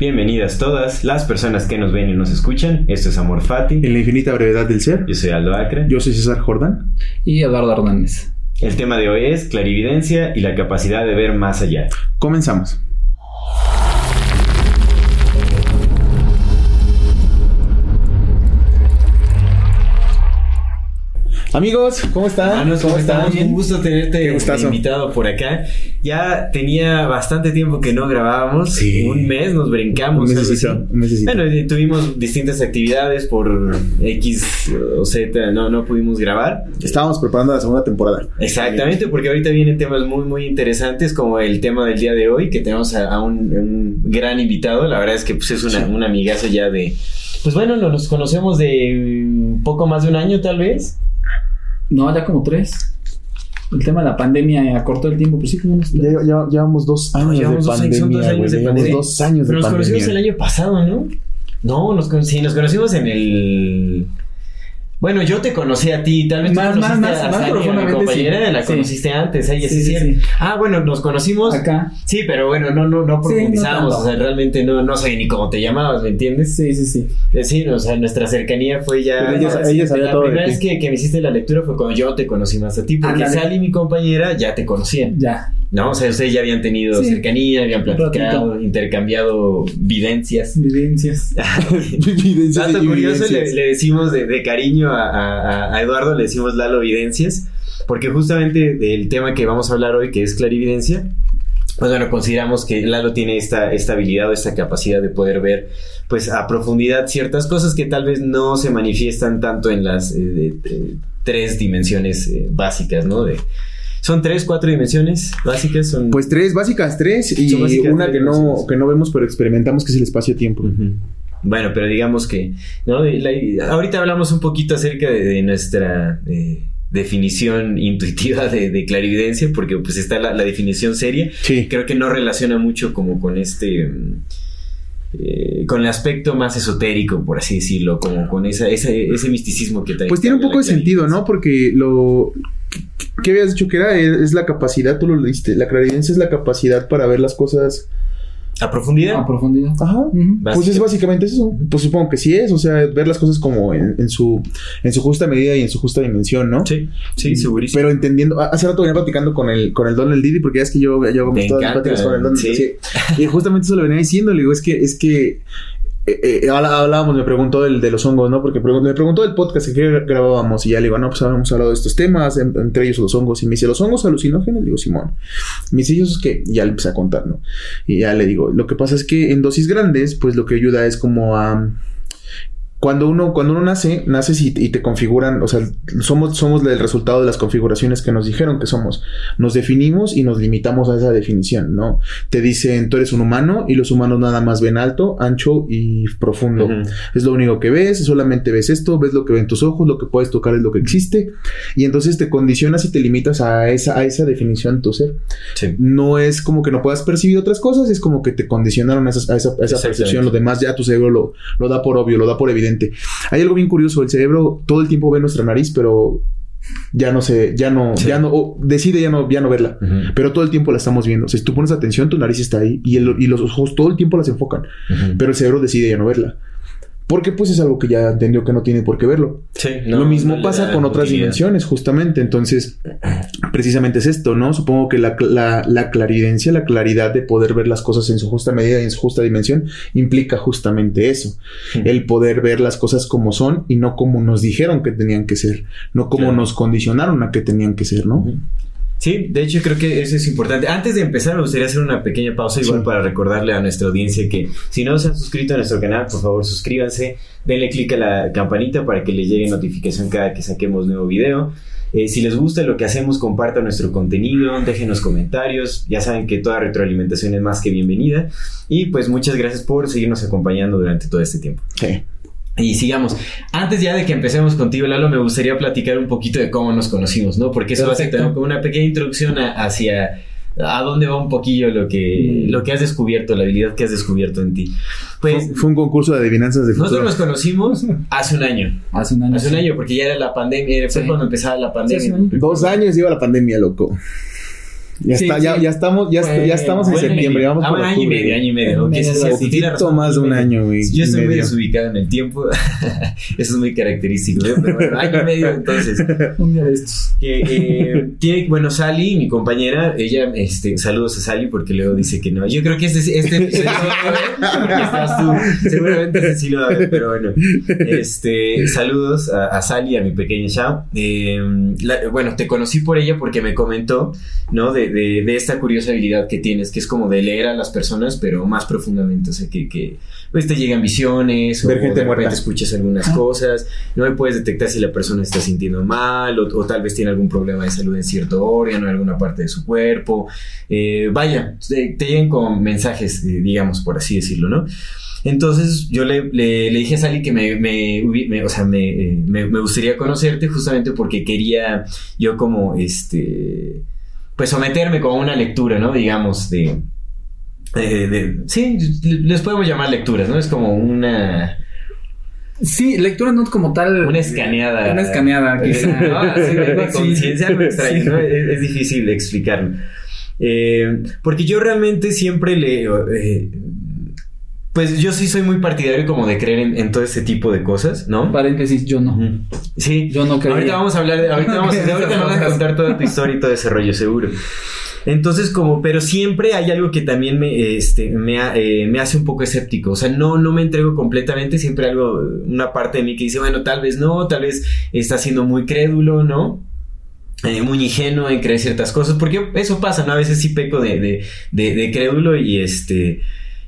Bienvenidas todas las personas que nos ven y nos escuchan. Esto es Amor Fati. En la infinita brevedad del ser. Yo soy Aldo Acre. Yo soy César Jordán. Y Eduardo Hernández. El tema de hoy es clarividencia y la capacidad de ver más allá. Comenzamos. Amigos, ¿cómo están? Manos, ¿cómo, están? Un gusto tenerte invitado por acá. Ya tenía bastante tiempo que no grabábamos. Sí. Un mes nos brincamos. Un mesecito, un mesecito. Bueno, tuvimos distintas actividades por X o Z, no, no pudimos grabar. Estábamos preparando la segunda temporada. Exactamente, porque ahorita vienen temas muy, muy interesantes, como el tema del día de hoy, que tenemos a, a un, un, gran invitado. La verdad es que pues, es una, sí. una amigazo ya de. Pues bueno, nos conocemos de poco más de un año, tal vez. No, ya como tres. El tema de la pandemia acortó el tiempo, pues sí, como unos ya, ya, llevamos dos años, no, llevamos de, dos pandemia, años, dos años de pandemia. dos años Pero de nos pandemia. conocimos el año pasado, ¿no? No, nos, sí, nos conocimos en el. Bueno, yo te conocí a ti, tal vez más, tú más, conociste más, a más a mi compañera, sí. la conociste sí. antes, ella sí, sí, Ah, bueno, nos conocimos acá. Sí, pero bueno, no, no, no profundizamos, no o sea, realmente no, no sé ni cómo te llamabas, ¿me entiendes? Sí, sí, sí. Sí, o sea, nuestra cercanía fue ya. Sabía la todo primera vez que, que, me hiciste la lectura fue cuando yo te conocí más a ti, porque. Sally, mi compañera, ya te conocían. Ya. No, o sea, ustedes ya habían tenido Sí. cercanía, habían platicado, intercambiado videncias. Vivencias. Evidencias Dato y curioso, le, le decimos de, de cariño a, a- a Eduardo, le decimos Lalo Evidencias, porque justamente del tema que vamos a hablar hoy, que es clarividencia, pues bueno, consideramos que Lalo tiene esta, esta habilidad o esta capacidad de poder ver pues a profundidad ciertas cosas que tal vez no se manifiestan tanto en las eh, de- de tres dimensiones eh, básicas, ¿no? De, son tres, cuatro dimensiones básicas, son... Pues tres, básicas tres, y básicas una que no, que no vemos pero experimentamos que es el espacio-tiempo. Bueno, pero digamos que, ¿no? La- ahorita hablamos un poquito acerca de, de nuestra eh, definición intuitiva de, de clarividencia, porque pues está la, la definición seria. Sí. Creo que no relaciona mucho como con este... mm, eh, con el aspecto más esotérico, por así decirlo, como con esa, ese, ese misticismo que trae. Pues tiene un poco de sentido, ¿no? Porque lo... ¿Qué habías dicho que era? Es la capacidad, tú lo leíste. La clarividencia es la capacidad para ver las cosas... A profundidad. A profundidad. Ajá. Ujú. Pues es básicamente eso. Pues supongo que sí es. O sea, ver las cosas como en, en su, en su justa medida y en su justa dimensión, ¿no? Sí, sí, segurísimo. Pero entendiendo, hace rato venía platicando con el, con el Don el Didi, porque ya es que yo, yo Me todas las pláticas con el Don sí. sí. Y justamente eso le venía diciendo, le digo, es que, es que eh, eh, habla- hablábamos, me preguntó del, de los hongos, ¿no? Porque me preguntó del podcast que qué grabábamos y ya le digo, no, pues habíamos hablado de estos temas, en- entre ellos los hongos, y me dice, ¿los hongos alucinógenos? Le digo, Simón. Me dice, ¿y eso es qué? Y ya le empecé a contar, ¿no? Y ya le digo, lo que pasa es que en dosis grandes, pues lo que ayuda es como a... Cuando uno, cuando uno nace, naces y, y te configuran, o sea, somos, somos el resultado de las configuraciones que nos dijeron que somos. Nos definimos y nos limitamos a esa definición, ¿no? Te dicen, tú eres un humano y los humanos nada más ven alto, ancho y profundo. Es lo único que ves, solamente ves esto, ves lo que ven tus ojos, lo que puedes tocar es lo que existe. Y entonces te condicionas y te limitas a esa, a esa definición de tu ser. Sí. No es como que no puedas percibir otras cosas, es como que te condicionaron a, esas- a esa, a esa percepción. Lo demás ya tu cerebro lo, lo da por obvio, lo da por evidente. Hay algo bien curioso, el cerebro todo el tiempo ve nuestra nariz, pero ya no se, ya no, Sí. ya no, o decide ya no, ya no verla. Pero todo el tiempo la estamos viendo. O sea, si tú pones atención, tu nariz está ahí y, el- y los ojos todo el tiempo las enfocan. Pero el cerebro decide ya no verla. Porque pues es algo que ya entendió que no tiene por qué verlo. Sí, Lo mismo no pasa con otras utilidad. dimensiones, justamente. Entonces, precisamente es esto, ¿no? Supongo que la, la, la claridencia, la claridad de poder ver las cosas en su justa medida y en su justa dimensión, implica justamente eso. El poder ver las cosas como son y no como nos dijeron que tenían que ser, no como Claro. nos condicionaron a que tenían que ser, ¿no? Sí, de hecho creo que eso es importante. Antes de empezar me gustaría hacer una pequeña pausa igual Sí. para recordarle a nuestra audiencia que si no se han suscrito a nuestro canal, por favor suscríbanse, denle clic a la campanita para que les llegue notificación cada que saquemos nuevo video. Eh, si les gusta lo que hacemos, compartan nuestro contenido, déjenos comentarios. Ya saben que toda retroalimentación es más que bienvenida. Y pues muchas gracias por seguirnos acompañando durante todo este tiempo. Sí. Y sigamos. Antes ya de que empecemos contigo, Lalo, me gustaría platicar un poquito de cómo nos conocimos, ¿no? Porque eso va a ser Perfecto. como una pequeña introducción a- hacia a dónde va un poquillo lo que, Mm. lo que has descubierto, la habilidad que has descubierto en ti. Pues Fue, fue un concurso de adivinanzas de nosotros futuro. nos conocimos hace un año. Hace un año. Hace un año, porque ya era la pandemia, fue Sí. cuando empezaba la pandemia. Sí. Dos años lleva la pandemia, loco. Ya, Sí, está, sí. ya, ya estamos, ya, ya estamos en septiembre, vamos ah, por un año y medio, año y medio. tiene Poquito más de un año, güey. Yo estoy muy medio. desubicado en el tiempo. Eso es muy característico. ¿eh? Pero bueno, año y medio entonces. Un día de estos. Que, eh, tiene, bueno, Sally, mi compañera, ella, este, saludos a Sally porque luego dice que no. Yo creo que este, este episodio sí lo va a ver, porque estás tú. Seguramente sí lo va a ver, pero bueno. Este, saludos a, a Sally, a mi pequeña Shao. Eh, la- bueno, te conocí por ella porque me comentó, ¿no? De, de, de esta curiosa habilidad que tienes, que es como de leer a las personas, pero más profundamente. O sea, que, que pues te llegan visiones, Ver o gente de repente muerta. escuchas algunas Ah. cosas, no me puedes detectar si la persona está sintiendo mal o, o tal vez tiene algún problema de salud en cierto órgano, en alguna parte de su cuerpo. Eh, vaya, te, te llegan con mensajes, eh, digamos, por así decirlo, ¿no? Entonces yo le, le- le dije a Sally que me, me, hubi- me- o sea, me, eh, me- me gustaría conocerte justamente porque quería yo como, este, pues someterme a una lectura, ¿no? Digamos, de... de- sí, les podemos llamar lecturas, ¿no? Es como una... Sí, lectura no como tal. Una escaneada. Una escaneada, Eh, quizá. ¿no? Así de, de Sí. conciencia, extraño, Sí. ¿no? Es, es difícil explicarlo. Eh, porque yo realmente siempre le... eh, pues yo sí soy muy partidario como de creer en, en todo este tipo de cosas, ¿no? Paréntesis, yo no. Sí. Yo no creo. Ahorita vamos a hablar de... Ahorita, vamos, Ok, ahorita vas a contar toda tu historia y todo ese rollo, seguro. Entonces, como, pero siempre hay algo que también me, este, me, eh, me hace un poco escéptico. O sea, no, no me entrego completamente. Siempre algo, una parte de mí que dice, bueno, tal vez no, tal vez está siendo muy crédulo, ¿no? Eh, muy ingenuo en creer ciertas cosas. Porque eso pasa, ¿no? A veces sí peco de, de, de, de crédulo y este.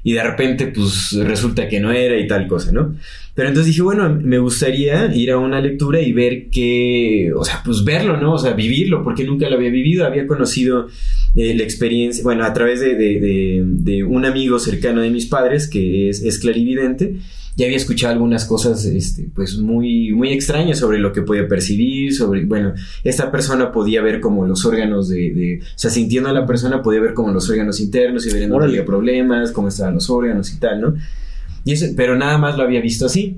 Y de repente, pues resulta que no era y tal cosa, ¿no? Pero entonces dije, bueno, me gustaría ir a una lectura y ver qué, o sea, pues verlo, ¿no? O sea, vivirlo, porque nunca lo había vivido. Había conocido eh, la experiencia, bueno, a través de, de- de- de un amigo cercano de mis padres que es, es clarividente. Ya había escuchado algunas cosas, este, pues muy, muy extrañas sobre lo que podía percibir, sobre, bueno, esta persona podía ver como los órganos de, de- o sea, sintiendo a la persona podía ver como los órganos internos y ver en dónde había problemas, cómo estaban los órganos y tal, ¿no? Y eso, pero nada más lo había visto así.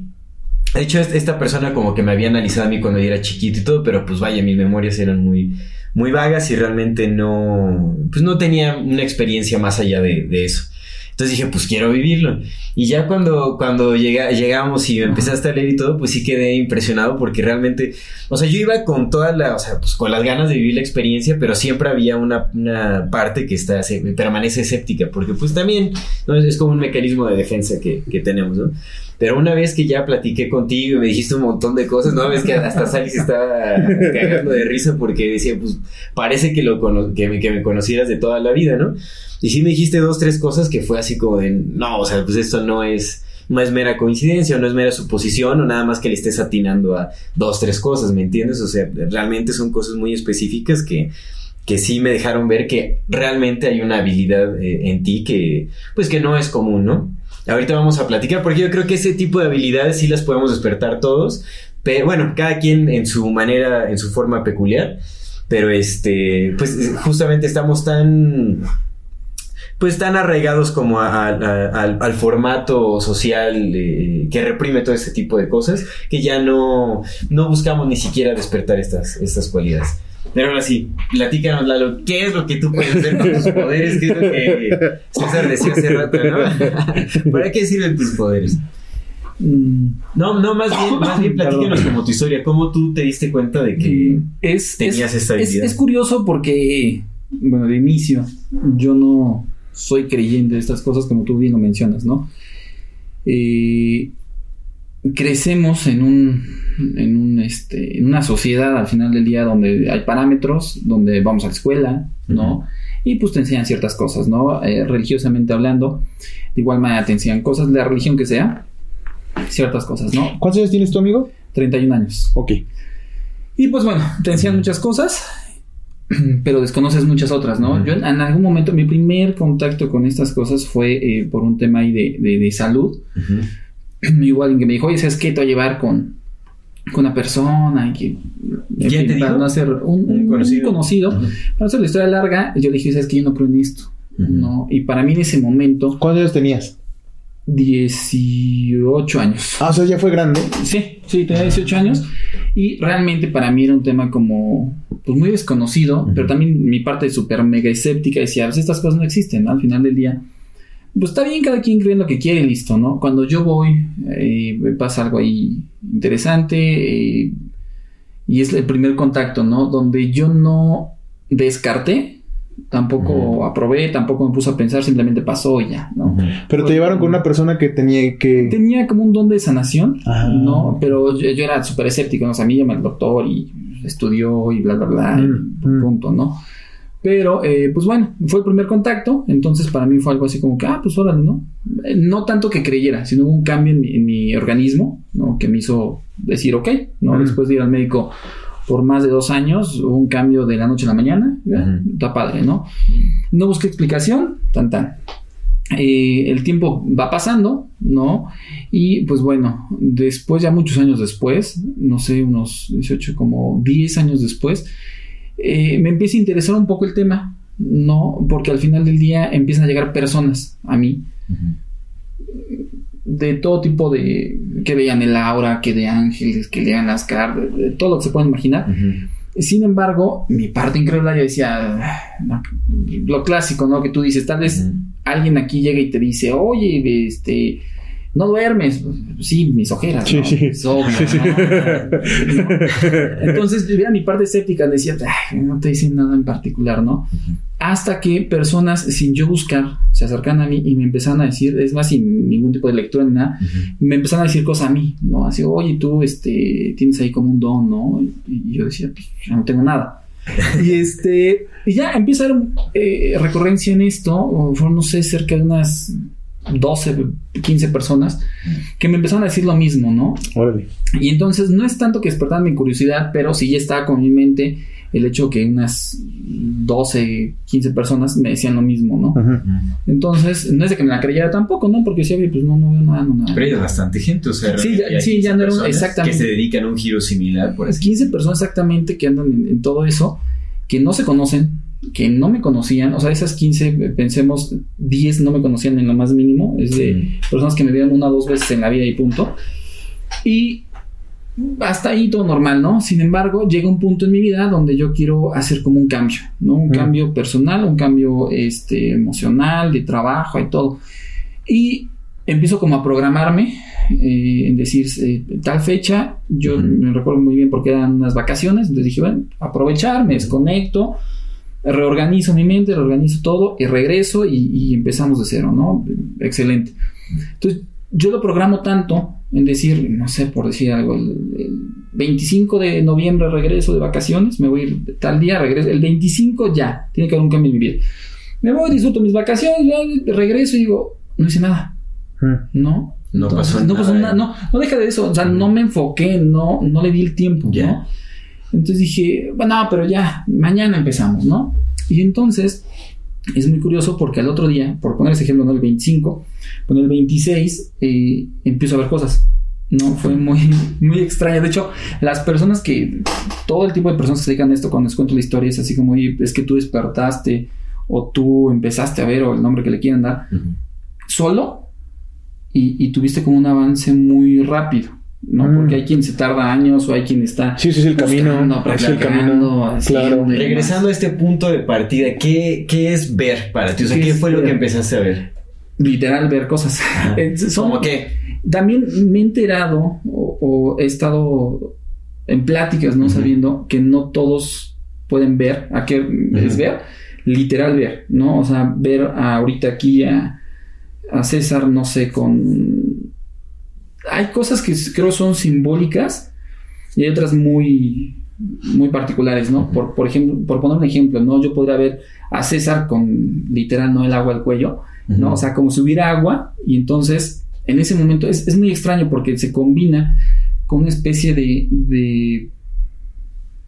De hecho, es- esta persona como que me había analizado a mí cuando yo era chiquito y todo, pero pues vaya, mis memorias eran muy, muy vagas y realmente no, pues no tenía una experiencia más allá de eso. Entonces dije, pues quiero vivirlo. Y ya cuando, cuando llega, llegamos y empezaste a leer y todo, pues sí quedé impresionado porque realmente, o sea, yo iba con toda la, o sea, pues con las ganas de vivir la experiencia, pero siempre había una, una parte que está, se- permanece escéptica, porque pues también, es como un mecanismo de defensa que, que tenemos, ¿no? Pero una vez que ya platiqué contigo y me dijiste un montón de cosas, ¿no? Ves que hasta Sally se estaba cagando de risa porque decía, pues parece que, lo que, me, que me conocieras de toda la vida, ¿no? Y sí me dijiste dos, tres cosas que fue así como de, no, o sea, pues esto no es, no es mera coincidencia o no es mera suposición o nada más que le estés atinando a dos, tres cosas, ¿me entiendes? O sea, realmente son cosas muy específicas que, que sí me dejaron ver que realmente hay una habilidad eh, en ti que, pues que no es común, ¿no? Ahorita vamos a platicar porque yo creo que ese tipo de habilidades sí las podemos despertar todos, pero bueno, cada quien en su manera, en su forma peculiar, pero este, pues justamente estamos tan pues tan arraigados como al, formato social eh, que reprime todo este tipo de cosas que ya no, no buscamos ni siquiera despertar estas, estas cualidades. Pero ahora sí, platícanos, Lalo, ¿qué es lo que tú puedes hacer con tus poderes? ¿Qué es lo que César decía hace rato, no? ¿Para qué sirven tus poderes? Mm, No, no, más bien, más bien platícanos como tu historia, cómo tú te diste cuenta de que es, tenías es, esta es, habilidad. es curioso porque, bueno, de inicio, yo no soy creyente de estas cosas como tú bien lo mencionas, ¿no? Eh, crecemos en un, en un, este, en una sociedad al final del día donde hay parámetros, donde vamos a la escuela, ¿no? Ujú. Y pues te enseñan ciertas cosas, ¿no? Eh, religiosamente hablando, de igual manera te enseñan cosas, de la religión que sea, ciertas cosas, ¿no? ¿Cuántos años tienes tu amigo? 31 años. Ok. Y pues bueno, te enseñan muchas cosas, pero desconoces muchas otras, ¿no? Ujú. Yo en, en algún momento, mi primer contacto con estas cosas fue eh, por un tema ahí de, de- de salud. Igual alguien que me dijo, oye, ¿sabes qué? Te voy a llevar con, con una persona y que... ¿Quién te para dijo? no hacer un, Un un conocido. conocido. Ujú. Para hacer la historia larga, yo le dije, ¿sabes qué? Yo no creo en esto. Ujú. ¿no? Y para mí en ese momento, ¿Cuántos años tenías? 18 años. Ah, o sea, ya fue grande. Sí, sí, tenía 18 años. Y realmente para mí era un tema como, pues muy desconocido, Ujú. pero también mi parte súper mega escéptica decía, pues estas cosas no existen, ¿no? Al final del día. Pues está bien, cada quien cree en lo que quiere y listo, ¿no? Cuando yo voy, eh, me pasa algo ahí interesante eh, y es el primer contacto, ¿no? Donde yo no descarté, tampoco aprobé, tampoco me puse a pensar, simplemente pasó y ya, ¿no? Pero te llevaron con una persona que tenía que. Tenía como un don de sanación, Ah. ¿no? Pero yo, yo era súper escéptico, ¿no? O sea, a mí llama el doctor y estudió y bla, bla, bla, y punto, ¿no? Pero, eh, pues bueno, fue el primer contacto, entonces para mí fue algo así como que, ah, pues órale, ¿no? Eh, No tanto que creyera, sino un cambio en mi, en mi organismo, ¿no? Que me hizo decir, ok, ¿no? Mm. Después de ir al médico por más de dos años, hubo un cambio de la noche a la mañana, ¿ya? Ujú. está padre, ¿no? No busqué explicación, tan tan. Eh, el tiempo va pasando, ¿no? Y pues bueno, después, ya muchos años después, no sé, unos 18, como 10 años después, eh, me empieza a interesar un poco el tema, ¿no? Porque al final del día empiezan a llegar personas a mí Ujú. de todo tipo de que veían el aura, que de ángeles, que leían las cartas, de todo lo que se pueden imaginar. Sin embargo, mi parte incrédula yo decía, "Ah, no, lo clásico, ¿no? Que tú dices, tal vez alguien aquí llega y te dice, oye, este, no duermes. Sí, mis ojeras. Sí, ¿no? sí. Es obvio, Sí, sí. ¿no? Entonces, yo mi parte escéptica, decía, "Ay, no te dicen nada en particular, ¿no? Hasta que personas, sin yo buscar, se acercan a mí y me empezaron a decir, es más, sin ningún tipo de lectura ni nada, me empezaron a decir cosas a mí, ¿no? Así, oye, tú, este, tienes ahí como un don, ¿no? Y yo decía, pues, no tengo nada. y este, y ya empieza a haber eh, recurrencia en esto, o fueron, no sé, cerca de unas 12, 15 personas que me empezaron a decir lo mismo, ¿no? Órale. Y entonces no es tanto que despertaran mi curiosidad, pero sí ya estaba con mi mente el hecho que unas 12, 15 personas me decían lo mismo, ¿no? Ajá. Entonces, no es de que me la creyera tampoco, ¿no? Porque decía, "Oye, pues no, no veo nada, no nada. Pero hay bastante gente, o sea, Sí, realmente ya- sí, ya no era exactamente. Que se dedican a un giro similar, por así 15 personas exactamente que andan en, en todo eso, que no se conocen, que no me conocían, o sea, esas 15, eh, pensemos, 10 no me conocían en lo más mínimo, es de Mm. personas que me vieron una o dos veces en la vida y punto. Y hasta ahí todo normal, ¿no? Sin embargo, llega un punto en mi vida donde yo quiero hacer como un cambio, ¿no? Un Mm. cambio personal, un cambio este, emocional, de trabajo y todo. Y empiezo como a programarme, eh, en decir, eh, tal fecha, yo me recuerdo muy bien porque eran unas vacaciones, entonces dije, bueno, aprovechar, me desconecto, reorganizo mi mente, reorganizo todo y regreso y, y empezamos de cero, ¿no? Excelente. Entonces, yo lo programo tanto en decir, no sé, por decir algo, el, el 25 de noviembre regreso de vacaciones, me voy a ir tal día, regreso, el 25 ya, tiene que haber un cambio en mi vida. Me voy, disfruto mis vacaciones, ya regreso y digo, no hice nada, Ajá. ¿no? No pasó no pasó nada. nada, no, no deja de eso, o sea, no me enfoqué, no, no le di el tiempo, Ya. ¿no? Entonces dije, bueno, pero ya, mañana empezamos, ¿no? Y entonces es muy curioso porque al otro día, por poner ese ejemplo, no el 25, con el 26 eh, empiezo a ver cosas. No, fue muy, muy extraño. De hecho, las personas que, todo el tipo de personas que se dedican a esto, cuando les cuento la historia, es así como, es que tú despertaste o tú empezaste a ver o el nombre que le quieran dar, solo y, y tuviste como un avance muy rápido, ¿no? Mm. Porque hay quien se tarda años o hay quien está Sí, sí, es el camino. Es el camino. Claro. Regresando a este punto de partida, ¿qué, qué es ver para ti? O sea, ¿Qué ¿qué es fue lo que empezaste a ver? literal ver cosas. Son- ¿Cómo qué? También me he enterado o, o he estado en pláticas, ¿no? Sabiendo que no todos pueden ver. ¿A qué es Ujú. ver? Literal ver, ¿no? O sea, ver a- ahorita aquí a, a César, no sé, con... Hay cosas que creo son simbólicas y hay otras muy muy particulares, ¿no? Por, por ejemplo, por poner un ejemplo, ¿no? Yo podría ver a César con literal, no el agua al cuello, ¿no? O sea, como si hubiera agua y entonces en ese momento es, es muy extraño porque se combina con una especie de, de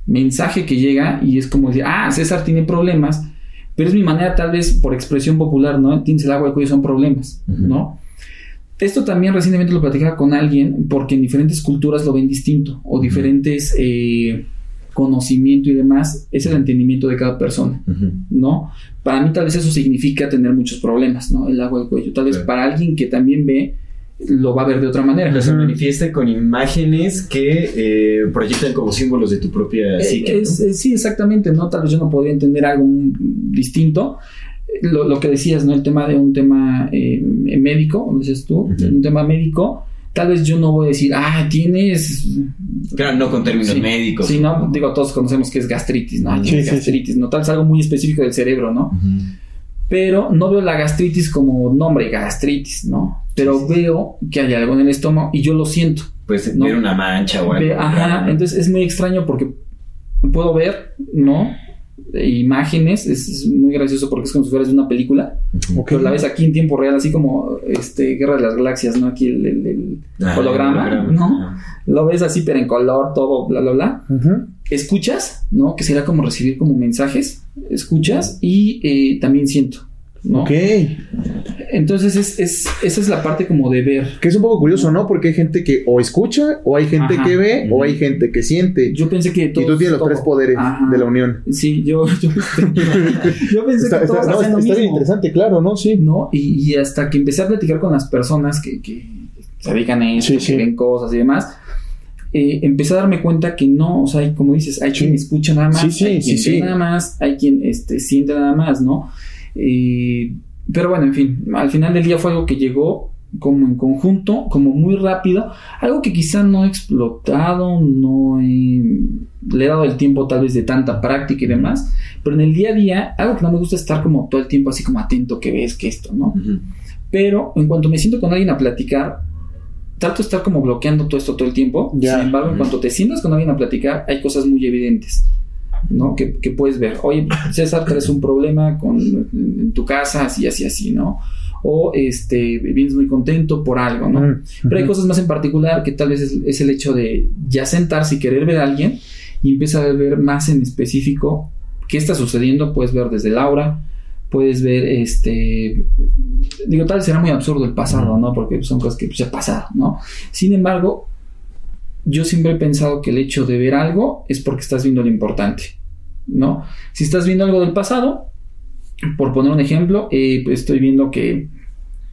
mensaje que llega y es como decir, ah, César tiene problemas, pero es mi manera tal vez por expresión popular, ¿no? Tienes el agua de cuello son problemas, ¿no? Esto también recientemente lo platicaba con alguien porque en diferentes culturas lo ven distinto o diferentes eh, conocimiento y demás es el entendimiento de cada persona, ¿no? Para mí tal vez eso significa tener muchos problemas, ¿no? El agua del cuello. Tal vez para alguien que también ve lo va a ver de otra manera. se manifiesta con imágenes que eh, proyectan como símbolos de tu propia eh, psique. sí, exactamente, ¿no? Tal vez yo no podría entender algo distinto. Lo, lo, que decías, ¿no? El tema de un tema eh, médico, como dices tú, un tema médico, tal vez yo no voy a decir, ah, tienes... Claro, no con términos médicos. Sí, no, digo, todos conocemos que es gastritis, ¿no? gastritis, ¿no? Tal vez algo muy específico del cerebro, ¿no? Pero no veo la gastritis como nombre, gastritis, ¿no? Pero veo que hay algo en el estómago y yo lo siento. Pues ver una mancha o algo. ajá, entonces es muy extraño porque puedo ver, ¿no? Imágenes, es, muy gracioso porque es como si fueras de una película, pero la ves aquí en tiempo real, así como este Guerra de las Galaxias, ¿no? Aquí el, ah, holograma, ¿no? Lo ves así, pero en color, todo, bla, bla, bla. Escuchas, ¿no? Que será como recibir como mensajes, escuchas y eh, también siento. Ok. Entonces es, es, esa es la parte como de ver. Que es un poco curioso, ¿no? Porque hay gente que o escucha, o hay gente que ve, o hay gente que siente. Yo pensé que todos... Y tú tienes los tres poderes de la unión. Sí, yo, yo, pensé que todos está, está bien interesante, claro, ¿no? Sí. ¿No? Y, y, hasta que empecé a platicar con las personas que, que se dedican a eso, que ven cosas y demás... Eh, empecé a darme cuenta que no, o sea, como dices, hay quien escucha nada más, hay quien ve nada más, hay quien este, siente nada más, ¿no? Pero bueno, en fin, al final del día fue algo que llegó como en conjunto, como muy rápido, algo que quizá no he explotado, no he, le he dado el tiempo tal vez de tanta práctica y demás, pero en el día a día, algo que no me gusta es estar como todo el tiempo así como atento que ves que esto, ¿no? Pero en cuanto me siento con alguien a platicar, trato de estar como bloqueando todo esto todo el tiempo, sin embargo, en cuanto te sientas con alguien a platicar, hay cosas muy evidentes. ¿No? Que, puedes ver, oye, César, traes un problema con, en tu casa, así, así, así, ¿no? O este, vienes muy contento por algo, ¿no? Pero hay cosas más en particular que tal vez es, el hecho de ya sentarse y querer ver a alguien y empieza a ver más en específico qué está sucediendo, puedes ver desde Laura, puedes ver, este, digo, tal vez será muy absurdo el pasado, ¿no? Porque son cosas que pues, ya pasaron, ¿no? Sin embargo, yo siempre he pensado que el hecho de ver algo es porque estás viendo lo importante, ¿no? Si estás viendo algo del pasado, por poner un ejemplo, eh, pues estoy viendo que,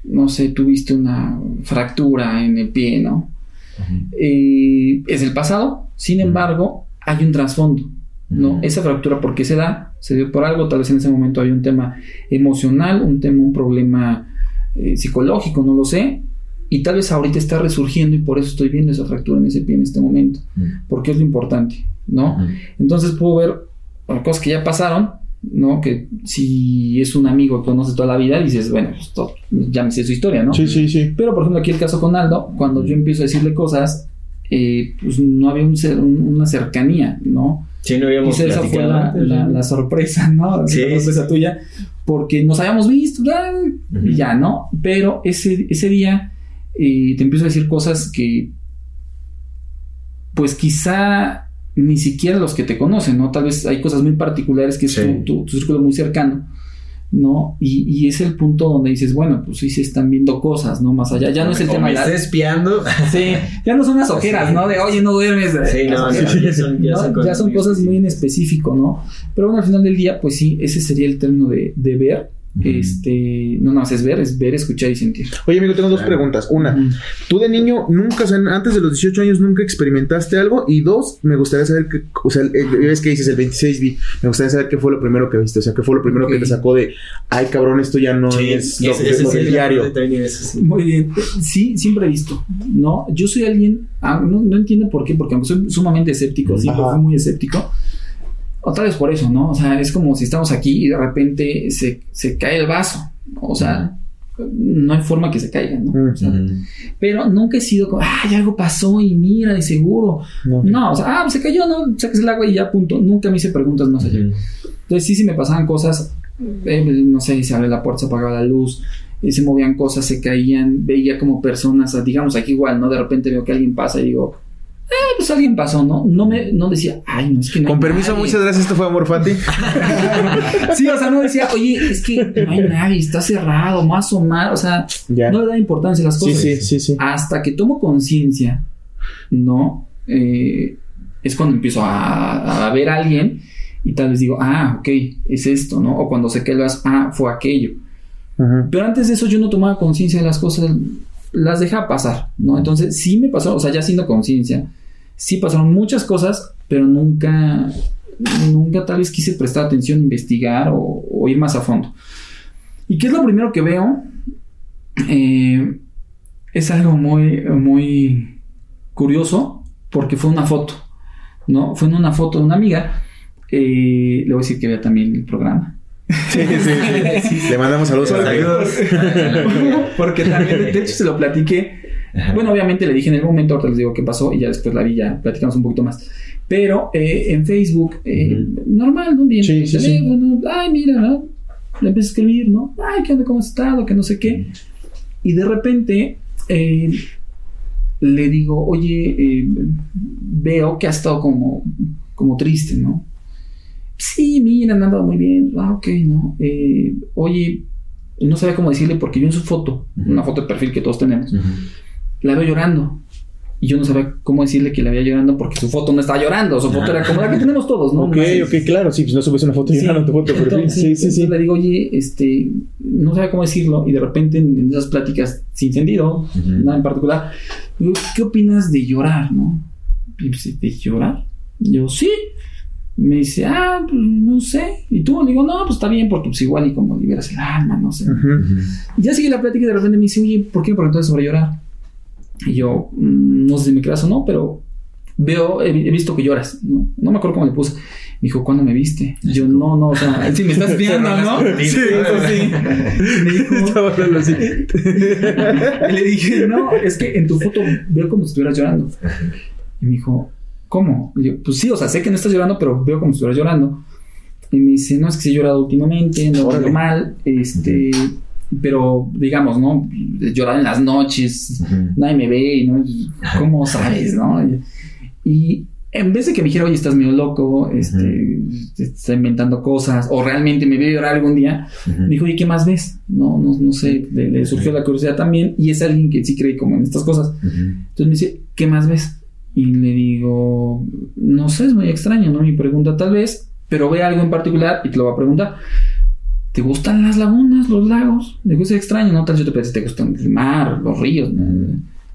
no sé, tuviste una fractura en el pie, ¿no? Eh, es el pasado, sin embargo, hay un trasfondo, ¿no? Esa fractura, ¿por qué se da? Se dio por algo, tal vez en ese momento hay un tema emocional, un tema, un problema eh, psicológico, no lo sé, y tal vez ahorita está resurgiendo y por eso estoy viendo esa fractura en ese pie en este momento, porque es lo importante, ¿no? Entonces puedo ver cosas que ya pasaron, ¿no? Que si es un amigo que conoce toda la vida, dices, bueno, pues todo, ya me sé su historia, ¿no? Sí, sí, sí. Pero por ejemplo aquí el caso con Aldo, cuando yo empiezo a decirle cosas, eh, pues no había un una cercanía, ¿no? Sí, no habíamos esa fue la, sorpresa, ¿no? Sí, la sorpresa tuya, porque nos habíamos visto, y ya, ¿no? Pero ese, ese día y te empiezo a decir cosas que, pues quizá ni siquiera los que te conocen, ¿no? Tal vez hay cosas muy particulares que es tu, círculo muy cercano, ¿no? Y, es el punto donde dices, bueno, pues sí se están viendo cosas, ¿no? Más allá, ya no es el tema de... Me espiando. Sí, ya no son las ojeras, ¿no? De, oye, no duermes. Sí, no, ya son, ya son, cosas, muy, en específico, ¿no? Pero bueno, al final del día, pues sí, ese sería el término de, de ver este, no, no, es ver, es ver, escuchar y sentir. Oye, amigo, tengo dos preguntas. Una, tú de niño nunca, o sea, antes de los 18 años nunca experimentaste algo. Y dos, me gustaría saber que, o sea, ves que dices el 26 vi, me gustaría saber qué fue lo primero que viste, o sea, qué fue lo primero que te sacó de, ay, cabrón, esto ya no es lo, del diario. Muy bien, sí, siempre he visto, ¿no? Yo soy alguien, ah, no, entiendo por qué, porque aunque soy sumamente escéptico, siempre fui muy escéptico otra vez por eso, ¿no? O sea, es como si estamos aquí y de repente se, se cae el vaso. O sea, no hay forma que se caiga, ¿no? Pero nunca he sido como, ay, algo pasó y mira, de seguro. No, o sea, ah, se cayó, ¿no? Saques el agua y ya, punto. Nunca me hice preguntas más allá. Entonces, sí, sí me pasaban cosas, eh, no sé, se abre la puerta, se apagaba la luz, y se movían cosas, se caían, veía como personas, digamos aquí igual, ¿no? De repente veo que alguien pasa y digo, pues alguien pasó, ¿no? No me, no decía, ay, no, es que no Con permiso, nadie". muchas gracias. Esto fue Amor Fati. Sí, o sea, no decía, oye, es que no hay nadie, está cerrado, más o más, o sea, Ya. no le da importancia a las cosas. sí, sí, sí. Hasta que tomo conciencia, ¿no? Eh, es cuando empiezo a, a ver a alguien y tal vez digo, ah, ok, es esto, ¿no? O cuando sé que lo haces, ah, fue aquello. Pero antes de eso yo no tomaba conciencia de las cosas, las dejaba pasar, ¿no? Entonces sí me pasó, o sea, ya haciendo conciencia, sí pasaron muchas cosas, pero nunca, nunca tal vez quise prestar atención, investigar o, o ir más a fondo. ¿Y qué es lo primero que veo? Eh, es algo muy, muy curioso porque fue una foto, ¿no? Fue en una foto de una amiga. eh, le voy a decir que vea también el programa. Sí, sí, sí. Le mandamos saludos a la amiga. Porque también, de hecho, se lo platiqué. Bueno, obviamente le dije en el momento, ahorita les digo qué pasó y ya después la vi, ya platicamos un poquito más. Pero eh, en Facebook, eh, normal, ¿no? Bien, Sí, sí, ay, mira, ¿no? Le empecé a escribir, ¿no? Ay, ¿qué onda? ¿Cómo has estado? Que no sé qué. Y de repente eh, le digo, oye, eh, veo que has estado como, como triste, ¿no? Sí, mira, me han dado muy bien. Ah, ok, ¿no? Eh, oye, no sabía cómo decirle porque yo en su foto, Ujú. una foto de perfil que todos tenemos, la veo llorando. Y yo no sabía cómo decirle que la veía llorando porque su foto no estaba llorando, su foto Ah. era como la que tenemos todos, ¿no? Ok, ok, claro. Sí, pues no subes una foto Sí. llorando tu foto perfil. Entonces, Sí, sí, sí. le digo, oye, este, no sabía cómo decirlo, y de repente en, en esas pláticas sin sentido, nada en particular, digo, ¿qué opinas de llorar, no? Y pues, ¿de llorar? Yo, sí. Me dice, ah, pues no sé. Y tú le digo, no, pues está bien, porque pues igual y como liberas el alma, no sé. Y ya sigue la plática y de repente me dice, oye, ¿por qué me preguntaste sobre llorar? Y yo, "Mm, no sé si me creas o no, pero veo, he, he visto que lloras, ¿no? No me acuerdo cómo le puse. Me dijo, ¿cuándo me viste? Y yo, no, no, o sea, sí, me estás viendo, ¿no? Sí, eso sí. Me dijo, Estaba hablando así. y le dije, no, es que en tu foto veo como si estuvieras llorando. Y me dijo, ¿cómo? Y yo, pues sí, o sea, sé que no estás llorando, pero veo como si estuvieras llorando. Y me dice, no, es que sí he llorado últimamente, no veo mal, este, pero digamos, ¿no? Llorar en las noches, Ujú. nadie me ve, ¿no? ¿Cómo sabes, no? Y, en vez de que me dijera, oye, estás medio loco, este, te está inventando cosas, o realmente me veo llorar algún día, me dijo, oye, ¿qué más ves? No, no, no sé, le, le surgió la curiosidad también, y es alguien que sí cree como en estas cosas. Entonces me dice, ¿qué más ves? Y le digo, no sé, es muy extraño, ¿no? Mi pregunta tal vez, pero ve algo en particular y te lo voy a preguntar. ¿Te gustan las lagunas, los lagos? Digo, es extraño, ¿no? Tal vez yo te pensé, ¿te gustan el mar, los ríos?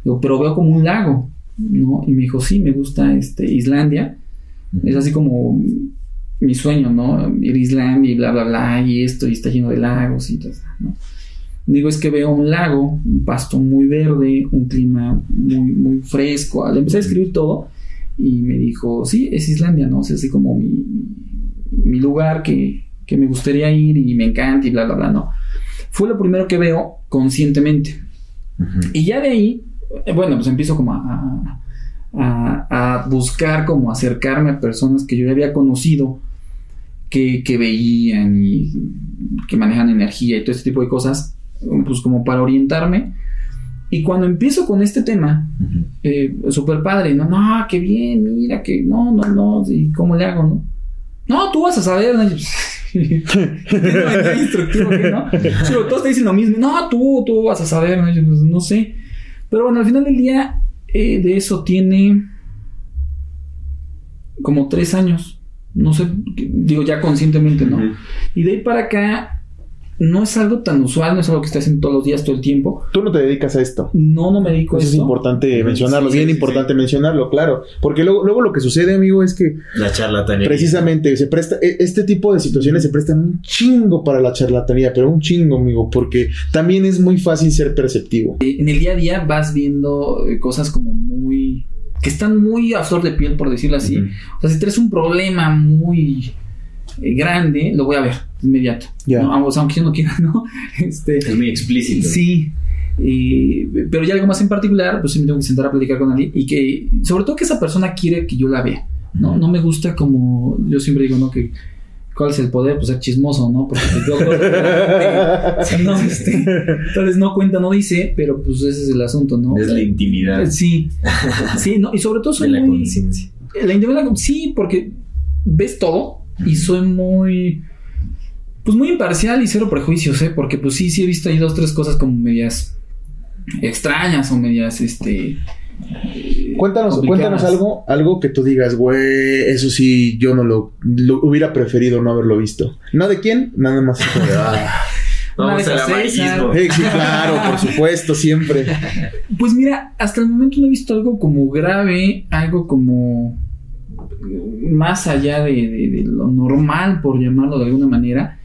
Digo, pero veo como un lago, ¿no? Y me dijo, sí, me gusta este, Islandia. Es así como mi sueño, ¿no? Ir a Islandia y bla, bla, bla, y esto, y está lleno de lagos y todo, ¿no? Digo, es que veo un lago, un pasto muy verde, un clima muy, muy fresco. Le empecé a escribir todo y me dijo, sí, es Islandia, ¿no? O sea, así como mi- mi lugar que, que me gustaría ir y me encanta y bla, bla, bla, ¿no? Fue lo primero que veo conscientemente. Ujú. Y ya de ahí, eh, bueno, pues empiezo como a, a- a buscar, como acercarme a personas que yo ya había conocido, que, que veían y que manejan energía y todo este tipo de cosas, pues como para orientarme. Y cuando empiezo con este tema, eh, súper padre, no, no, qué bien, mira, que no, no, no, ¿y cómo le hago, no? No, tú vas a saber, ¿no? ¿Qué no instructivo, ¿qué, no? Pero todos te dicen lo mismo, no, tú, tú vas a saber, ¿no? Yo, no sé. Pero bueno, al final del día, eh, de eso tiene como tres años, no sé, digo ya conscientemente, ¿no? Y de ahí para acá, no es algo tan usual, no es algo que estés haciendo todos los días, todo el tiempo. Tú no te dedicas a esto. No, no me dedico a Eso es importante mencionarlo, Sí, bien sí, importante mencionarlo, claro. Porque luego, luego lo que sucede, amigo, es que La charlatanería. precisamente se presta, e- este tipo de situaciones se prestan un chingo para la charlatanería, pero un chingo, amigo, porque también es muy fácil ser perceptivo. Eh, en el día a día vas viendo eh, cosas como muy... que están muy a flor de piel, por decirlo así. O sea, si traes un problema muy eh, grande, lo voy a ver de inmediato. Ya. ¿no? O sea, aunque yo no quiera, ¿no? Este, Es muy explícito. sí. Eh, pero ya algo más en particular, pues sí me tengo que sentar a platicar con alguien y que, sobre todo que esa persona quiere que yo la vea. No, no me gusta como, yo siempre digo, ¿no? Que ¿Cuál es el poder? Pues ser chismoso, ¿no? Porque pues, yo no, este, tal vez no cuenta, no dice, pero pues ese es el asunto, ¿no? Es la intimidad. Sí, sí, no, y sobre todo soy de la muy... conciencia. La intimidad, sí, porque ves todo y soy muy... Pues muy imparcial y cero prejuicios, ¿eh? Porque pues sí, sí he visto ahí dos, tres cosas como medias extrañas o medias, este... Cuéntanos, cuéntanos algo, algo que tú digas, güey, eso sí, yo no lo, lo hubiera preferido no haberlo visto. ¿No de quién? Nada más. ah. Vamos al amarillismo. Eh, sí, claro, por supuesto, siempre. Pues mira, hasta el momento no he visto algo como grave, algo como más allá de, lo normal, por llamarlo de alguna manera.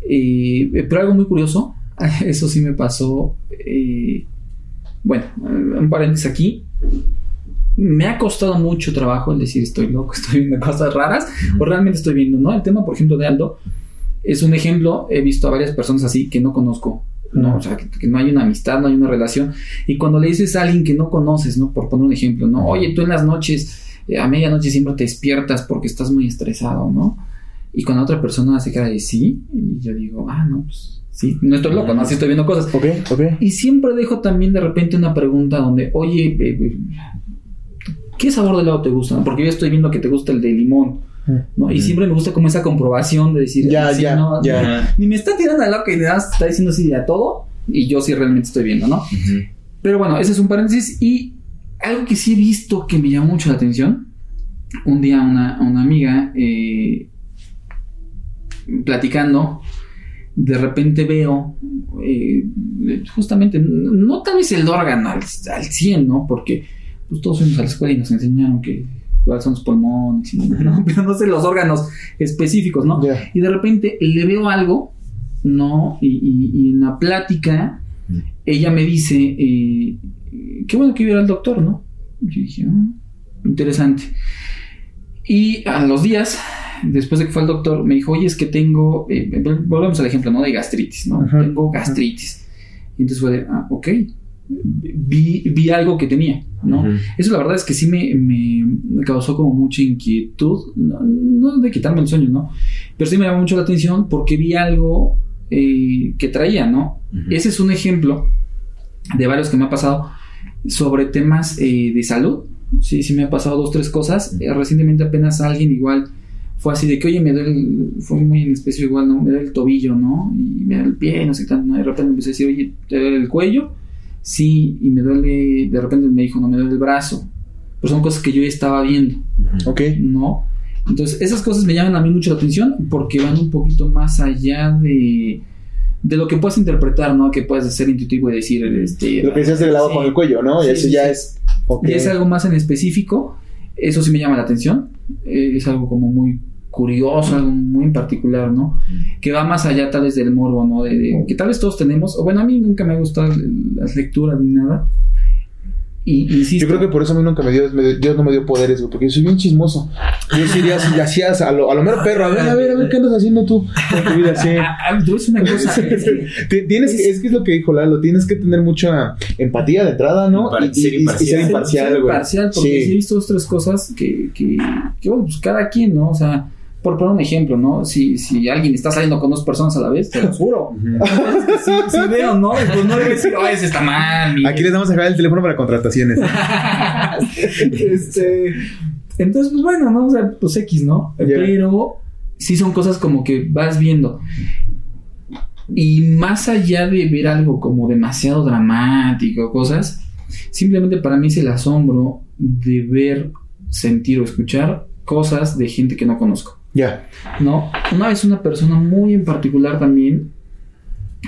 Eh, pero algo muy curioso, eso sí me pasó. eh, bueno, un paréntesis aquí. Me ha costado mucho trabajo el decir estoy loco, estoy viendo cosas raras, o realmente estoy viendo, ¿no? El tema, por ejemplo, de Aldo es un ejemplo. He visto a varias personas así que no conozco, ¿no? O sea, que, que no hay una amistad, no hay una relación. Y cuando le dices a alguien que no conoces, ¿no? Por poner un ejemplo, ¿no? Oye, tú en las noches, a medianoche siempre te despiertas porque estás muy estresado, ¿no? Y cuando otra persona hace cara de sí, y yo digo, ah, no, pues sí, no estoy loco, no, sí estoy viendo cosas. Ok, ok. Y siempre dejo también de repente una pregunta donde, oye, eh, eh, ¿qué sabor de helado te gusta? no? Porque yo estoy viendo que te gusta el de limón, ¿no? Y Ujú. siempre me gusta como esa comprobación de decir, Ya, sí, ya, no, ya. Ajá. Ni me está tirando al lado que nada más está diciendo así a todo, y yo sí realmente estoy viendo, ¿no? Ujú. Pero bueno, ese es un paréntesis. Y algo que sí he visto que me llamó mucho la atención. Un día una, una amiga eh, platicando, de repente veo eh, justamente, no tal vez el órgano al, al 100, ¿no? Porque pues, todos fuimos a la escuela y nos enseñaron que cuáles son los pulmones, ¿no? pero no sé los órganos específicos, ¿no? Ya. Y de repente le veo algo, ¿no? Y, y- y en la plática, Mm. ella me dice, eh, qué bueno que viera al doctor, ¿no? Yo dije, "Ah, interesante. Y a los días, después de que fue al doctor, me dijo, oye, es que tengo, eh, volvemos al ejemplo, ¿no? De gastritis, ¿no? Ajá. Tengo gastritis. Y entonces fue de, ah, ok. Vi, vi algo que tenía, ¿no? Ujú. Eso la verdad es que sí me, causó como mucha inquietud, no, no de quitarme el sueño, ¿no? Pero sí me llamó mucho la atención porque vi algo eh, que traía, ¿no? Ese es un ejemplo de varios que me ha pasado sobre temas eh, de salud. Sí, sí me ha pasado dos, tres cosas. Eh, recientemente apenas alguien igual fue así de que, oye, me duele, el- fue muy en especie igual, ¿no? Me duele el tobillo, ¿no? Y me duele el pie, no sé qué ¿no? De repente me empecé a decir, oye, ¿te duele el cuello? Sí, y me duele, de repente me dijo, no, me duele el brazo. Pues son cosas que yo ya estaba viendo. Ok. ¿no? Entonces, esas cosas me llaman a mí mucho la atención porque van un poquito más allá de, de lo que puedes interpretar, ¿no? Que puedes ser intuitivo y decir, este... Lo que decías del lado sí. con el cuello, ¿no? Sí, y eso sí, ya es. Y es algo más en específico, eso sí me llama la atención, eh, es algo como muy curioso, algo muy en particular, ¿no? Que va más allá tal vez del morbo, ¿no? De, de- que tal vez todos tenemos, o bueno, a mí nunca me ha gustado el- las lecturas ni nada. Y insisto, Yo creo que por eso a mí nunca me dio, me- Dios no me dio poderes, güey, porque yo soy bien chismoso. Yo sí iría así, le hacías a lo, a lo mero perro, a ver, a ver, a ver, ¿qué andas haciendo tú? Con tu vida, sí. Ah, ah, una cosa, es que- Ti- Tienes es que es lo que dijo Lalo, tienes que tener mucha empatía de entrada, ¿no? Y, y- ser y- y imparcial. ser imparcial, Ser güey. imparcial, porque sí. he visto dos, tres cosas que, que, que, bueno, pues cada quien, ¿no? O sea, por poner un ejemplo, ¿no? Si, si alguien está saliendo con dos personas a la vez, te lo juro. Si, si veo, ¿no? Pues no a decir, oye, ese está mal. Aquí les vamos a dejar el teléfono para contrataciones. este, entonces, pues bueno, ¿no? O sea, pues X, ¿no? Pero sí son cosas como que vas viendo. Y más allá de ver algo como demasiado dramático, cosas, simplemente para mí es el asombro de ver, sentir o escuchar cosas de gente que no conozco. Ya. ¿no? Una vez una persona muy en particular también,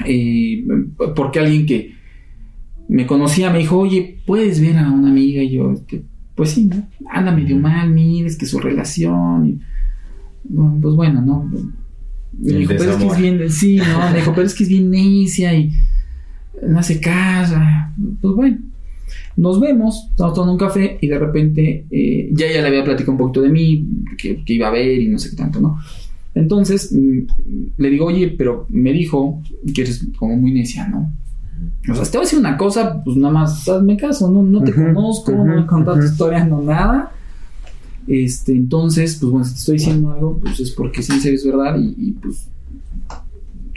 eh, porque alguien que me conocía me dijo, oye, ¿puedes ver a una amiga? Y yo, este, pues sí, ¿no? Anda medio mal, mires que su relación. y, bueno, pues bueno, ¿no? Me dijo, pero es que es bien, sí, ¿no? Me dijo, pero es que es bien necia y no hace caso. Pues bueno. Nos vemos, estamos tomando un café y de repente eh, ya ella le había platicado un poquito de mí, que, que iba a ver y no sé qué tanto, ¿no? Entonces mm, le digo, oye, pero me dijo que eres como muy necia, ¿no? O sea, si te voy a decir una cosa, pues nada más hazme caso, no, no te conozco, no me contaste tu ujú. historia, no nada. Este, entonces, pues bueno, si te estoy diciendo algo, pues es porque sí, es verdad y, y, pues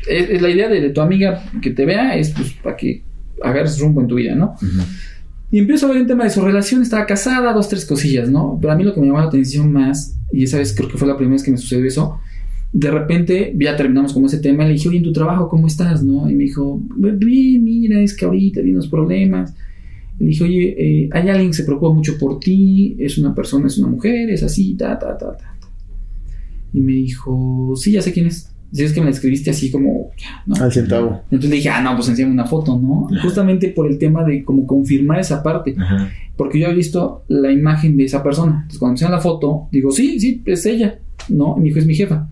es, es la idea de, de, tu amiga que te vea es pues para que agarres rumbo en tu vida, ¿no? Uh -huh. Y empiezo a ver el tema de su relación, estaba casada, dos, tres cosillas, ¿no? Pero a mí lo que me llamó la atención más, y esa vez creo que fue la primera vez que me sucedió eso, de repente ya terminamos con ese tema, le dije, oye, en tu trabajo, ¿cómo estás? ¿no? Y me dijo, bien, mira, es que ahorita vienen los problemas. Le dije, oye, eh, hay alguien que se preocupa mucho por ti, es una persona, es una mujer, es así, ta, ta, ta, ta. Y me dijo, sí, ya sé quién es. Si es que me la escribiste así como... ¿no? Al centavo. Entonces le dije, ah, no, pues enséñame una foto, ¿no? Ajá. Justamente por el tema de como confirmar esa parte. Ajá. Porque yo había visto la imagen de esa persona. Entonces cuando me enseñan la foto, digo, sí, sí, es ella, ¿no? Y mi hijo es mi jefa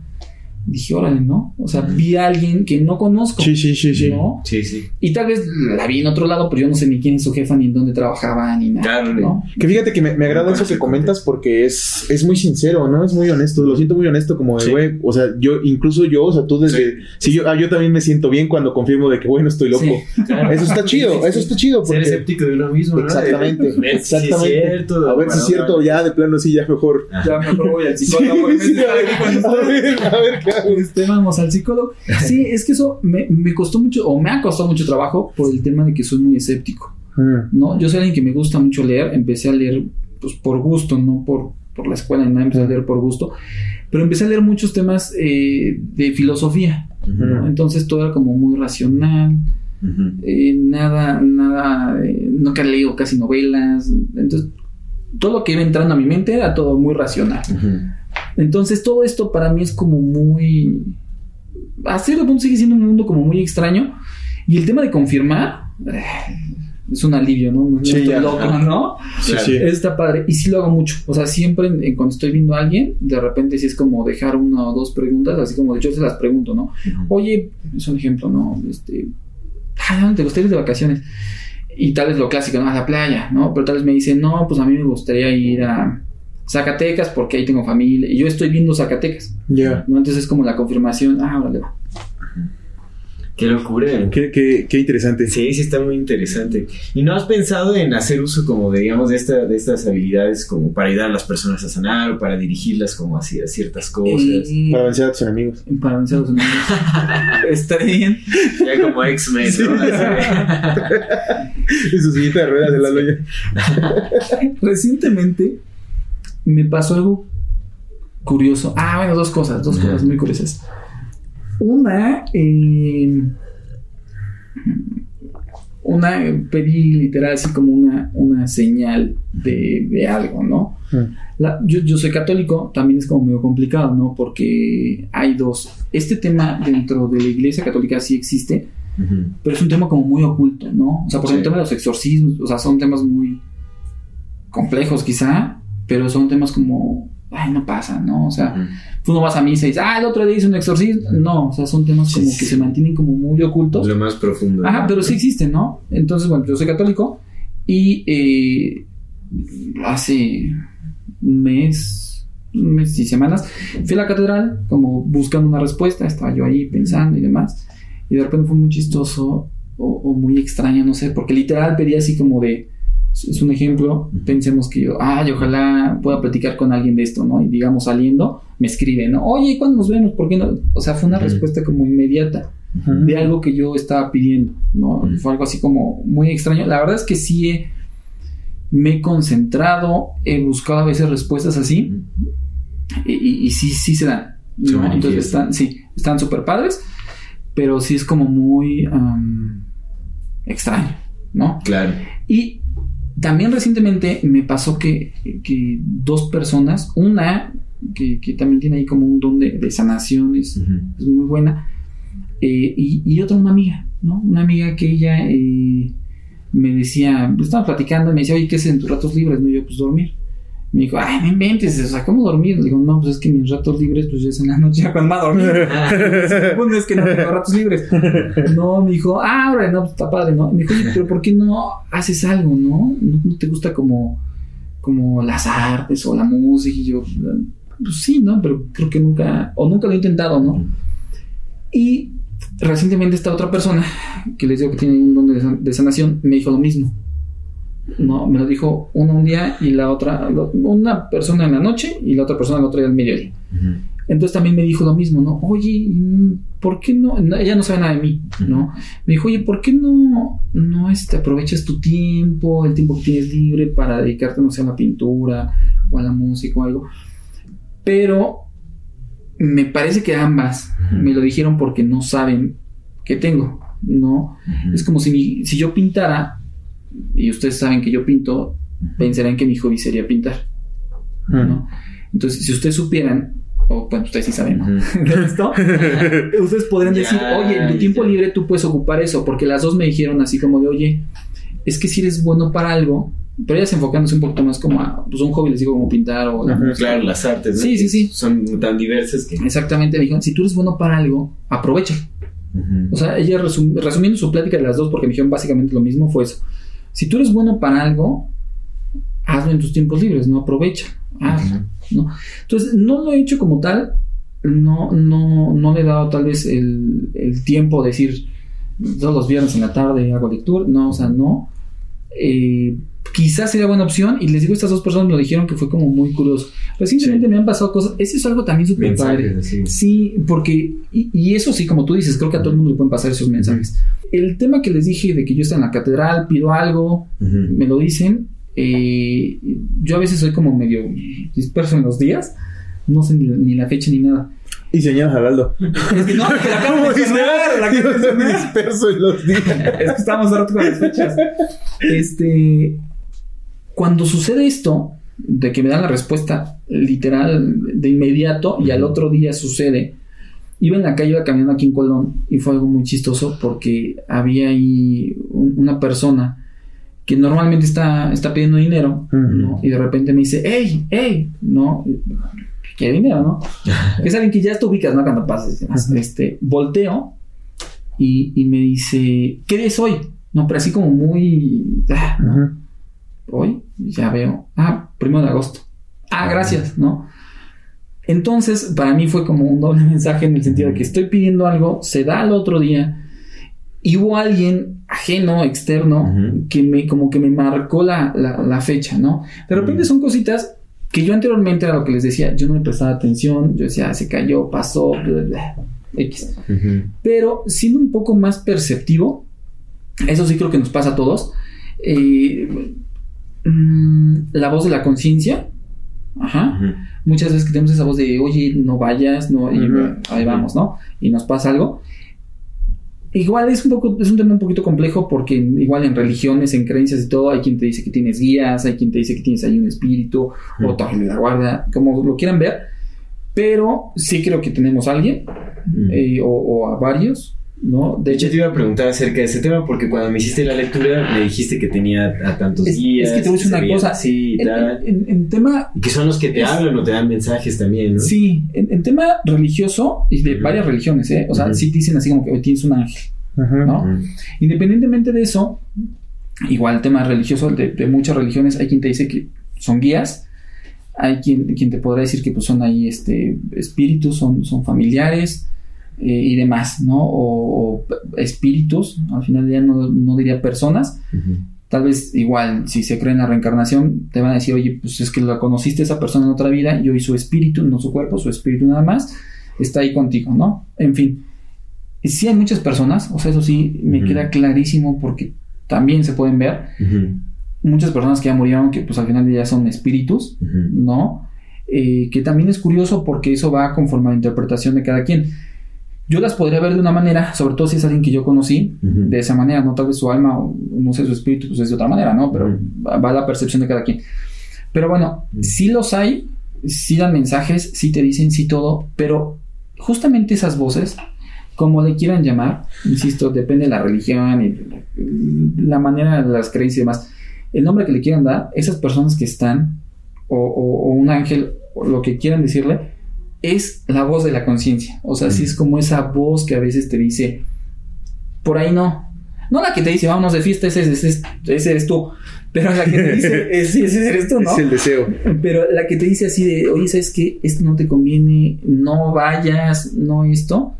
dije, órale, ¿no? O sea, vi a alguien que no conozco. Sí, sí, sí, sí. ¿no? Sí, sí. Y tal vez la vi en otro lado, pero yo no sé ni quién es su jefa, ni en dónde trabajaba, ni nada. Claro, ¿no? Que fíjate que me, me agrada eso que comentas porque es, es muy sincero, ¿no? Es muy honesto. Lo siento muy honesto, como de, güey, sí. o sea, yo, incluso yo, o sea, tú desde. Sí, sí yo, ah, yo también me siento bien cuando confirmo de que, bueno, estoy loco. Sí, claro. Eso está chido, eso está chido. Porque... Ser escéptico de uno mismo, ¿no? Exactamente. A ver exactamente. Si es cierto, a ver si es cierto, ya de plano sí, ya mejor. Ya mejor voy al psicólogo. a ver, a ver, ¿qué hago? Este, vamos al psicólogo. Sí, es que eso me, me, costó mucho, o me ha costado mucho trabajo por el tema de que soy muy escéptico. Mm. ¿no? Yo soy alguien que me gusta mucho leer, empecé a leer pues, por gusto, no por, por la escuela, nada, empecé a leer por gusto, pero empecé a leer muchos temas eh, de filosofía, entonces todo era como muy racional, uh -huh. eh, nada, nada, eh, nunca leo casi novelas, entonces todo lo que iba entrando a mi mente era todo muy racional. Uh -huh. Entonces todo esto para mí es como muy a cierto punto sigue siendo un mundo como muy extraño. Y el tema de confirmar eh, es un alivio, ¿no? No sí, estoy ya, loco, ¿no? Sí, sí. Está padre. Y sí lo hago mucho. O sea, siempre en, en, cuando estoy viendo a alguien, de repente sí es como dejar una o dos preguntas, así como de hecho se las pregunto, ¿no? Uh -huh. Oye, es un ejemplo, ¿no? Este, ¿dónde te gustaría ir de vacaciones? Y tal vez lo clásico, ¿no? A la playa, ¿no? Pero tal vez me dicen, no, pues a mí me gustaría ir a Zacatecas porque ahí tengo familia. Y yo estoy viendo Zacatecas. Ya. Yeah. ¿no? Entonces es como la confirmación. Ah, órale va. Qué locura. Qué, qué, qué, interesante. Sí, sí, está muy interesante. ¿Y no has pensado en hacer uso como de, digamos, de, esta, de estas habilidades como para ayudar a las personas a sanar o para dirigirlas como hacia ciertas cosas? Eh, para vencer a tus enemigos. Para vencer a tus enemigos. Está bien. Ya como X-Men, ¿no? Sí. y su sillita de ruedas de la loya. Recientemente me pasó algo curioso. Ah, bueno, dos cosas, dos uh -huh. cosas muy curiosas. Una, eh, una, pedí literal así como una, una señal de, de algo, ¿no? La, yo, yo, soy católico, también es como medio complicado, ¿no? Porque hay dos. Este tema dentro de la iglesia católica sí existe, pero es un tema como muy oculto, ¿no? O sea, por ejemplo, sí. el tema de los exorcismos, o sea, son temas muy complejos quizá, pero son temas como ay, no pasa, ¿no? O sea, uh -huh. tú no vas a misa y dices, ah, el otro día hice un exorcismo. No, o sea, son temas como sí, que sí. se mantienen como muy ocultos. Lo más profundo. Ajá, pero sí existen, ¿no? Entonces, bueno, yo soy católico y eh, hace un mes, un mes y semanas, fui a la catedral como buscando una respuesta, estaba yo ahí pensando y demás, y de repente fue muy chistoso o, o muy extraño, no sé, porque literal pedía así como de es un ejemplo, pensemos que yo, ay, ojalá pueda platicar con alguien de esto, ¿no? Y digamos saliendo, me escribe, ¿no? Oye, ¿cuándo nos vemos? ¿Por qué no? O sea, fue una uh -huh. respuesta como inmediata uh -huh. de algo que yo estaba pidiendo, ¿no? Uh -huh. Fue algo así como muy extraño. La verdad es que sí he, me he concentrado, he buscado a veces respuestas así y, y, y, sí, sí se dan, ¿no? Entonces están, sí, están súper padres, pero sí es como muy um, extraño, ¿no? Claro. Y también recientemente me pasó que, que dos personas, una que, que, también tiene ahí como un don de, de sanación, es, uh -huh. es, muy buena, eh, y, y, otra una amiga, ¿no? Una amiga que ella eh, me decía, estaba platicando, me decía, oye, ¿qué haces en tus ratos libres? No, yo, pues dormir. Me dijo, ay, no inventes, o sea, ¿cómo dormir? Le digo, no, pues es que mis ratos libres, pues es en la noche ya cuando va a dormir. pues es que no tengo ratos libres. No, me dijo, ah, ahora no, pues está padre, ¿no? Me dijo, oye, pero ¿por qué no haces algo, no? ¿No, te gusta como, como las artes o la música? Y yo, pues sí, ¿no? Pero creo que nunca, o nunca lo he intentado, ¿no? Y recientemente esta otra persona, que les digo que tiene un don de, de sanación, me dijo lo mismo. No, me lo dijo uno un día y la otra, una persona en la noche y la otra persona el otro día al mediodía. Entonces también me dijo lo mismo, ¿no? Oye, ¿por qué no? Ella no sabe nada de mí, ¿no? Me dijo, oye, ¿por qué no, no este, aprovechas tu tiempo, el tiempo que tienes libre para dedicarte, no sé, a la pintura o a la música o algo? Pero me parece que ambas me lo dijeron porque no saben qué tengo, ¿no? Es como si, mi- si yo pintara, y ustedes saben que yo pinto, pensarían que mi hobby sería pintar, ¿no? Entonces, si ustedes supieran, o bueno, ustedes sí saben, ¿no? de esto, ustedes podrían decir, oye, en tu tiempo ya. libre tú puedes ocupar eso, porque las dos me dijeron así como de, oye, es que si eres bueno para algo, pero ellas enfocándose un poquito más como a, pues un hobby, les digo, como pintar o Ajá. Claro, las artes, ¿no? Sí, sí, sí. Son tan diversas que... Exactamente, me dijeron, si tú eres bueno para algo, aprovecha. Ujú. O sea, ella resum- resumiendo su plática de las dos, porque me dijeron básicamente lo mismo, fue eso. Si tú eres bueno para algo, hazlo en tus tiempos libres, no aprovecha. hazlo, ¿no? Entonces, no lo he hecho como tal, no, no, no le he dado tal vez el, el tiempo de decir todos los viernes en la tarde hago lectura, no, o sea, no. Eh, quizás sería buena opción, y les digo, estas dos personas me lo dijeron que fue como muy curioso. Recientemente me han pasado cosas, eso es algo también súper padre. Así. Sí, porque, y, y eso sí, como tú dices, creo que a todo el mundo le pueden pasar esos mensajes. El tema que les dije de que yo estoy en la catedral, pido algo, me lo dicen, eh, yo a veces soy como medio disperso en los días, no sé ni, ni la fecha ni nada. Y señor Geraldo. Es que no, que la acabo de mencionar, la acabo de disperso en los días. Es que estábamos rato con las fechas. Este, cuando sucede esto, de que me dan la respuesta literal de inmediato y al otro día sucede, iba en la calle, iba caminando aquí en Colón y fue algo muy chistoso porque había ahí un- una persona que normalmente está, está pidiendo dinero, ¿no? Y de repente me dice, hey, hey, ¿no? ¿Qué dinero, no? Que es alguien que ya te ubicas, ¿no? Cuando pases. Este, volteo y, y me dice, ¿qué día es hoy? No, pero así como muy... ah. Hoy, ya veo. Ah, primero de agosto. Ah, gracias, ¿no? Entonces, para mí fue como un doble mensaje en el sentido de que estoy pidiendo algo, se da al otro día, y hubo alguien ajeno, externo, que me, como que me marcó la, la- la fecha, ¿no? De repente son cositas que yo anteriormente era lo que les decía, yo no me prestaba atención, yo decía, "Ah, se cayó, pasó, bla, bla, X. Pero siendo un poco más perceptivo, eso sí creo que nos pasa a todos, eh, mm, la voz de la conciencia, ajá, muchas veces que tenemos esa voz de, oye, no vayas, no, y ahí vamos, ¿no? Y nos pasa algo. Igual es un poco, es un tema un poquito complejo porque igual en religiones, en creencias y todo, hay quien te dice que tienes guías, hay quien te dice que tienes ahí un espíritu, o de la guarda, como lo quieran ver, pero sí creo que tenemos a alguien, Ujú. eh, o, o a varios, ¿no? De hecho, te iba a preguntar acerca de ese tema porque cuando me hiciste la lectura me dijiste que tenía a tantos Es- es días. que te voy a decir una cosa, Sí, en, tema Y que son los que te es- hablan o te dan mensajes también, ¿no? Sí, en, en tema religioso y de varias religiones, ¿eh? O sea, Ujú. sí dicen así como que hoy tienes un ángel. ¿no? Independientemente de eso, igual el tema religioso de, de muchas religiones, hay quien te dice que son guías, hay quien, quien te podrá decir que pues, son ahí este, espíritus, son, son familiares eh, y demás, ¿no? O, o espíritus, al final ya no, no diría personas, Ujú. Tal vez igual, si se cree en la reencarnación, te van a decir, oye, pues es que la conociste a esa persona en otra vida y hoy su espíritu, no su cuerpo, su espíritu nada más, está ahí contigo, ¿no? En fin, sí hay muchas personas, o sea, eso sí me Ujú. queda clarísimo porque también se pueden ver Ujú. muchas personas que ya murieron que pues al final ya son espíritus. ¿no? Eh, que también es curioso porque eso va conforme a la interpretación de cada quien. Yo las podría ver de una manera, sobre todo si es alguien que yo conocí, de esa manera, no tal vez su alma o no sé su espíritu, pues es de otra manera, ¿no? Pero Ujú. va va la percepción de cada quien. Pero bueno, Ujú. sí los hay, sí dan mensajes, sí te dicen, sí todo, pero justamente esas voces, como le quieran llamar, insisto, depende de la religión y la manera de las creencias y demás, el nombre que le quieran dar, esas personas que están, o, o- o un ángel, o lo que quieran decirle, es la voz de la conciencia. O sea, sí Mm. es como esa voz que a veces te dice, por ahí no. No la que te dice, vámonos de fiesta, ese, ese- ese eres tú. Pero la que te dice, ese, ese eres tú, ¿no? Es el deseo. Pero la que te dice así de, oye, ¿sabes qué? Esto no te conviene, no vayas, no esto.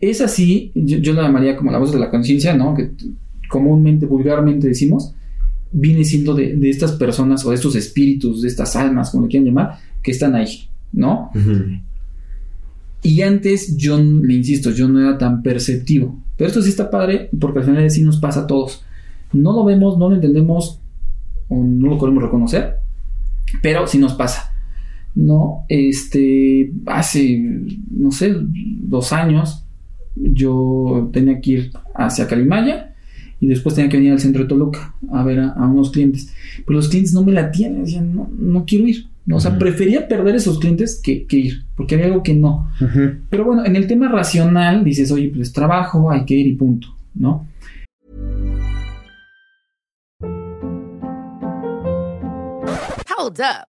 Es así, yo, yo la llamaría como la voz de la conciencia, ¿no? Que comúnmente, vulgarmente decimos. viene siendo de, de estas personas o de estos espíritus, de estas almas, como le quieran llamar, que están ahí, ¿no? Ujú. Y antes yo, le insisto, yo no era tan perceptivo. Pero esto sí está padre porque al final sí nos pasa a todos. No lo vemos, no lo entendemos o no lo queremos reconocer, pero sí nos pasa. No, este, hace, no sé, dos años yo tenía que ir hacia Calimaya y después tenía que venir al centro de Toluca a ver a, a unos clientes. Pero los clientes no me la tienen, decían, no, no quiero ir. No, o sea, prefería perder esos clientes que, que ir, porque había algo que no. Pero bueno, en el tema racional dices, oye, pues trabajo, hay que ir y punto, ¿no? Hold up.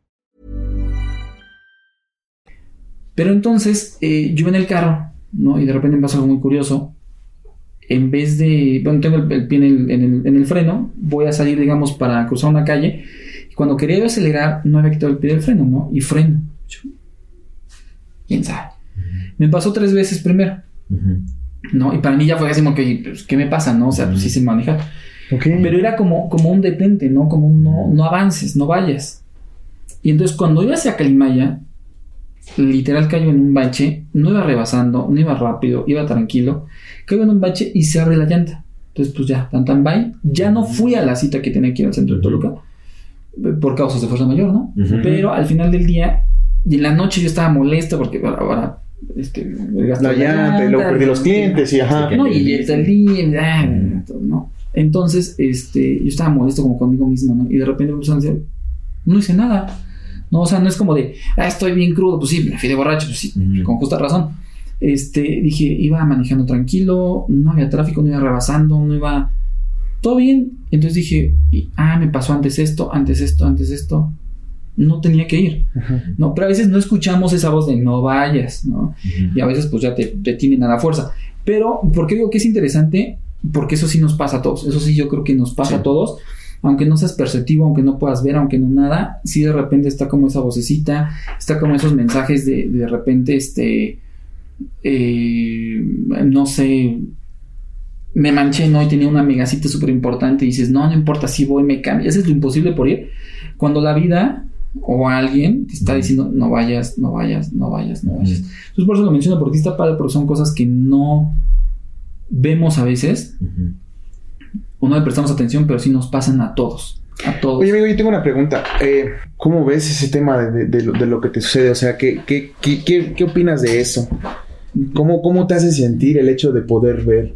Pero entonces eh, yo iba en el carro, ¿no? Y de repente me pasa algo muy curioso. En vez de, bueno, tengo el, el pie en el, en el- en el freno, voy a salir, digamos, para cruzar una calle. Y cuando quería yo acelerar, no había quitado el pie del freno, ¿no? Y freno. Yo, ¿Quién sabe? Me pasó tres veces primero. ¿no? Y para mí ya fue así como que, pues, ¿qué me pasa, no? O sea, pues sí se maneja. Ok. Pero era como, como un detente, ¿no? Como un no, no avances, no vayas. Y entonces cuando iba hacia Calimaya, literal cayó en un bache, no iba rebasando, no iba rápido, iba tranquilo, cayó en un bache y se abre la llanta. Entonces, pues ya, tan tan bye. Ya no fui a la cita que tenía que ir al centro de Toluca, eh, por causas de fuerza mayor, ¿no? Ujú. Pero al final del día, y en la noche yo estaba molesto porque ahora, este, gasté La llanta, y luego perdí los clientes y ajá. No, y el día, ah, no. Entonces, este, yo estaba molesto como conmigo mismo, ¿no? Y de repente me empezaron a decir, no hice nada. No, o sea, no es como de, ah, estoy bien crudo, pues sí, me fui de borracho, pues sí, Ujú. con justa razón. Este, dije, iba manejando tranquilo, no había tráfico, no iba rebasando, no iba. Todo bien. Entonces dije, ah, me pasó antes esto, antes esto, antes esto. No tenía que ir. No, pero a veces no escuchamos esa voz de no vayas, ¿no? Y a veces pues ya te, te tienen a la fuerza. Pero, ¿por qué digo que es interesante? Porque eso sí nos pasa a todos, eso sí yo creo que nos pasa Sí. a todos, aunque no seas perceptivo, aunque no puedas ver, aunque no nada, sí de repente está como esa vocecita, está como esos mensajes de de repente, este, eh, no sé, me manché, ¿no? Y tenía una megacita súper importante y dices, no, no importa, si voy, me cambio, haces lo imposible por ir, cuando la vida o alguien te está diciendo, no vayas, no vayas, no vayas, no vayas. Entonces por eso lo menciono, porque está padre, porque son cosas que no vemos a veces. O no le prestamos atención, pero sí nos pasan a todos. Oye, amigo, yo tengo una pregunta. Eh, ¿Cómo ves ese tema de, lo, que te sucede? O sea, ¿qué, opinas de eso? ¿Cómo, ¿Cómo te hace sentir el hecho de poder ver?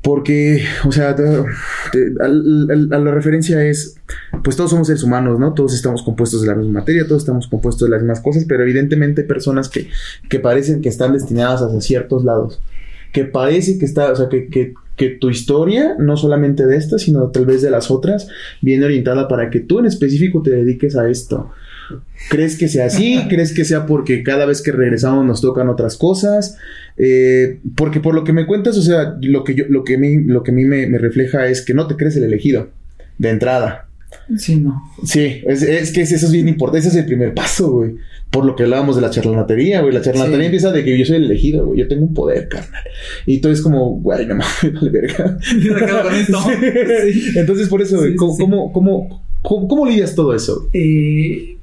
Porque, o sea, a la referencia es, pues todos somos seres humanos, ¿no? Todos estamos compuestos de la misma materia, todos estamos compuestos de las mismas cosas, pero evidentemente hay personas que, parecen que están destinadas hacia ciertos lados. Que parece que está, o sea, que, que tu historia, no solamente de esta, sino tal vez de las otras, viene orientada para que tú en específico te dediques a esto. ¿Crees que sea así? ¿Crees que sea porque cada vez que regresamos nos tocan otras cosas? Eh, porque por lo que me cuentas, o sea, lo que yo, lo que a mí, lo que a mí me, me refleja es que no te crees el elegido de entrada. Sí, no. Sí, es, es que eso es bien importante, ese es el primer paso, güey. Por lo que hablábamos de la charlatanería, güey. La charlatanería Sí. empieza de que yo soy el elegido, güey. Yo tengo un poder, carnal. Y tú es como, güey, no mames, vale verga. Yo me quedo con esto. Sí. Entonces, por eso, güey, Sí, ¿cómo, cómo, cómo, cómo- cómo lidias todo eso? Eh,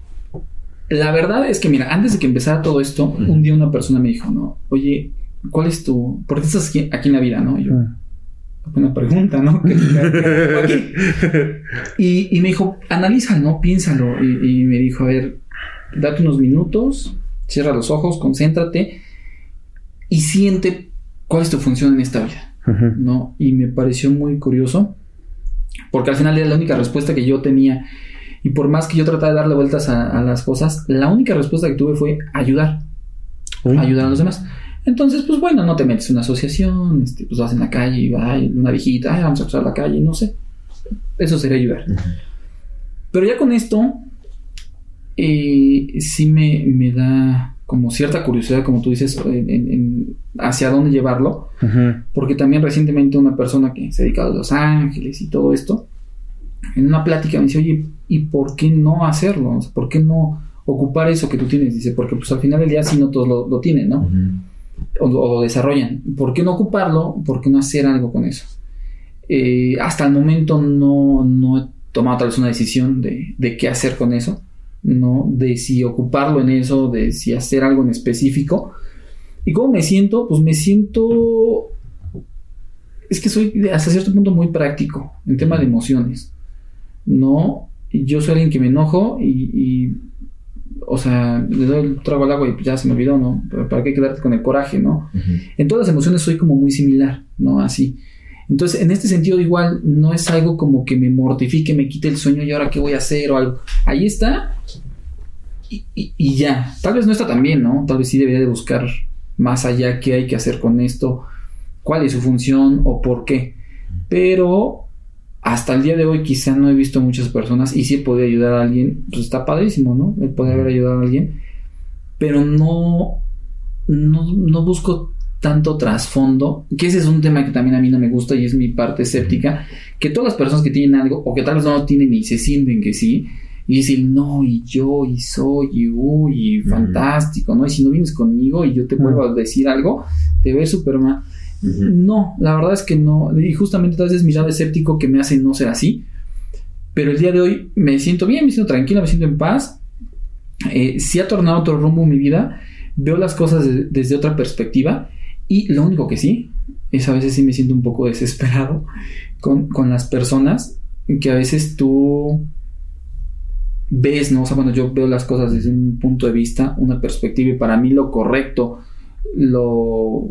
la verdad es que, mira, antes de que empezara todo esto, un día una persona me dijo, ¿no? Oye, ¿cuál es tu... ¿Por qué estás aquí, aquí en la vida, no? Y yo, Buena pregunta, ¿no? ¿Qué- qué- qué? Y, y me dijo, analiza, ¿no? Piénsalo. Y, y me dijo, a ver, date unos minutos, cierra los ojos, concéntrate y siente cuál es tu función en esta vida. ¿no? Y me pareció muy curioso, porque al final era la única respuesta que yo tenía. Y por más que yo trataba de darle vueltas a, a las cosas, la única respuesta que tuve fue ayudar ayudar a los demás. Entonces, pues bueno, no te metes en una asociación, este, pues vas en la calle y ay, una viejita, ay, vamos a cruzar la calle, no sé. Eso sería ayudar. Pero ya con esto, eh, sí me, me da como cierta curiosidad, como tú dices, en- en- hacia dónde llevarlo. Ujú. Porque también recientemente una persona que se dedica a Los Ángeles y todo esto, en una plática me dice, oye, ¿y por qué no hacerlo? O sea, ¿Por qué no ocupar eso que tú tienes? Dice, porque pues al final del día sí no todos lo, lo tienen, ¿no? O, o lo desarrollan. ¿Por qué no ocuparlo? ¿Por qué no hacer algo con eso? Eh, hasta el momento no, no he tomado tal vez una decisión de, de qué hacer con eso, ¿no? De si ocuparlo en eso, de si hacer algo en específico. ¿Y cómo me siento? Pues me siento... Es que soy hasta cierto punto muy práctico en tema de emociones, ¿no? Yo soy alguien que me enojo y, y, o sea, le doy el trago al agua y pues ya se me olvidó, ¿no? Pero ¿Para qué quedarte con el coraje, ¿no? En todas las emociones soy como muy similar, ¿no? Así. Entonces, en este sentido, igual no es algo como que me mortifique, me quite el sueño y ahora qué voy a hacer o algo. Ahí está y, y- y ya. Tal vez no está tan bien, ¿no? Tal vez sí debería de buscar más allá qué hay que hacer con esto, cuál es su función o por qué. Pero hasta el día de hoy quizá no he visto muchas personas y si he podido ayudar a alguien, pues está padrísimo, ¿no? El poder haber ayudado a alguien. Pero no, no, no busco tanto trasfondo, que ese es un tema que también a mí no me gusta y es mi parte escéptica, que todas las personas que tienen algo o que tal vez no lo tienen y se sienten que sí, y decir, no, y yo, y soy, y uy, y fantástico, ¿no? Y si no vienes conmigo y yo te vuelvo a decir algo, te ves súper mal. No, la verdad es que no. Y justamente tal vez es mi lado escéptico que me hace no ser así. Pero el día de hoy me siento bien, me siento tranquilo, me siento en paz. Eh, si ha tornado otro rumbo en mi vida, veo las cosas de- desde otra perspectiva. Y lo único que sí, es a veces sí me siento un poco desesperado con, con las personas que a veces tú ves, ¿no? O sea, bueno, yo veo las cosas desde un punto de vista, una perspectiva, y para mí lo correcto, lo.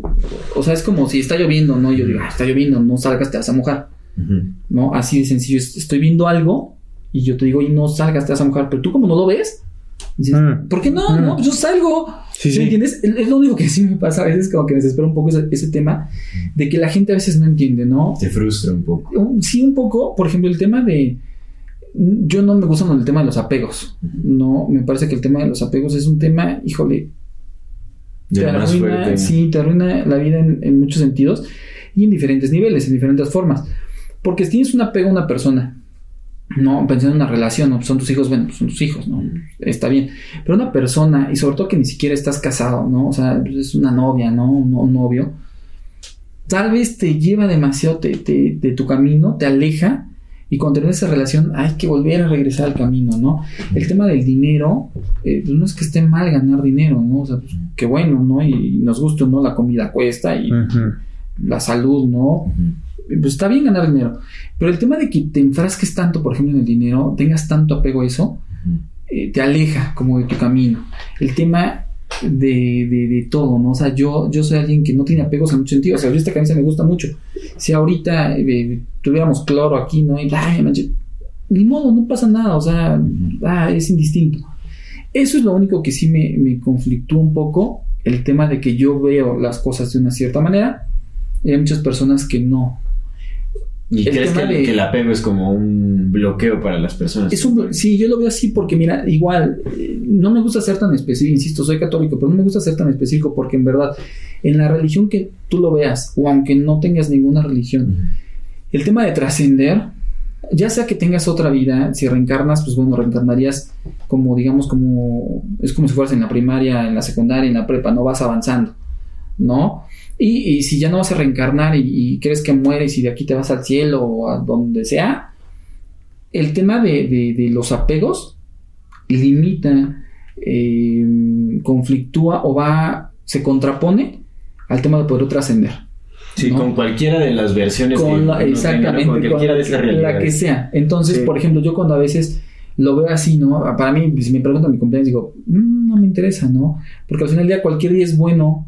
O sea, es como si está lloviendo, ¿no? Y yo digo, ah, está lloviendo, no salgas, te vas a mojar, Ujú. ¿no? Así de sencillo, es- estoy viendo algo y yo te digo, y no salgas, te vas a mojar, pero tú como no lo ves, dices, Mm. ¿por qué no? Mm. No, pues yo salgo. Sí, ¿Sí sí. me entiendes? Es lo único que sí me pasa a veces, como que me desespera un poco ese, ese tema de que la gente a veces no entiende, ¿no? Te frustra un poco. Sí, un poco, por ejemplo, el tema de... Yo no me gusta el tema de los apegos, ¿no? Me parece que el tema de los apegos es un tema, híjole, De te arruina, fuerte. sí, te arruina la vida en, en muchos sentidos y en diferentes niveles, en diferentes formas. Porque si tienes un apego a una persona, no, pensando en una relación, ¿no? Son tus hijos, bueno, pues son tus hijos, ¿no? Está bien. Pero una persona, y sobre todo que ni siquiera estás casado, ¿no? O sea, es una novia, ¿no? Un, un novio. Tal vez te lleva demasiado te- te- de tu camino, te aleja, y cuando tienes esa relación hay que volver a regresar al camino, ¿no? El tema del dinero, eh, pues no es que esté mal ganar dinero, ¿no? O sea, pues qué bueno, ¿no? Y nos gusta o no, la comida cuesta y la salud, ¿no? Pues está bien ganar dinero. Pero el tema de que te enfrasques tanto, por ejemplo, en el dinero, tengas tanto apego a eso, eh, te aleja como de tu camino. El tema de, de- todo, ¿no? O sea, yo, yo soy alguien que no tiene apegos en muchos sentidos. O sea, yo esta camisa me gusta mucho. Si ahorita eh, tuviéramos cloro aquí, ¿no? Y, ni modo, no pasa nada. O sea, ah, es indistinto. Eso es lo único que sí me, me conflictúa un poco. El tema de que yo veo las cosas de una cierta manera. Y hay muchas personas que no. ¿Y El crees que, de- que el apego es como un bloqueo para las personas? Es un, sí, yo lo veo así porque, mira, igual, eh, no me gusta ser tan específico, insisto, soy católico, pero no me gusta ser tan específico porque en verdad, en la religión que tú lo veas, o aunque no tengas ninguna religión, el tema de trascender, ya sea que tengas otra vida, si reencarnas, pues bueno, reencarnarías como, digamos, como, es como si fueras en la primaria, en la secundaria, en la prepa, no vas avanzando, ¿no? Y, y si ya no vas a reencarnar y, y crees que mueres y de aquí te vas al cielo o a donde sea, el tema de, de- de los apegos limita, eh, conflictúa o va, se contrapone al tema de poder trascender. Sí, ¿no? con cualquiera de las versiones con que la- ¿no? exactamente con cualquiera de esas la realidades. que sea entonces Sí. por ejemplo yo cuando a veces lo veo así no para mí si me preguntan mi cumpleaños digo "Mm, no me interesa no porque al final del día cualquier día es bueno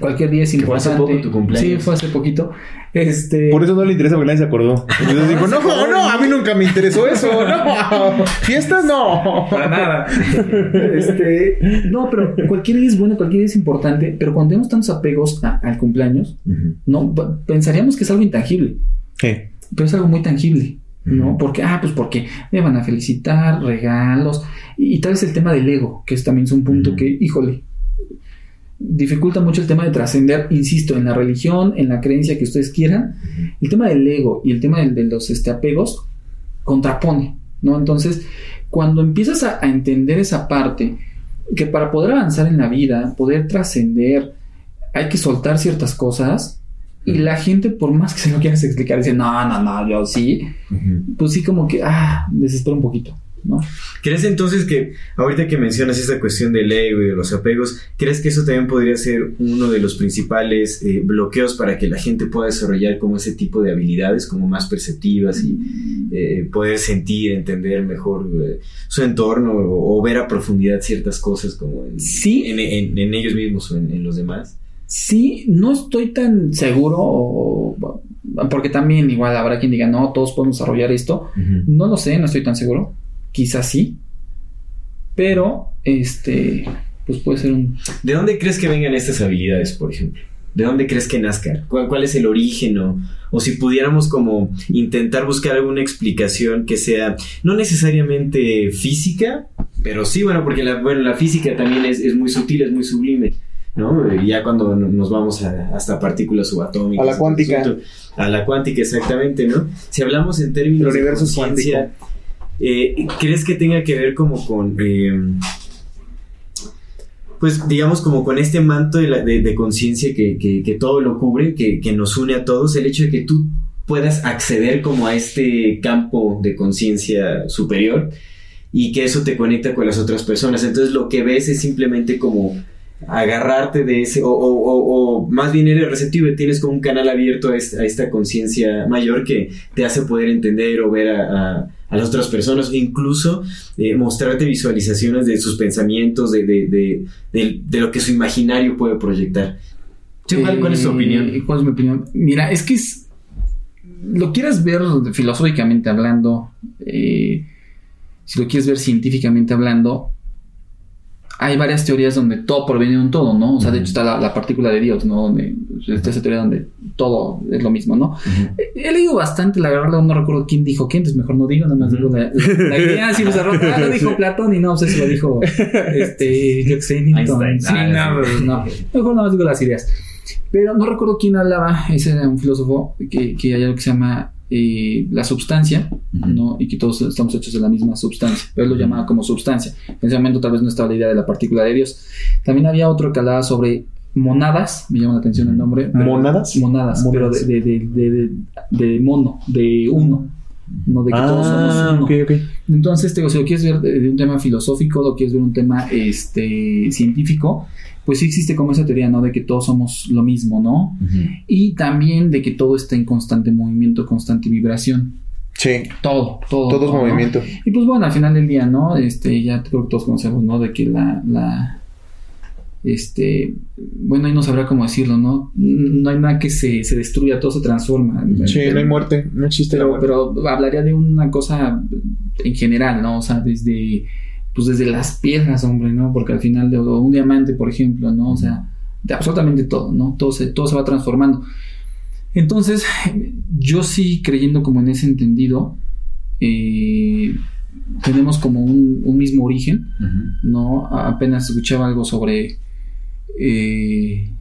cualquier día es Que fue hace importante poco tu cumpleaños. sí fue hace poquito este Por eso no le interesa porque nadie se acordó. Entonces digo, no, no, a mí nunca me interesó eso. No, fiestas no. para nada este no pero cualquier día es bueno cualquier día es importante pero cuando tenemos tantos apegos a- al cumpleaños no pensaríamos que es algo intangible Sí. pero es algo muy tangible, ¿no? Porque, ah, pues porque me van a felicitar, regalos, y, y tal vez el tema del ego, que es también es un punto que, híjole, dificulta mucho el tema de trascender, insisto, en la religión, en la creencia que ustedes quieran, el tema del ego y el tema del- de, los este, apegos contrapone, ¿no? Entonces, cuando empiezas a, a entender esa parte, que para poder avanzar en la vida, poder trascender, hay que soltar ciertas cosas, y la gente, por más que se lo quieras explicar, dice, no, no, no, yo sí, Ujú. pues sí como que, ah, desespera un poquito, ¿no? ¿Crees entonces que, ahorita que mencionas esta cuestión del ego y de los apegos, ¿crees que eso también podría ser uno de los principales eh, bloqueos para que la gente pueda desarrollar como ese tipo de habilidades, como más perceptivas y eh, poder sentir, entender mejor eh, su entorno o, o ver a profundidad ciertas cosas como en, Sí. en, en- en ellos mismos o en, los demás? Sí, no estoy tan seguro, o- porque también igual habrá quien diga, no, todos podemos desarrollar esto. No lo sé, no estoy tan seguro. Quizás sí. Pero, este, pues puede ser un... ¿De dónde crees que vengan estas habilidades, por ejemplo? ¿De dónde crees que nazcan? ¿Cuál, cuál es el origen? O, o si pudiéramos como intentar buscar alguna explicación que sea no necesariamente física, pero sí, bueno, porque la, bueno, la física también es, es muy sutil, es muy sublime, ¿no? Ya cuando no- nos vamos a- hasta partículas subatómicas. A la cuántica. asunto. A la cuántica, exactamente, ¿no? Si hablamos en términos El universo de conciencia, eh, ¿crees que tenga que ver como con... eh, pues digamos como con este manto de, de- conciencia que, que- todo lo cubre, que, que nos une a todos, el hecho de que tú puedas acceder como a este campo de conciencia superior y que eso te conecta con las otras personas. Entonces lo que ves es simplemente como agarrarte de ese, o, o- o- más bien eres receptivo y tienes como un canal abierto a, esta conciencia mayor que te hace poder entender o ver a- a las otras personas, incluso eh, mostrarte visualizaciones de sus pensamientos, de, de, de- de- de lo que su imaginario puede proyectar. Sí, ¿cuál, cuál es tu Eh, opinión? ¿Cuál es mi opinión? Mira, es que es... Lo quieras ver filosóficamente hablando, eh, si lo quieres ver científicamente hablando, hay varias teorías donde todo proviene de un todo, ¿no? O sea, de hecho está la, la partícula de Dios, ¿no? Donde está esa teoría donde todo es lo mismo, ¿no? He leído bastante, la verdad no recuerdo quién dijo qué, entonces mejor no digo, nada más digo la, la- la idea, cerró, ah, lo dijo Platón y no sé si lo dijo este, yo qué sé, Newton. Sí, Ah, no, pues, no, mejor nada más digo las ideas. Pero no recuerdo quién hablaba, ese era un filósofo, que, que hay algo que se llama eh, la substancia, Ujú. ¿no? Y que todos estamos hechos de la misma substancia. Pero él lo llamaba como substancia. En ese momento tal vez no estaba la idea de la partícula de Dios. También había otro que hablaba sobre monadas, me llama la atención el nombre. pero- ¿Monadas? Monadas, pero Monadas. de, de, de, de, de mono, de uno. No de que todos somos Ah, uno. ok, ok. Entonces, te digo, si lo quieres ver de, de un tema filosófico, lo quieres ver un tema este, científico, pues sí existe como esa teoría, ¿no? De que todos somos lo mismo, ¿no? Y también de que todo está en constante movimiento, constante vibración. Sí, Todo, todo. todo es movimiento. Y pues bueno, al final del día, ¿no? Este, ya creo que todos conocemos, ¿no? De que la, la, este, bueno, ahí no sabrá cómo decirlo, ¿no? No hay nada que se, se destruya, todo se transforma. Sí, no hay muerte, no existe la muerte. pero hablaría de una cosa en general, ¿no? O sea, desde, pues desde las piedras, hombre, ¿no? Porque al final de un diamante, por ejemplo, ¿no? O sea, de absolutamente todo, ¿no? Todo se, todo se va transformando. Entonces, yo sí creyendo como en ese entendido, eh, tenemos como un, un mismo origen, ¿no? A- Apenas escuchaba algo sobre eh,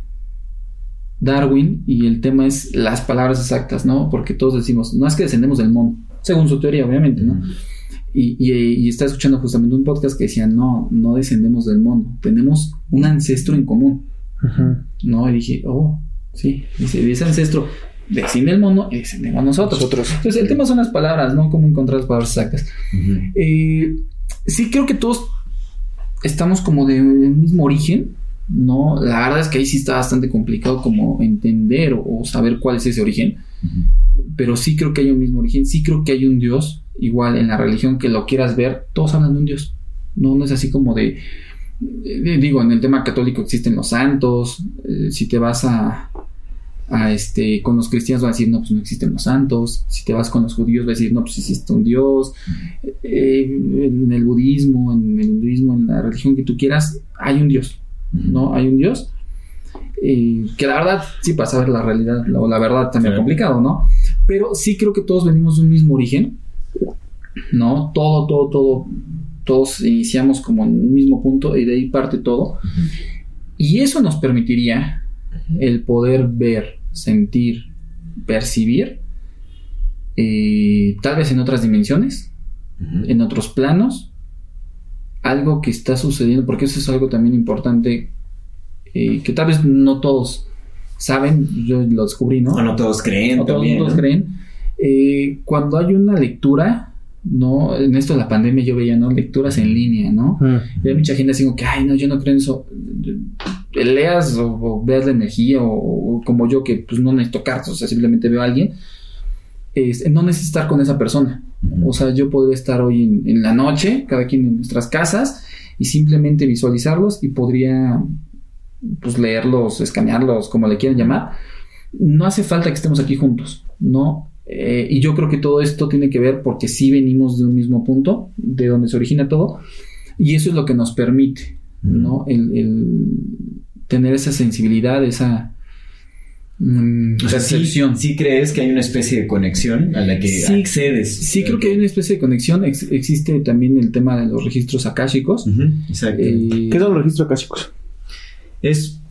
Darwin y el tema es las palabras exactas, ¿no? Porque todos decimos, no es que descendemos del mono, según su teoría, obviamente, ¿no? Y, y, y estaba escuchando justamente un podcast que decía, no, no descendemos del mono, tenemos un ancestro en común, Ujú. ¿no? Y dije, oh, sí, dice, de ese ancestro desciende el mono y descendemos nosotros. Nosotros. Entonces, el tema son las palabras, ¿no? Cómo encontrar las palabras exactas. Eh, sí, creo que todos estamos como de un mismo origen, No, la verdad es que ahí sí está bastante complicado como entender o, o saber cuál es ese origen. Pero sí creo que hay un mismo origen, sí creo que hay un Dios, igual en la religión que lo quieras ver, todos hablan de un Dios. No, no es así como de, de- digo, en el tema católico existen los santos, eh, si te vas a, a este, con los cristianos van a decir, no, pues no existen los santos, si te vas con los judíos va a decir, no, pues existe un Dios, Eh, en el budismo, en el hinduismo, en la religión que tú quieras, hay un Dios, ¿no? Hay un Dios. Que la verdad, sí, para saber la realidad o la verdad también Claro. complicado, ¿no? Pero sí creo que todos venimos de un mismo origen, ¿no? Todo, todo, todo, todos iniciamos como en un mismo punto y de ahí parte todo. Y eso nos permitiría el poder ver, sentir, percibir, eh, tal vez en otras dimensiones, en otros planos, algo que está sucediendo, porque eso es algo también importante, eh, que tal vez no todos saben, yo lo descubrí, ¿no? O no todos creen No todos, también, todos ¿no? creen. Eh, cuando hay una lectura, ¿no? En esto de la pandemia yo veía, ¿no? Lecturas en línea, ¿no? Y hay mucha gente así como que, ay, no, yo no creo en eso. Leas o, o veas la energía o, o como yo que pues no necesito cartas, o sea, simplemente veo a alguien. no necesito estar con esa persona. O sea, yo podría estar hoy en, en la noche, cada quien en nuestras casas, y simplemente visualizarlos y podría pues leerlos, escanearlos, como le quieran llamar. No hace falta que estemos aquí juntos, ¿no? Eh, y yo creo que todo esto tiene que ver porque sí venimos de un mismo punto, de donde se origina todo, y eso es lo que nos permite, ¿no? El, el tener esa sensibilidad, esa mm, O sea, sí, percepción. sí crees que hay una especie de conexión a la que Sí, accedes. Sí, creo que hay una especie de conexión. Ex- existe también el tema de los registros akáshicos. Exacto. Eh, ¿Qué son los registros acásicos? Es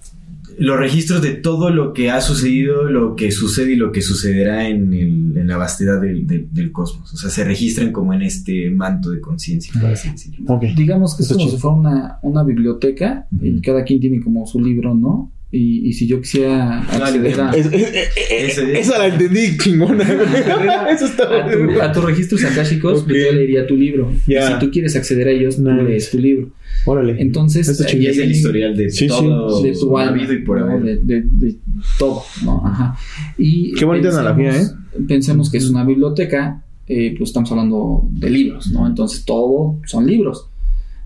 los registros de todo lo que ha sucedido, lo que sucede y lo que sucederá en, el- en la vastedad del, del- del cosmos. O sea, se registran como en este manto de conciencia, por así decirlo. Digamos que es como si fuera una, una biblioteca y cada quien tiene como su libro, ¿no? Y, y si yo quisiera acceder a, Es- es- es- Ese- esa la entendí chingona. Eso está a, tu- a tus registros akáshicos, Ok. pues yo leería tu libro. Y si tú quieres acceder a ellos, tú Nice. lees tu libro. Órale. Entonces, ahí es el historial de Sí, sí. todo de tu alma, y por de, de- de todo, ¿no? Ajá. Y Qué bonita analogía, ¿eh? Pensemos que es una biblioteca, eh, pues estamos hablando de libros, ¿no? Entonces todo son libros.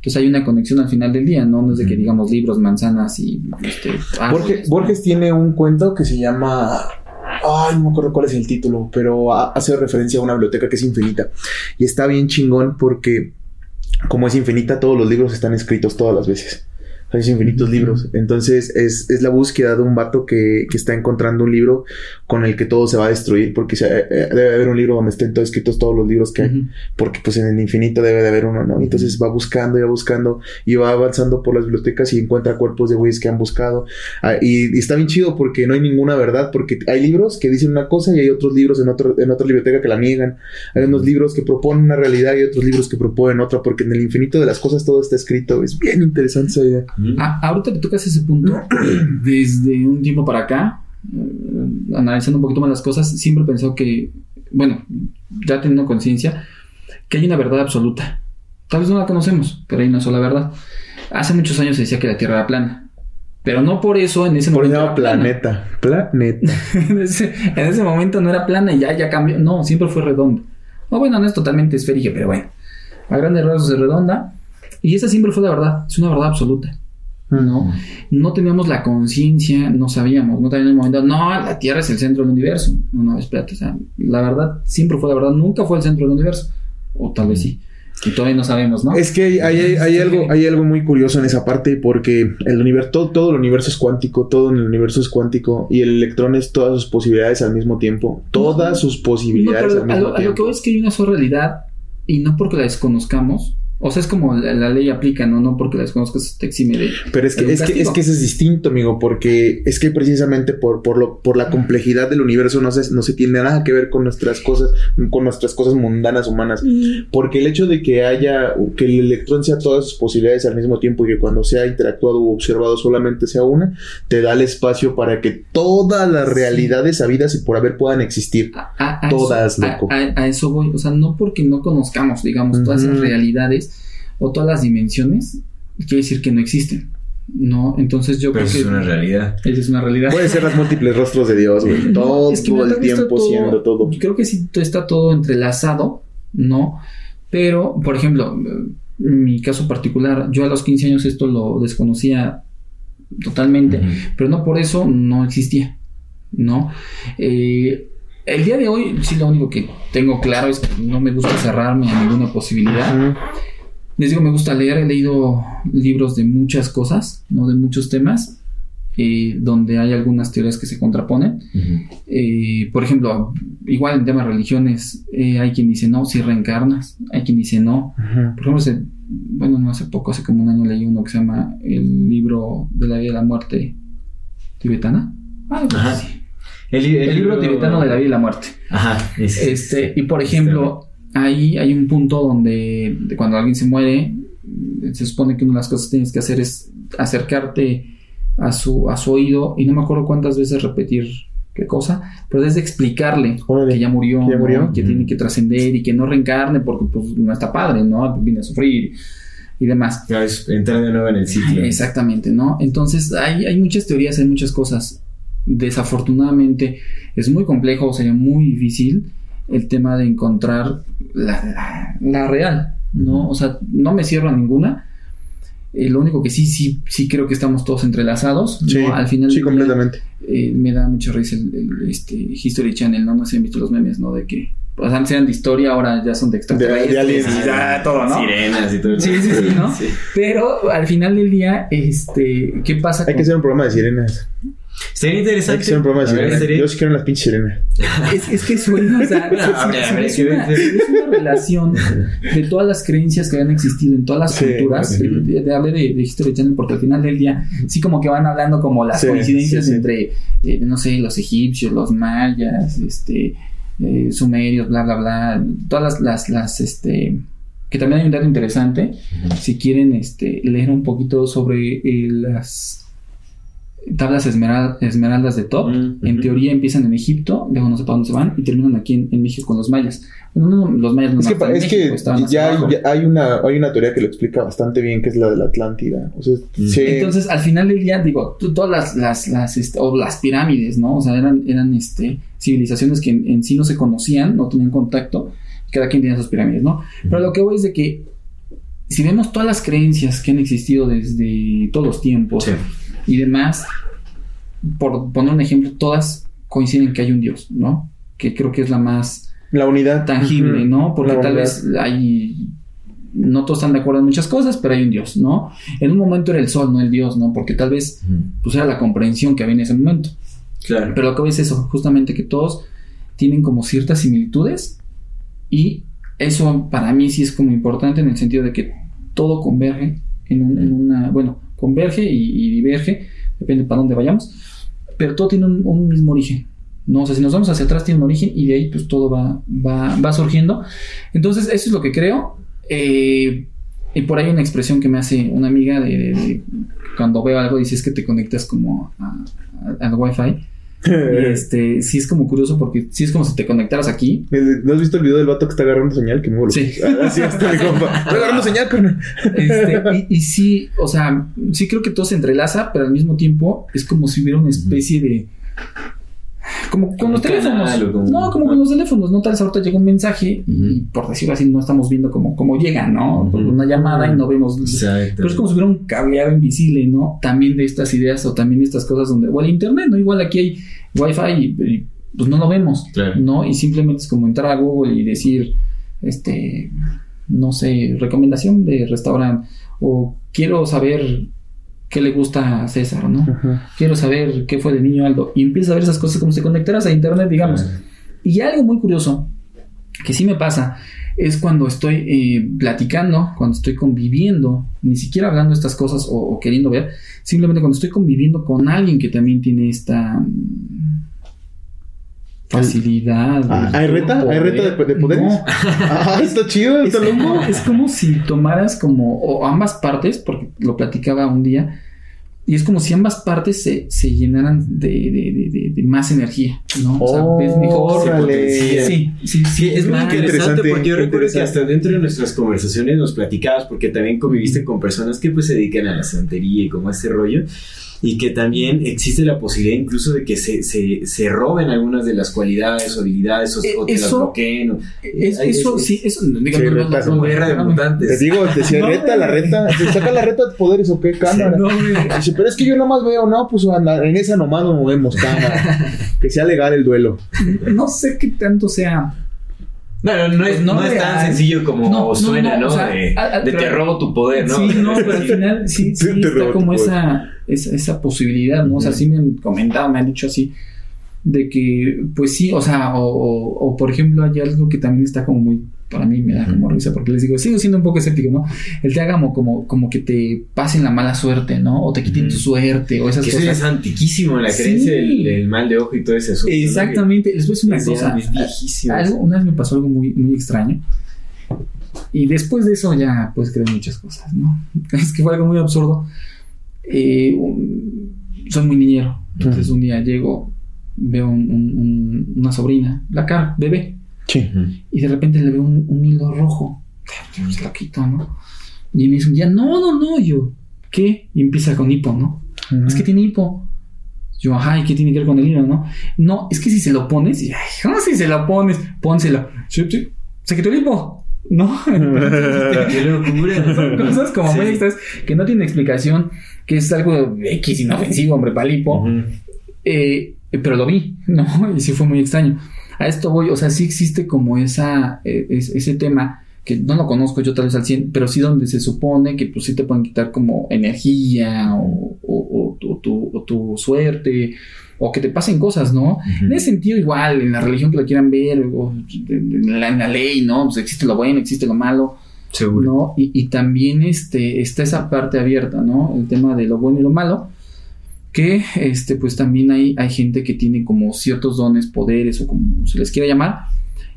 Entonces hay una conexión al final del día, ¿no? No es de que digamos libros, manzanas y este, Borges, árboles, ¿no? Borges tiene un cuento que se llama. Ay, no me acuerdo cuál es el título, pero ha- hace referencia a una biblioteca que es infinita. Y está bien chingón porque, como es infinita, todos los libros están escritos todas las veces. Es infinitos libros. Entonces es, es la búsqueda de un vato que, que está encontrando un libro con el que todo se va a destruir. Porque se- eh, debe haber un libro donde estén todos escritos todos los libros que hay porque pues en el infinito debe de haber uno, ¿no? Entonces va buscando y va buscando y va avanzando por las bibliotecas y encuentra cuerpos de güeyes que han buscado. Ah, y, y está bien chido porque no hay ninguna verdad, porque hay libros que dicen una cosa y hay otros libros en, otro, en otra biblioteca que la niegan. Hay unos libros que proponen una realidad y otros libros que proponen otra, porque en el infinito de las cosas todo está escrito. Es bien interesante esa idea. Ah, ahorita que tocas ese punto, desde un tiempo para acá, eh, analizando un poquito más las cosas, siempre he pensado que, bueno, ya teniendo conciencia, que hay una verdad absoluta. Tal vez no la conocemos, pero hay una sola verdad. Hace muchos años se decía que la Tierra era plana. Pero no por eso en ese Por momento. era plana. planeta. Planeta. en, ese, en ese momento no era plana y ya, ya cambió. No, siempre fue redonda. No, bueno, no es totalmente esférica, pero bueno. A grandes rasgos es redonda. Y esa siempre fue la verdad. Es una verdad absoluta. ¿No? No teníamos la conciencia, no sabíamos, no teníamos el momento, no, la Tierra es el centro del universo. No, no, espérate, o sea, la verdad siempre fue la verdad, nunca fue el centro del universo. O tal vez sí. Y todavía no sabemos, ¿no? Es que hay, hay- hay algo, hay algo muy curioso en esa parte porque el universo, todo, todo el universo es cuántico, todo en el universo es cuántico y el electrón es todas sus posibilidades al mismo tiempo. Todas sus No, posibilidades pero al a, mismo a lo que tiempo. voy es que hay una sola realidad y no porque la desconozcamos. O sea, es como la, la ley aplica, ¿no? No porque la desconozcas te exime de... Pero es que, de es, que, es que eso es distinto, amigo, porque es que precisamente por, por, lo, por la complejidad del universo no se, no se tiene nada que ver con nuestras cosas, con nuestras cosas mundanas humanas. Porque el hecho de que haya, que el electrón sea todas sus posibilidades al mismo tiempo y que cuando sea interactuado o observado solamente sea una, te da el espacio para que todas las Sí. realidades habidas y por haber puedan existir. A, a- a Todas, eso, a- loco. A, a eso voy. O sea, no porque no conozcamos, digamos, todas esas Ujú. realidades o todas las dimensiones, quiere decir que no existen. ¿no? Entonces yo Pero creo eso que es una realidad. esa es una realidad. Puede ser los múltiples rostros de Dios, güey. No, Todo es que mira, el tiempo todo- siendo todo. Creo que sí está todo entrelazado, ¿no? Pero, por ejemplo, en mi caso particular, yo a los 15 años esto lo desconocía totalmente, pero no por eso no existía, ¿no? Eh, el día de hoy, sí, lo único que tengo claro es que no me gusta cerrarme a ninguna posibilidad. Les digo, me gusta leer, he leído libros de muchas cosas, ¿no? De muchos temas, eh, donde hay algunas teorías que se contraponen. Eh, por ejemplo, igual en temas religiones, eh, hay quien dice no, si reencarnas, hay quien dice no. Por ejemplo, hace- bueno, no hace poco, hace como un año leí uno que se llama El libro de la vida y la muerte tibetana. Ah, pues Ajá. sí. El, El, libro tibetano de la vida y la muerte. Ajá. ese. Este, y por ejemplo, ahí hay un punto donde de cuando alguien se muere, se supone que una de las cosas que tienes que hacer es acercarte a su, a su oído y no me acuerdo cuántas veces repetir qué cosa, pero desde explicarle Órale. que ya murió, ¿Que ya ¿no? murió? que tiene que trascender y que no reencarne porque pues no está padre, ¿no? Viene a sufrir y demás. Ya es entrar de nuevo en el sitio. Exactamente, ¿no? Entonces hay, hay muchas teorías, hay muchas cosas. Desafortunadamente es muy complejo, sería muy difícil el tema de encontrar la, la- la real, ¿no? O sea, no me cierro a ninguna. Eh, lo único que sí, sí, sí creo que estamos todos entrelazados. ¿no? Sí, Al final sí, completamente. eh, me da mucha risa el, el, este, History Channel, ¿no? No sé si han visto los memes, ¿no? De que pues, antes eran de historia, ahora ya son de extraterrestres. de aliens. y ya todo, ¿no? Sirenas y todo. Sí, sí, sí, ¿no? Pero al final del día, este, ¿qué pasa Hay que hacer un programa de sirenas. Sería Hay interesante. que hacer un sirenas. sería- Yo sí quiero las pinches sirenas. Es, es que suena, o sea, es, que una, ver. es una relación de todas las creencias que han existido en todas las Sí, culturas. sí. De, de hablar de, de History Channel, porque al final del día, sí, como que van hablando como las Sí, coincidencias sí, sí. entre, eh, no sé, los egipcios, los mayas, este, eh, sumerios, bla, bla, bla. Todas las, las, las, este. Que también hay un dato interesante. Si quieren este, leer un poquito sobre eh, las tablas esmeral- esmeraldas de Top, Mm, en teoría empiezan en Egipto, luego no sé para dónde se van y terminan aquí en, en México con los mayas. Bueno, no, los mayas no Es que, en es México, que ya, hay, ya hay una, hay una teoría que lo explica bastante bien, que es la de la Atlántida. O sea, Mm. sí. Entonces, al final del día, digo, todas las, las, las, este, o las pirámides, ¿no? O sea, eran, eran este, civilizaciones que en, en sí no se conocían, no tenían contacto, cada quien tenía sus pirámides, ¿no? Pero lo que voy es de que, si vemos todas las creencias que han existido desde todos los tiempos Sí. Y demás, por poner un ejemplo, todas coinciden en que hay un Dios, ¿no? Que creo que es la más la unidad. tangible, Ujú. ¿no? Porque La tal unidad. vez hay. No todos están de acuerdo en muchas cosas, pero hay un Dios, ¿no? En un momento era el sol, no el Dios, ¿no? Porque tal vez pues era la comprensión que había en ese momento. Claro. Pero lo que voy es eso, justamente que todos tienen como ciertas similitudes y eso para mí sí es como importante en el sentido de que todo converge en, un- en una, bueno, converge y, diverge, depende para dónde vayamos, pero todo tiene un, mismo origen. No, o sea, si nos vamos hacia atrás tiene un origen y de ahí pues todo va, va, va surgiendo. Entonces, eso es lo que creo. Eh, y por ahí una expresión que me hace una amiga de- cuando veo algo dice es que te conectas como a- a- al wifi. Y este, sí es como curioso porque sí es como si te conectaras aquí. ¿No has visto el video del vato que está agarrando señal? Que me. Sí. Así está mi compa. Estoy agarrando señal, carnal. Este, y, y sí, o sea, sí creo que todo se entrelaza, pero al mismo tiempo es como si hubiera una especie de. Como con los teléfonos. como- No, como con los teléfonos. No tal vez ahorita llega un mensaje y por decirlo así, no estamos viendo cómo, cómo llega, ¿no? Por una llamada y no vemos. Exacto. Pero es como si hubiera un cableado invisible, ¿no? También de estas ideas o también de estas cosas donde, o el internet, ¿no? Igual aquí hay wifi y, y, pues no lo vemos, Claro. ¿no? Y simplemente es como entrar a Google y decir, este, no sé, recomendación de restaurante o quiero saber qué le gusta a César, ¿no? Quiero saber qué fue de niño Aldo. Y empiezas a ver esas cosas como si conectaras a internet, digamos. Y algo muy curioso que sí me pasa es cuando estoy eh, platicando, cuando estoy conviviendo, ni siquiera hablando de estas cosas o, o queriendo ver, simplemente cuando estoy conviviendo con alguien que también tiene esta facilidad. Ah, ¿Hay reta? ¿Hay reta de, de poderes? No. Ah, está chido, Es está como, loco. es como si tomaras como, o ambas partes, porque lo platicaba un día, y es como si ambas partes se, se llenaran de, de, de, de más energía, ¿no? O sea, ves mejor. Sí, sí, sí. es muy más- interesante interesante, porque yo recuerdo que hasta dentro de nuestras conversaciones nos platicabas porque también conviviste con personas que pues se dedican a la santería y como a ese rollo y que también existe la posibilidad incluso de que se, se, se roben algunas de las cualidades o habilidades o, Eh, o te las eso- bloqueen. o- Es- Ay, eso, es- sí, eso, no, guerra de mutantes. Te digo, decía No, reta, la reta. ¿Te saca la reta de poderes o qué? Cámara. no, güey. Dice, pero es que yo nomás veo, no, pues anda, en esa nomás nos movemos, cámara. que sea legal el duelo. no sé qué tanto sea. Bueno, no es, Pues no no es tan sencillo como No, no, suena, no, ¿no? o sea, de, a- a- de te robo tu poder, ¿no? Sí, no, pero al final sí, sí Te está como esa, esa, esa posibilidad, ¿no? O sea, sí me han comentado, me han dicho así, de que, pues sí, o sea, o, o, o, por ejemplo, hay algo que también está como muy, para mí me da como risa, porque les digo, sigo siendo un poco escéptico, ¿no? El te haga como, como, que te pasen la mala suerte, ¿no? O te quiten tu suerte, o esas Que eso cosas. es antiquísimo, la Sí. creencia del, del mal de ojo y todo ese asunto. Exactamente, les voy a decir una cosa. viejísimo. Algo- una vez me pasó algo muy, muy extraño. Y después de eso ya puedes creer muchas cosas, ¿no? Es que fue algo muy absurdo. Eh, un- soy muy niñero. Entonces un día llego, veo un- un- una sobrina, la cara, bebé, Sí. Y de repente le veo un, un hilo rojo. Se lo quito, ¿no? Y me dice un día, no, no, no, yo, ¿qué? Y empieza con hipo, ¿no? Es que tiene hipo. Yo, ajá, ¿y qué tiene que ver con el hilo, no? No, es que si se lo pones, y, ay, ¿cómo si se lo pones? Pónselo. Sí, sí, Se quitó el hipo, ¿no? Entonces, son cosas como muy Sí. extras que no tienen explicación, que es algo X inofensivo, hombre, para el hipo. Ujú. Eh, pero lo vi, ¿no? Y sí fue muy extraño. A esto voy, o sea, sí existe como esa, eh, es- ese tema que no lo conozco yo tal vez al 100, pero sí donde se supone que pues sí te pueden quitar como energía o, o- o tu, tu- o tu suerte o que te pasen cosas, ¿no? En ese sentido igual, en la religión que lo quieran ver, o en la, en la ley, ¿no? Pues existe lo bueno, existe lo malo, Seguro. ¿no? Y, y también este, está esa parte abierta, ¿no? El tema de lo bueno y lo malo, que este, pues también hay, hay gente que tiene como ciertos dones, poderes o como se les quiera llamar,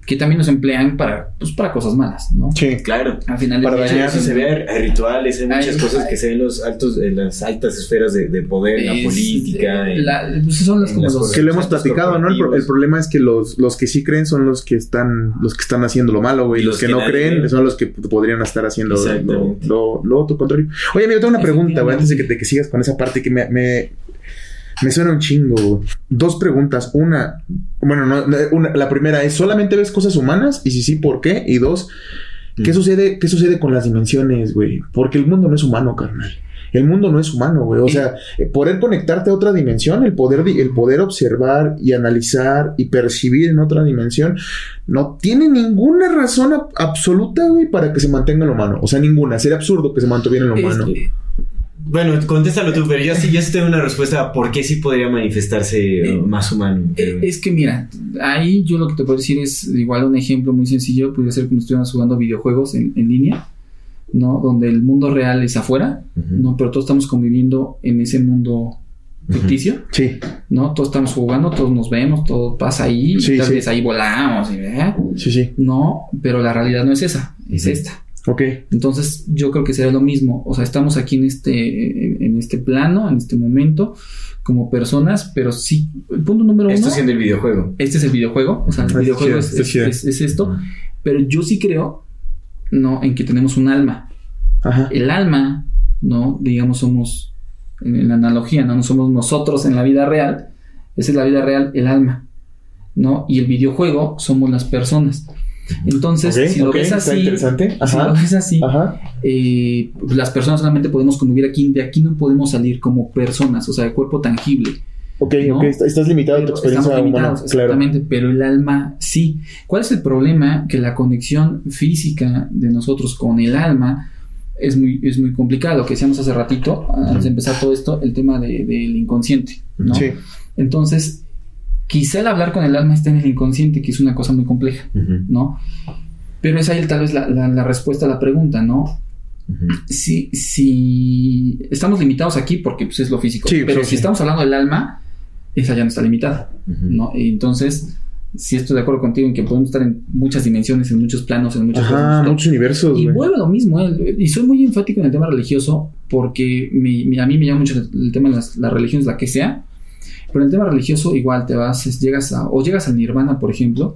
que también los emplean para, pues, para cosas malas, ¿no? Sí. Claro. Al final Para dañar, Eso se ve, hay rituales, hay muchas Hay- cosas que se ven en los altos, en las altas esferas de, de poder, en la política. en- la- pues, son las en como las los- Que lo hemos platicado, ¿no? El, pro- el problema es que los, los que sí creen son los que están, los que están haciendo lo malo, güey. Y Los, los que, que no creen ve. son los que podrían estar haciendo lo, lo, lo otro contrario. Oye, amigo, tengo una pregunta, güey, antes de que, de que sigas con esa parte que me, me, me suena un chingo. güey. Dos preguntas. Una, bueno, no, no, una- la primera es, ¿solamente ves cosas humanas? Y si sí, ¿por qué? Y dos, ¿qué Mm. sucede, qué sucede con las dimensiones, güey? Porque el mundo no es humano, carnal. El mundo no es humano, güey. O Y- sea, eh, poder conectarte a otra dimensión, el poder, el poder observar y analizar y percibir en otra dimensión, no tiene ninguna razón ab- absoluta, güey, para que se mantenga lo humano. O sea, ninguna. Sería absurdo que se mantuviera lo humano. Este, Bueno, contéstalo tú, pero yo sí, yo sí tengo una respuesta a por qué sí podría manifestarse eh, más humano. Eh, Es que mira, ahí yo lo que te puedo decir es igual un ejemplo muy sencillo, podría ser como si estuviéramos jugando videojuegos en, en línea, ¿no? Donde el mundo real es afuera. ¿no? Pero todos estamos conviviendo en ese mundo ficticio, Sí, ¿no? Todos estamos jugando, todos nos vemos, todo pasa ahí, Sí, y tal sí. vez ahí volamos, y, ¿eh? sí, sí. No, pero la realidad no es esa, es esta. Ok. Entonces, yo creo que sería lo mismo. O sea, estamos aquí en este, en, este plano, en este momento, como personas, pero sí. El punto número Esto uno. siendo el videojuego. Este es el videojuego. O sea, el Está videojuego es- es esto. Pero yo sí creo, ¿no? En que tenemos un alma. Ajá. El alma, ¿no? Digamos, somos. En la analogía, ¿no? No somos nosotros en la vida real. Esa es la vida real, el alma. ¿No? Y el videojuego somos las personas. Entonces, si lo ok, ves está así. Si lo ves así, Ajá. eh, pues, las personas solamente podemos convivir aquí, de aquí no podemos salir como personas, o sea, de cuerpo tangible. Ok, ¿no? ok. está- Estás limitado a tu Pero experiencia estamos humana. limitados, Claro. exactamente, pero el alma sí. ¿Cuál es el problema? Que la conexión física de nosotros con el alma es muy, es muy complicado. Lo que decíamos hace ratito, antes de empezar todo esto, el tema de- del inconsciente, ¿no? Sí. Entonces, quizá el hablar con el alma está en el inconsciente, que es una cosa muy compleja, ¿no? Pero es ahí tal vez la, la- la respuesta a la pregunta, ¿no? si, si estamos limitados aquí porque pues, es lo físico, Sí, pero sí, si sí. estamos hablando del alma, esa ya no está limitada, ¿no? Y entonces, sí estoy de acuerdo contigo en que podemos estar en muchas dimensiones, en muchos planos, en muchas Ajá, cosas. muchos universos, Y güey. vuelve a lo mismo, ¿eh? y soy muy enfático en el tema religioso porque me- a mí me llama mucho el tema de las, las religiones, la que sea, pero en el tema religioso igual te vas, llegas a, o llegas al nirvana, por ejemplo,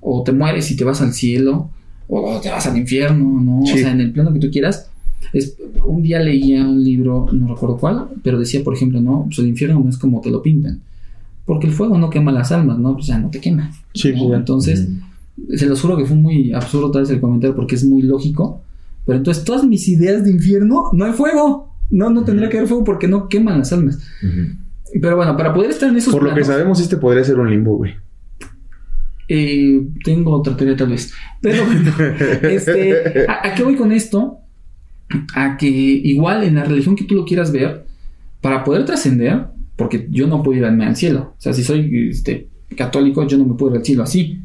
o te mueres y te vas al cielo, o te vas al infierno, ¿no? Sí. O sea, en el plano que tú quieras. Es, un día leía un libro, no recuerdo cuál, pero decía, por ejemplo, no, pues el infierno no es como te lo pintan. Porque el fuego no quema las almas, ¿no? Pues ya no te quema. Sí, ¿no? Entonces, se los juro que fue muy absurdo tal vez el comentario porque es muy lógico. Pero entonces todas mis ideas de infierno, no hay fuego. No, no tendría que haber fuego porque no queman las almas. Pero bueno, para poder estar en esos Por lo que sabemos, este podría ser un limbo, güey. eh, tengo otra teoría tal vez. Pero bueno, este, ¿a, a qué voy con esto? A que igual en la religión que tú lo quieras ver, para poder trascender, porque yo no puedo irme al cielo. O sea, si soy este, católico, yo no me puedo ir al cielo así.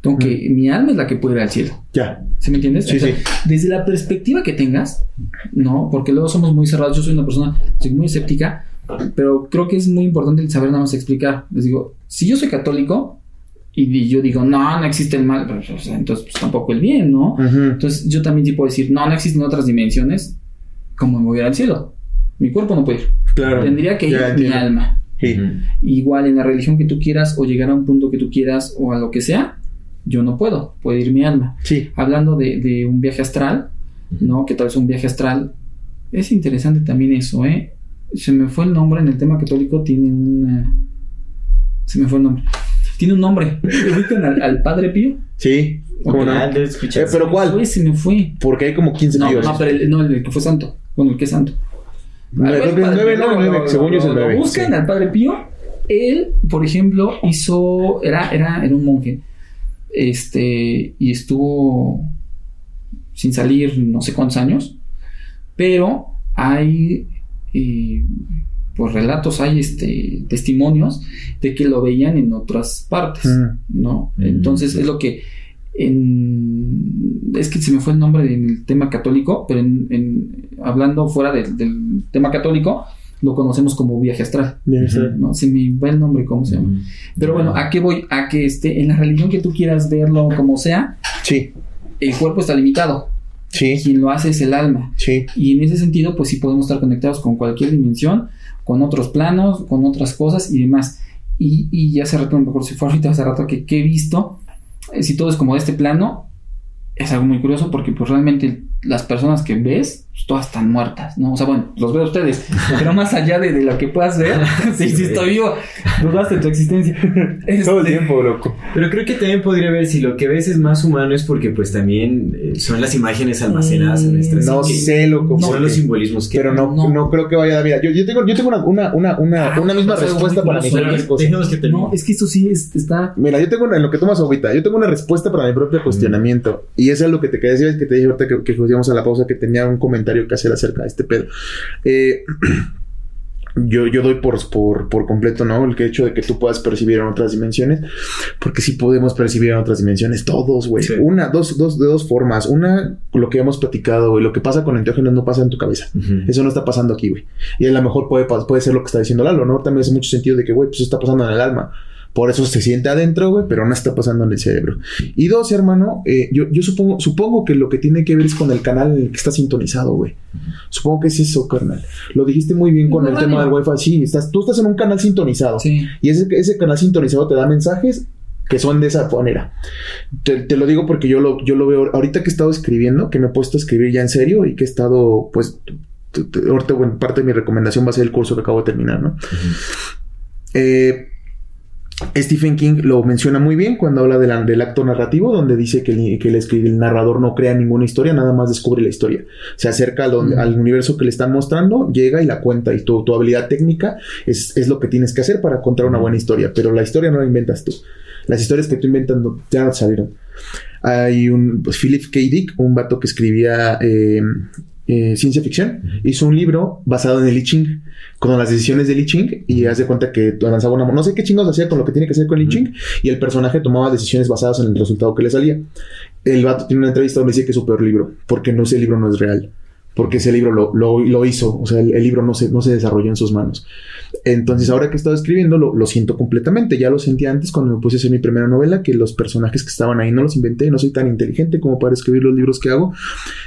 Tengo que, mi alma es la que puede ir al cielo. Ya. ¿Sí me entiendes? Sí, O sea, sí. Desde la perspectiva que tengas, ¿no? Porque luego somos muy cerrados. Yo soy una persona, soy muy escéptica, pero creo que es muy importante el saber nada más explicar. Les digo, si yo soy católico y yo digo, no, no existe el mal, pues, o sea, entonces pues, tampoco el bien, ¿no? Ujú. Entonces yo también sí puedo decir, no, no existen otras dimensiones, como me voy a ir al cielo. Mi cuerpo no puede ir. Claro. Tendría que ir Ya mi alma. Sí. Igual en la religión que tú quieras o llegar a un punto que tú quieras o a lo que sea, yo no puedo, puede ir mi alma Sí. hablando de, de un viaje astral, ¿no? Que tal vez un viaje astral. Es interesante también eso, ¿eh? Se me fue el nombre en el tema católico, tiene una. Se me fue el nombre. Tiene un nombre. ¿Ubican al, al Padre Pío? Sí. ¿Cómo no? Ah. Eh, pero ¿cuál? Fue, se me fue. Porque hay como 15 No, píos. no, pero el, no, el que fue santo. Bueno, el que es santo. Según yo es el lo- lo nueve, Buscan sí. al Padre Pío. Él, por ejemplo, hizo. Era, era, era un monje. Este. Y estuvo sin salir no sé cuántos años. Pero hay. Eh, pues relatos, hay este testimonios de que lo veían en otras partes. Mm. ¿No? Mm. Entonces es lo que. En, es que se me fue el nombre del tema católico, pero en, en- hablando fuera del- del tema católico, lo conocemos como viaje astral. Bien. No se me va el nombre, ¿cómo se llama? Pero bueno, ¿a qué voy? A que este, en la religión que tú quieras verlo como sea, Sí. el cuerpo está limitado. Sí. Quien lo hace es el alma. Sí. Y en ese sentido, pues sí podemos estar conectados con cualquier dimensión, con otros planos, con otras cosas y demás. Y, y hace rato, me acuerdo si fue ahorita, hace rato que, que he visto, eh, si todo es como de este plano, es algo muy curioso porque pues realmente las personas que ves, pues, todas están muertas, ¿no? O sea, bueno, los veo a ustedes, pero más allá de, de lo que puedas ver, sí, sí estoy vivo, dudaste de tu existencia. Todo el Este, tiempo, loco. Pero creo que también podría ver si lo que ves es más humano es porque pues también eh, son las imágenes almacenadas en nuestra No sé, loco. Son los simbolismos que... Pero no, No. no. creo que vaya. Mira, yo, yo tengo, yo tengo una, una, una, una, Ah, una misma respuesta para. Dejemos que termine. no, es que esto sí es- está... Mira, yo tengo una, en lo que tomas ahorita, yo tengo una respuesta para mi propio cuestionamiento. Y eso es lo que te quería decir, es que te dije ahorita que, que íbamos a la pausa que tenía un comentario que hacer acerca de este pedo. Eh, yo, yo doy por, por, por completo, ¿no? El que hecho de que tú puedas percibir en otras dimensiones. Porque sí podemos percibir en otras dimensiones todos, güey. Sí. Una, dos, dos, de dos formas. Una, lo que hemos platicado, güey. Lo que pasa con enteógenos no pasa en tu cabeza. Ujú. Eso no está pasando aquí, güey. Y a lo mejor puede, puede ser lo que está diciendo Lalo, ¿no? También hace mucho sentido de que, güey, pues eso está pasando en el alma. Por eso se siente adentro, güey, pero no está pasando en el cerebro. Y dos, hermano, eh, yo, yo supongo, supongo que lo que tiene que ver es con el canal en el que está sintonizado, güey. Supongo que es eso, carnal. Lo dijiste muy bien con el tema del wifi. Sí, estás, tú estás en un canal sintonizado. Sí. Y ese, ese canal sintonizado te da mensajes que son de esa manera. Te, te lo digo porque yo lo, yo lo veo ahorita que he estado escribiendo, que me he puesto a escribir ya en serio y que he estado, pues, ahorita, bueno, parte de mi recomendación va a ser el curso que acabo de terminar, ¿no? Eh, Stephen King lo menciona muy bien cuando habla de la- del acto narrativo, donde dice que, el, que el narrador no crea ninguna historia, nada más descubre la historia. Se acerca a donde- Mm. al universo que le están mostrando, llega y la cuenta. Y tu, tu habilidad técnica es, es lo que tienes que hacer para contar una buena historia. Pero la historia no la inventas tú. Las historias que tú inventas no, ya no te salieron. Hay un pues, Philip K. Dick, un vato que escribía eh, eh, ciencia ficción, hizo un libro basado en el I Ching, con las decisiones del I Ching, y hace cuenta que lanzaba una. No sé qué chingos hacía con lo que tiene que hacer con el I Ching, y el personaje tomaba decisiones basadas en el resultado que le salía. El vato tiene una entrevista donde dice que es su peor libro, porque no ese libro no es real. porque ese libro lo, lo, lo hizo, o sea, el, el libro no se, no se desarrolló en sus manos. Entonces, ahora que he estado escribiendo, lo, lo siento completamente. Ya lo sentí antes cuando me puse a hacer mi primera novela, que los personajes que estaban ahí no los inventé, no soy tan inteligente como para escribir los libros que hago.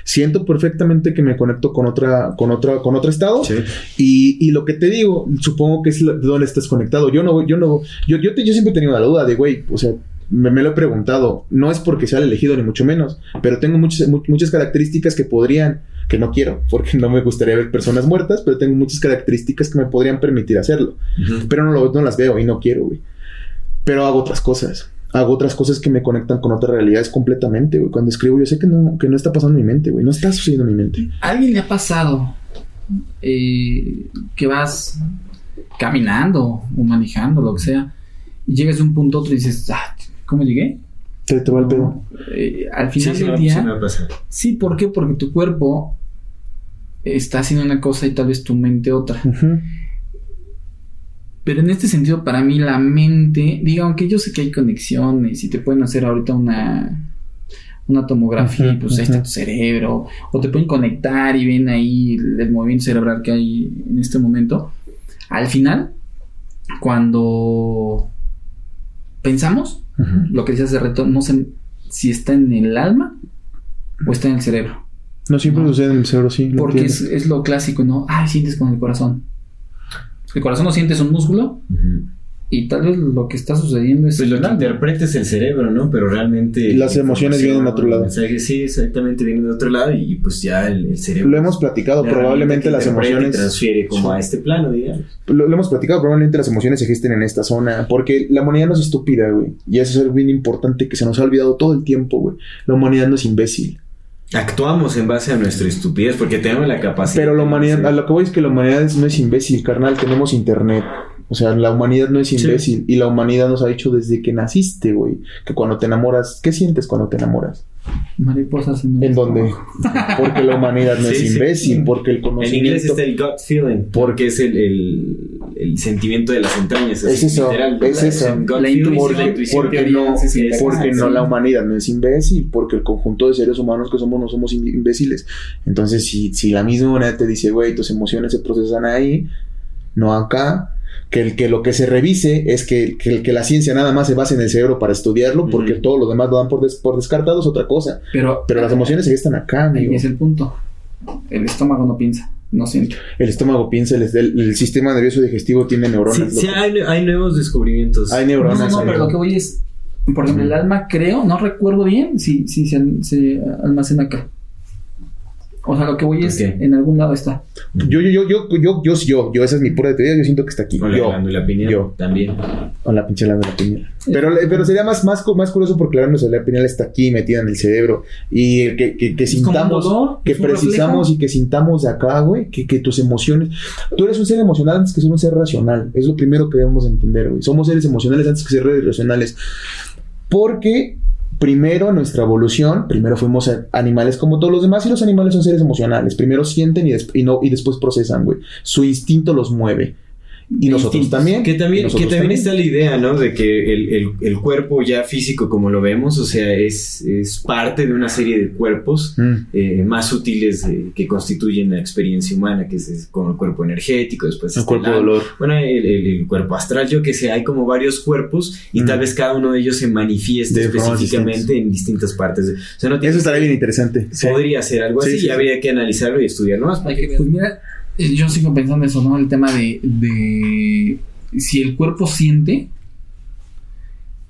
Siento perfectamente que me conecto con otra, con otra, con otro estado. Sí. Y, y lo que te digo, supongo que es de dónde estás conectado. Yo no, yo no, yo, yo, te- yo siempre he tenido la duda de, güey, o sea, me, me lo he preguntado. No es porque sea el elegido, ni mucho menos, pero tengo muchas, mu- muchas características que podrían, que no quiero, porque no me gustaría ver personas muertas, pero tengo muchas características que me podrían permitir hacerlo. Pero no, lo- no las veo y no quiero, güey. Pero hago otras cosas. Hago otras cosas que me conectan con otras realidades completamente, güey. Cuando escribo, yo sé que no, que no está pasando en mi mente, güey. No está sucediendo en mi mente. ¿A alguien le ha pasado eh, que vas caminando o manejando, lo que sea, y llegas de un punto a otro y dices, ah, ¿cómo llegué? Te, te va el pedo. Eh, al final sí, del día, sí me va a pasar. sí, ¿por qué? Porque tu cuerpo está haciendo una cosa y tal vez tu mente otra. Pero en este sentido, para mí, la mente, diga, aunque yo sé que hay conexiones y te pueden hacer ahorita una, una tomografía, Ujú, pues ahí está tu cerebro, o te pueden conectar y ven ahí el, el movimiento cerebral que hay en este momento. Al final, cuando pensamos, Lo que decías hace rato, no sé si está en el alma o está en el cerebro. No siempre No. sucede en el cerebro, sí. lo Porque es, lo clásico, ¿no? Ay, sientes con el corazón. El corazón no sientes un músculo. Y tal vez lo que está sucediendo es Pues lo que alma. interpreta es el cerebro, ¿no? Pero realmente... Las la emociones vienen de otro lado. mensaje, sí, exactamente, vienen de otro lado y pues ya el, el cerebro... Lo hemos platicado, la probablemente las y emociones. transfiere como a este plano, digamos. Lo, lo hemos platicado, probablemente las emociones existen en esta zona. Porque la humanidad no es estúpida, güey. Y eso es algo bien importante que se nos ha olvidado todo el tiempo, güey. La humanidad no es imbécil. Actuamos en base a nuestra estupidez porque tenemos la capacidad... Pero la humanidad, a lo que voy es que la humanidad no es imbécil, carnal. Tenemos internet. O sea, la humanidad no es Sí. imbécil. Y la humanidad nos ha dicho desde que naciste, güey. Que cuando te enamoras, ¿qué sientes cuando te enamoras? Mariposas en, el ¿En dónde? Porque la humanidad no Sí, es sí. imbécil. Porque el En conocimiento. inglés está el gut feeling, porque es el, el, el sentimiento de las entrañas. Es así, eso, literal. es La- eso. La intuición, la Porque, intuición porque que no, es- porque no sí. la humanidad no es imbécil, porque el conjunto de seres humanos que somos no somos imbéciles. Entonces, si, si la misma humanidad te dice, güey, tus emociones se procesan ahí, no acá, que, el, que lo que se revise es que, que, que la ciencia nada más se basa en el cerebro para estudiarlo, porque Ujú. todo lo demás lo dan por, des- por descartado, es otra cosa. Pero, Pero las emociones están acá, ahí amigo. es el punto. El estómago no piensa, no siente. El estómago piensa, el, el- el sistema nervioso digestivo tiene neuronas. Sí, sí, hay, hay nuevos descubrimientos. Hay neuronas. no, no, ahí. pero lo que voy es, por ejemplo, el alma creo, no recuerdo bien si, si se, se almacena acá. O sea, lo que voy ¿Por es, qué? en algún lado está. Yo, yo, yo, yo, yo, yo, yo, yo, esa es mi pura teoría, yo siento que está aquí. Con la Yo. glándula pineal yo. también. Con la pinche glándula pineal. Pero, pero sería más, más, más curioso porque la glándula pineal está aquí metida en el cerebro. Y que, que, que sintamos, dolor, que precisamos y que sintamos de acá, güey, que, que tus emociones. Tú eres un ser emocional antes que ser un ser racional. Es lo primero que debemos entender, güey. Somos seres emocionales antes que ser racionales. Porque primero nuestra evolución, primero fuimos animales como todos los demás y los animales son seres emocionales. Primero sienten y no, y después procesan, güey. Su instinto los mueve. Y nosotros también. Que también, que también está la idea, ¿no? De que el, el- el cuerpo ya físico como lo vemos, o sea, es, es parte de una serie de cuerpos Mm. eh, más sutiles eh, que constituyen la experiencia humana, que es, es como el cuerpo energético, después El cuerpo de alma. dolor. Bueno, el, el- el cuerpo astral, yo que sé, hay como varios cuerpos y Mm. tal vez cada uno de ellos se manifieste De formas específicamente distintas. en distintas partes. de- o sea, no tiene Eso estaría bien interesante. Sí. Podría ser algo Sí, así sí, y sí. habría que analizarlo y estudiarlo más. Pues mira, yo sigo pensando eso, ¿no? El tema de, de si el cuerpo siente,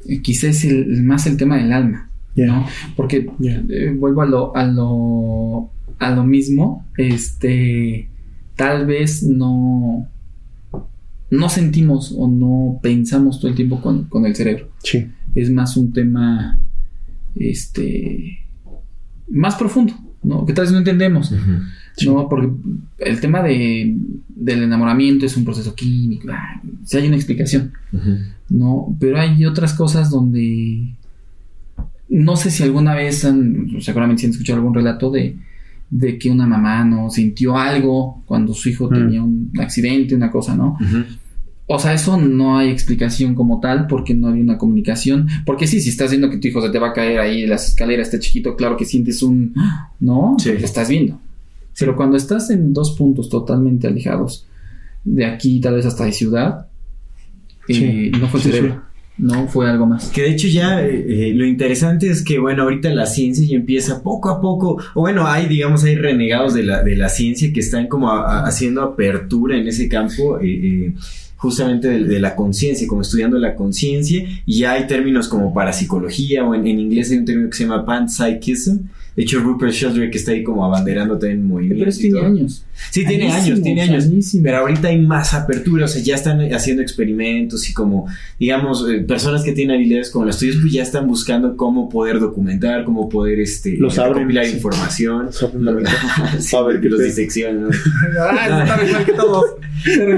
eh, quizás es el, más el tema del alma. ¿no? Porque eh, vuelvo a lo, a lo a lo mismo, este tal vez no no sentimos o no pensamos todo el tiempo con, con el cerebro. Sí. Es más un tema este más profundo, ¿no? Que tal vez no entendemos. No, porque el tema de, del enamoramiento es un proceso químico. ah, sí hay una explicación. ¿no? Pero hay otras cosas donde. No sé si alguna vez han. Seguramente si han escuchado algún relato de, de que una mamá no sintió algo cuando su hijo Mm. tenía un accidente, una cosa, ¿no? O sea, eso no hay explicación como tal porque no había una comunicación. Porque sí, si estás viendo que tu hijo se te va a caer ahí de las escaleras, está chiquito, claro que sientes un. ¿No? Sí. Lo estás viendo. Pero cuando estás en dos puntos totalmente alejados, de aquí tal vez hasta de ciudad, eh, Sí, no fue sí, cerebro, no fue algo más. Que de hecho ya eh, eh, lo interesante es que, bueno, ahorita la ciencia ya empieza poco a poco, o bueno, hay, digamos, hay renegados de la, de la ciencia que están como a- a- haciendo apertura en ese campo. eh, eh, justamente de, de la conciencia, como estudiando la conciencia, y ya hay términos como parapsicología, o en, en inglés hay un término que se llama panpsychism. De hecho, Rupert Sheldrake está ahí como abanderando también movimiento. Pero tiene años. Sí, tiene años, tiene años. Pero ahorita hay más apertura, o sea, ya están haciendo experimentos y como, digamos, eh, personas que tienen habilidades como las tuyas, pues ya están buscando cómo poder documentar, cómo poder, este, Los abren, recopilar sí. información. Los abren la mitad. Sí, A ver que qué los diseccionan. ¿no? Ah, igual que todos.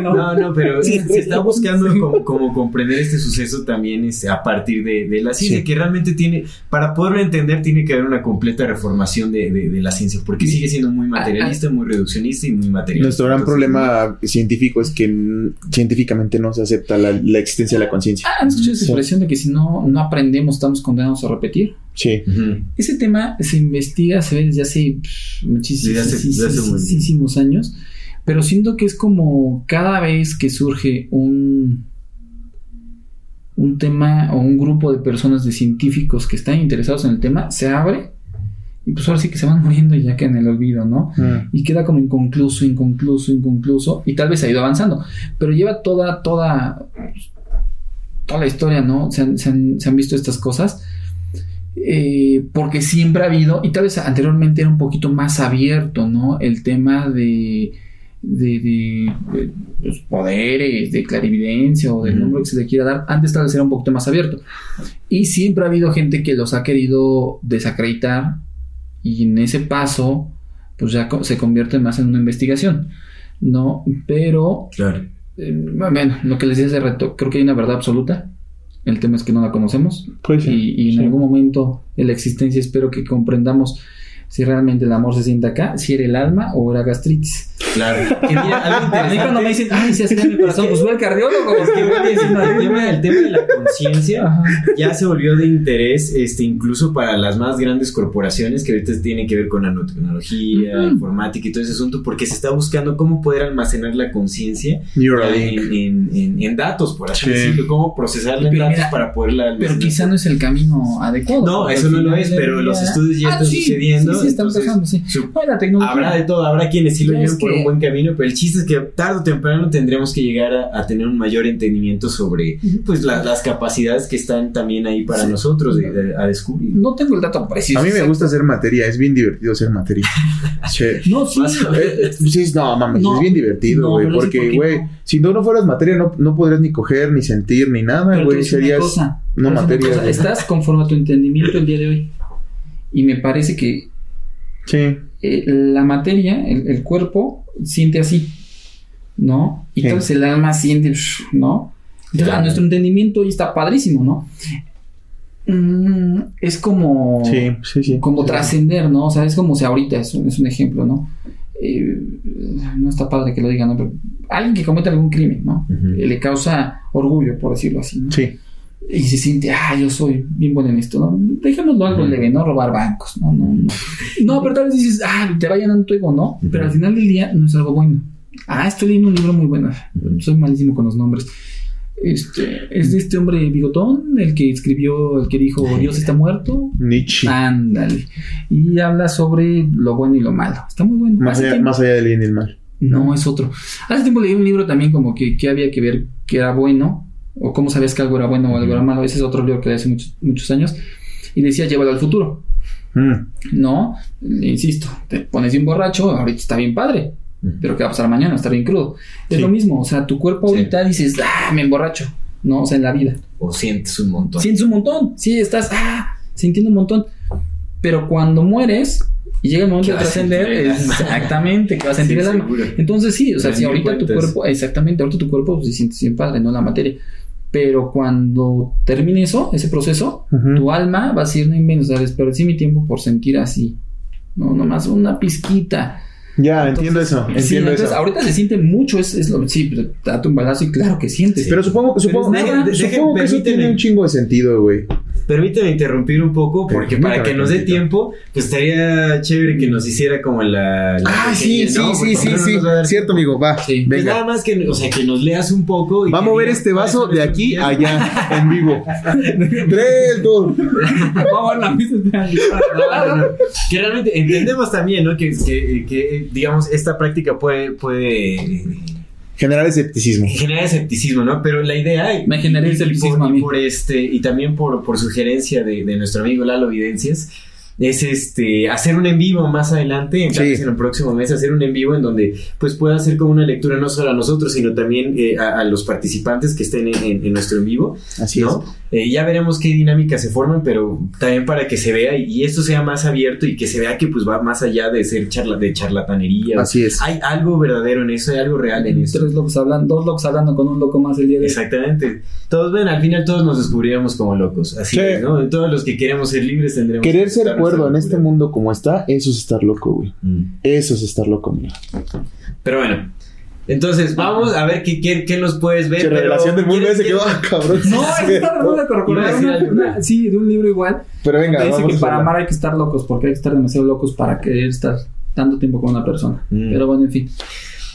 No. No, no, pero Sí, se está buscando sí. como, como comprender este suceso también este, a partir de, de la ciencia, Sí. que realmente tiene, para poderlo entender, tiene que haber una completa reformación de, de- de la ciencia, porque sigue siendo muy materialista, muy reduccionista y muy materialista. Nuestro gran Entonces, problema científico es que científicamente no se acepta la, la existencia de la conciencia. Ah, ¿Han escuchado esa Sí. expresión de que si no, no aprendemos estamos condenados a repetir? Sí. Ujú. Ese tema se investiga, se ve desde hace muchísimos años, pero siento que es como cada vez que surge un, un tema o un grupo de personas, de científicos que están interesados en el tema, se abre y pues ahora sí que se van muriendo y ya queda en el olvido, ¿no? Mm. y queda como inconcluso, inconcluso, inconcluso, y tal vez ha ido avanzando, pero lleva toda, toda, toda la historia, ¿no? Se han, se han- se han visto estas cosas, eh, porque siempre ha habido, y tal vez anteriormente era un poquito más abierto, ¿no? El tema de, de, de, de los poderes, de clarividencia o del Ujú. nombre que se le quiera dar, antes tal vez era un poquito más abierto. Y siempre ha habido gente que los ha querido desacreditar y en ese paso pues ya se convierte más en una investigación, ¿no? Pero, Claro. eh, bueno, lo que les decía hace rato, creo que hay una verdad absoluta, el tema es que no la conocemos Pues sí. y, y en Sí. algún momento de la existencia espero que comprendamos si realmente el amor se siente acá, si era el alma o era gastritis. Claro. Que mira, algo A mí interesante. cuando me dicen, ay, se hace mi corazón, pues fue el cardiólogo. Es que voy diciendo, el tema, el tema de la conciencia ya se volvió de interés, este, incluso para las más grandes corporaciones que ahorita tienen que ver con nanotecnología, Ujú. informática y todo ese asunto, porque se está buscando cómo poder almacenar la conciencia en, en- en- en datos, por así Sí. decirlo, cómo procesarla en Pero datos mira, para poderla Pero almacenar. quizá no es el camino adecuado. No, eso no lo es, pero los estudios ya están sí, sucediendo, Sí, sí, están entonces, pasando, sí. su- No, la tecnología. Habrá de todo, habrá quienes sí lo lleven por que- un buen camino, pero el chiste es que tarde o temprano tendremos que llegar a, a tener un mayor entendimiento sobre pues la- las capacidades que están también ahí para Sí. nosotros de- de- a descubrir. No tengo el dato preciso. A mí me exacto. gusta hacer materia, es bien divertido hacer materia. No, sí. Ver. Eh, sí, no, mames, No, es bien divertido, güey. porque, ¿por qué güey, no? si no, no fueras materia, no, no podrías ni coger, ni sentir, ni nada, güey. Serías. cosa, no materia, cosa. Estás conforme a tu entendimiento el día de hoy. Y me parece que Sí. eh, la materia, el, el cuerpo, siente así, ¿no? Y Sí. entonces el alma siente, ¿no? Entonces, a nuestro entendimiento ahí está padrísimo, ¿no? Mm, es como, Sí, como trascender, ¿no? O sea, es como si ahorita es un, es un ejemplo, ¿no? Eh, no está padre que lo digan, ¿no? Pero alguien que comete algún crimen, ¿no? Eh, le causa orgullo, por decirlo así, ¿no? Sí. Y se siente, ah, yo soy bien bueno en esto, ¿no? Dejémoslo algo leve, ¿no? Robar bancos, ¿no? No, no. No, pero tal vez dices, ah, te va llenando tu ego, ¿no? Pero al final del día no es algo bueno. Ah, estoy leyendo un libro muy bueno. Soy malísimo con los nombres. Este, es de este hombre bigotón, el que escribió, el que dijo, Dios está muerto. Nietzsche. Ándale. Y habla sobre lo bueno y lo malo. Está muy bueno. más, allá, más allá del bien y el mal. no, es otro. Hace tiempo leí un libro también como que, que había que ver que era bueno, o cómo sabías que algo era bueno o algo era malo. Ese es otro libro que leí hace muchos, muchos años. Y decía, llévalo al futuro. Mm. No, insisto, te pones bien borracho, ahorita está bien padre. Pero ¿qué va a pasar mañana? Estar bien crudo. Es Sí. lo mismo, o sea, tu cuerpo Sí. ahorita dices, ah, me emborracho. No, o sea, en la vida. O sientes un montón. Sientes un montón, sí, estás, ah, sintiendo un montón. Pero cuando mueres y llega el momento de trascender, exactamente, que vas a sentir Sí, el alma. seguro. Entonces sí, o sea, si ahorita tu cuerpo, exactamente, ahorita tu cuerpo pues, se siente bien padre, no la materia. Pero cuando termine eso, ese proceso, Ujú. tu alma va a decir, no inventes, o desperdicié mi tiempo por sentir así. No, nomás una pizquita. Ya, entiendo Entonces, eso. sí, Entiendo entonces eso. ahorita se siente mucho, es, es lo, sí, pero date un balazo y claro que sientes. Pero supongo, supongo, Pero nada. supongo que eso tiene un chingo de sentido, güey. Permíteme interrumpir un poco, porque para que nos dé tiempo, pues estaría chévere que nos hiciera como la. la Ah, sí, sí, ¿no? sí, sí, sí. Cierto, amigo, va. Sí. Pues nada Venga. más que, o sea, que nos leas un poco. y Vamos a ver este vaso de aquí a allá, en vivo. Tres, dos. Vamos a ver la misma. No, no, no. Que realmente entendemos también, ¿no? Que, que, que, digamos, esta práctica puede, puede Generar escepticismo. generar escepticismo, ¿no? Pero la idea... Me generé y- y escepticismo por- a mí. Y por este, y también por, por sugerencia de, de nuestro amigo Lalo Videncias, es este hacer un en vivo más adelante, en, Sí. vez en el próximo mes, hacer un en vivo en donde pues pueda hacer como una lectura no solo a nosotros, sino también eh, a, a los participantes que estén en, en- en nuestro en vivo. Así ¿no? Eh, ya veremos qué dinámicas se forman, pero también para que se vea y, y esto sea más abierto y que se vea que pues va más allá de ser charla, de charlatanería. es. Así es. Hay algo verdadero en eso, hay algo real en eso. Tres locos hablando, dos locos hablando con un loco más el día de hoy. Todos ven, al final todos nos descubriríamos como locos. Así Sí. es, ¿no? Todos los que queremos ser libres tendremos Querer que ser cuerdo en este mundo como está, eso es estar loco, güey. Mm. Eso es estar loco, amigo. Pero bueno. Entonces, vamos a ver qué, qué, qué nos puedes ver. Pero- revelación del mundo ese ¿quieres- quedó, ah, cabrón. No, es que estaba tratando de corroborar Iba a decir una- algo. una- sí, de un libro igual. Pero venga, dice vamos que a para amar hay que estar locos, porque hay que estar demasiado locos para querer estar tanto tiempo con una persona. Mm. Pero bueno, en fin.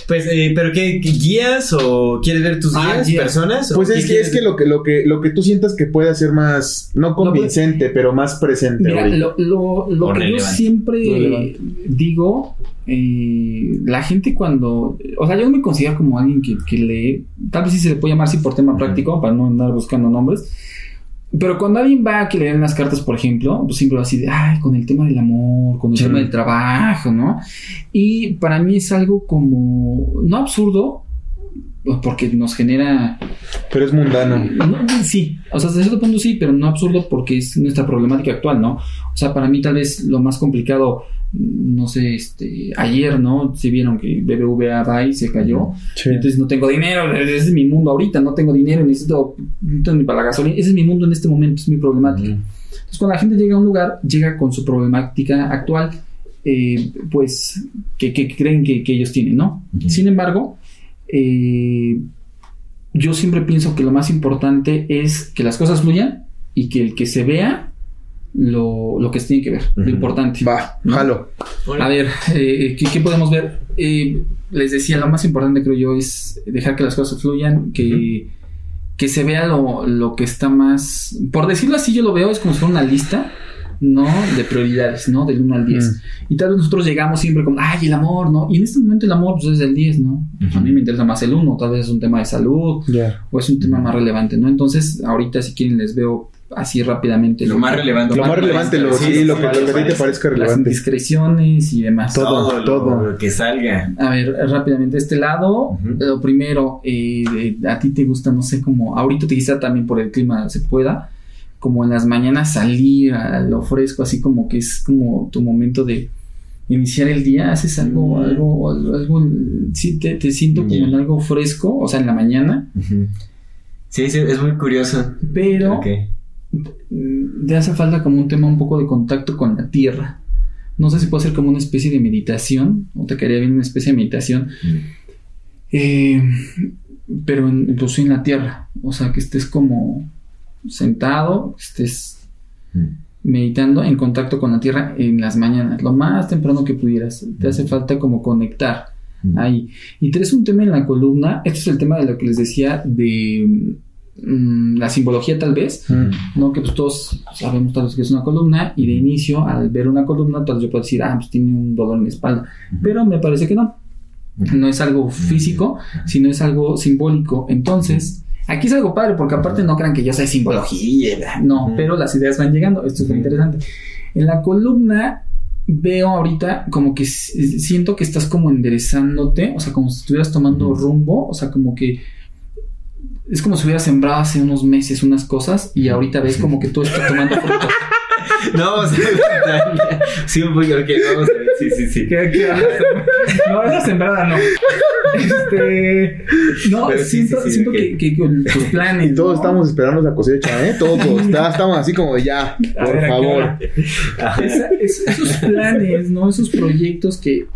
Pues, eh, ¿pero qué, qué guías o quieres ver tus Ah, guías, guías. personas? o Pues es que, es que lo que lo que lo que tú sientas que puede hacer más no convincente, pero más presente. Mira, ahorita. lo, lo, lo que yo siempre Relevante. digo, eh, la gente cuando, o sea, yo no me considero como alguien que, que lee, tal vez sí se le puede llamar así por tema práctico, para no andar buscando nombres, pero cuando alguien va a que le den las cartas, por ejemplo, pues siempre va así de, ay, con el tema del amor, con el Sí. tema del trabajo, ¿no? Y para mí es algo como, no absurdo, porque nos genera Pero es mundano. no, sí, o sea, hasta cierto punto sí, pero no absurdo porque es nuestra problemática actual, ¿no? O sea, para mí tal vez lo más complicado, no sé, este, ayer, ¿no? Si vieron que BBVA va y se cayó, Sí. entonces no tengo dinero, ese es mi mundo ahorita, no tengo dinero, necesito, no tengo ni para la gasolina, ese es mi mundo en este momento, es mi problemática. Entonces, cuando la gente llega a un lugar, llega con su problemática actual, eh, pues, que, que creen que, que ellos tienen, ¿no? Sin embargo, eh, yo siempre pienso que lo más importante es que las cosas fluyan y que el que se vea lo, lo que se tiene que ver, lo importante. Va, ¿no? jalo. A ver, eh, ¿qué, qué podemos ver? Eh, les decía, lo más importante creo yo es dejar que las cosas fluyan, que, que se vea lo, lo que está más... Por decirlo así, yo lo veo, es como si fuera una lista, ¿no? De prioridades, ¿no? Del 1 al 10. Mm. Y tal vez nosotros llegamos siempre como, ay, el amor, ¿no? Y en este momento el amor pues, es el 10, ¿no? A mí me interesa más el 1, tal vez es un tema de salud o es un tema más relevante, ¿no? Entonces, ahorita si quieren les veo así rápidamente. Lo más relevante. Lo más relevante, lo, sí, lo que, lo que te parezca Las relevante. indiscreciones y demás. Todo, Todo, lo- todo. lo que salga. A ver, rápidamente, este lado, lo primero, eh, de- a ti te gusta, no sé, como ahorita te quizá también por el clima se pueda, como en las mañanas salir a lo fresco, así como que es como tu momento de iniciar el día, haces algo, Mm. algo, algo, algo, sí, te, te siento como en algo fresco, o sea, en la mañana. Sí, sí, es muy curioso. pero Ok. mm, te hace falta como un tema un poco de contacto con la tierra. No sé si puede ser como una especie de meditación, o te quedaría bien una especie de meditación, eh, pero en, incluso en la tierra. O sea, que estés como sentado, estés Mm. meditando en contacto con la tierra en las mañanas, lo más temprano que pudieras. Te hace falta como conectar Mm. ahí. Y tienes un tema en la columna, este es el tema de lo que les decía de mm, la simbología tal vez, Mm. ¿no? Que pues todos sabemos tal vez que es una columna y de inicio al ver una columna tal vez yo puedo decir, ah, pues tiene un dolor en la espalda, pero me parece que no. No es algo físico, sino es algo simbólico. Entonces, aquí es algo padre porque aparte no crean que yo sé simbología, no, pero las ideas van llegando, esto es Ujú. interesante. En la columna veo ahorita como que s- siento que estás como enderezándote, o sea, como si estuvieras tomando rumbo, o sea, como que es como si hubieras sembrado hace unos meses unas cosas y ahorita ves como que todo está tomando fruto. No, vamos a ver. Sí, un poquito. Ok, vamos a ver. Sí, sí, sí. ¿Qué, qué no, esa sembrada no. Este, no, Pero siento, sí, sí, siento ok. que, que con tus planes. Y todos ¿no? estamos esperando la cosecha, ¿eh? Todos. Está- estamos así como de ya, A por ver, ¿a qué favor. hora? Esa- es- esos planes, ¿no? Esos proyectos que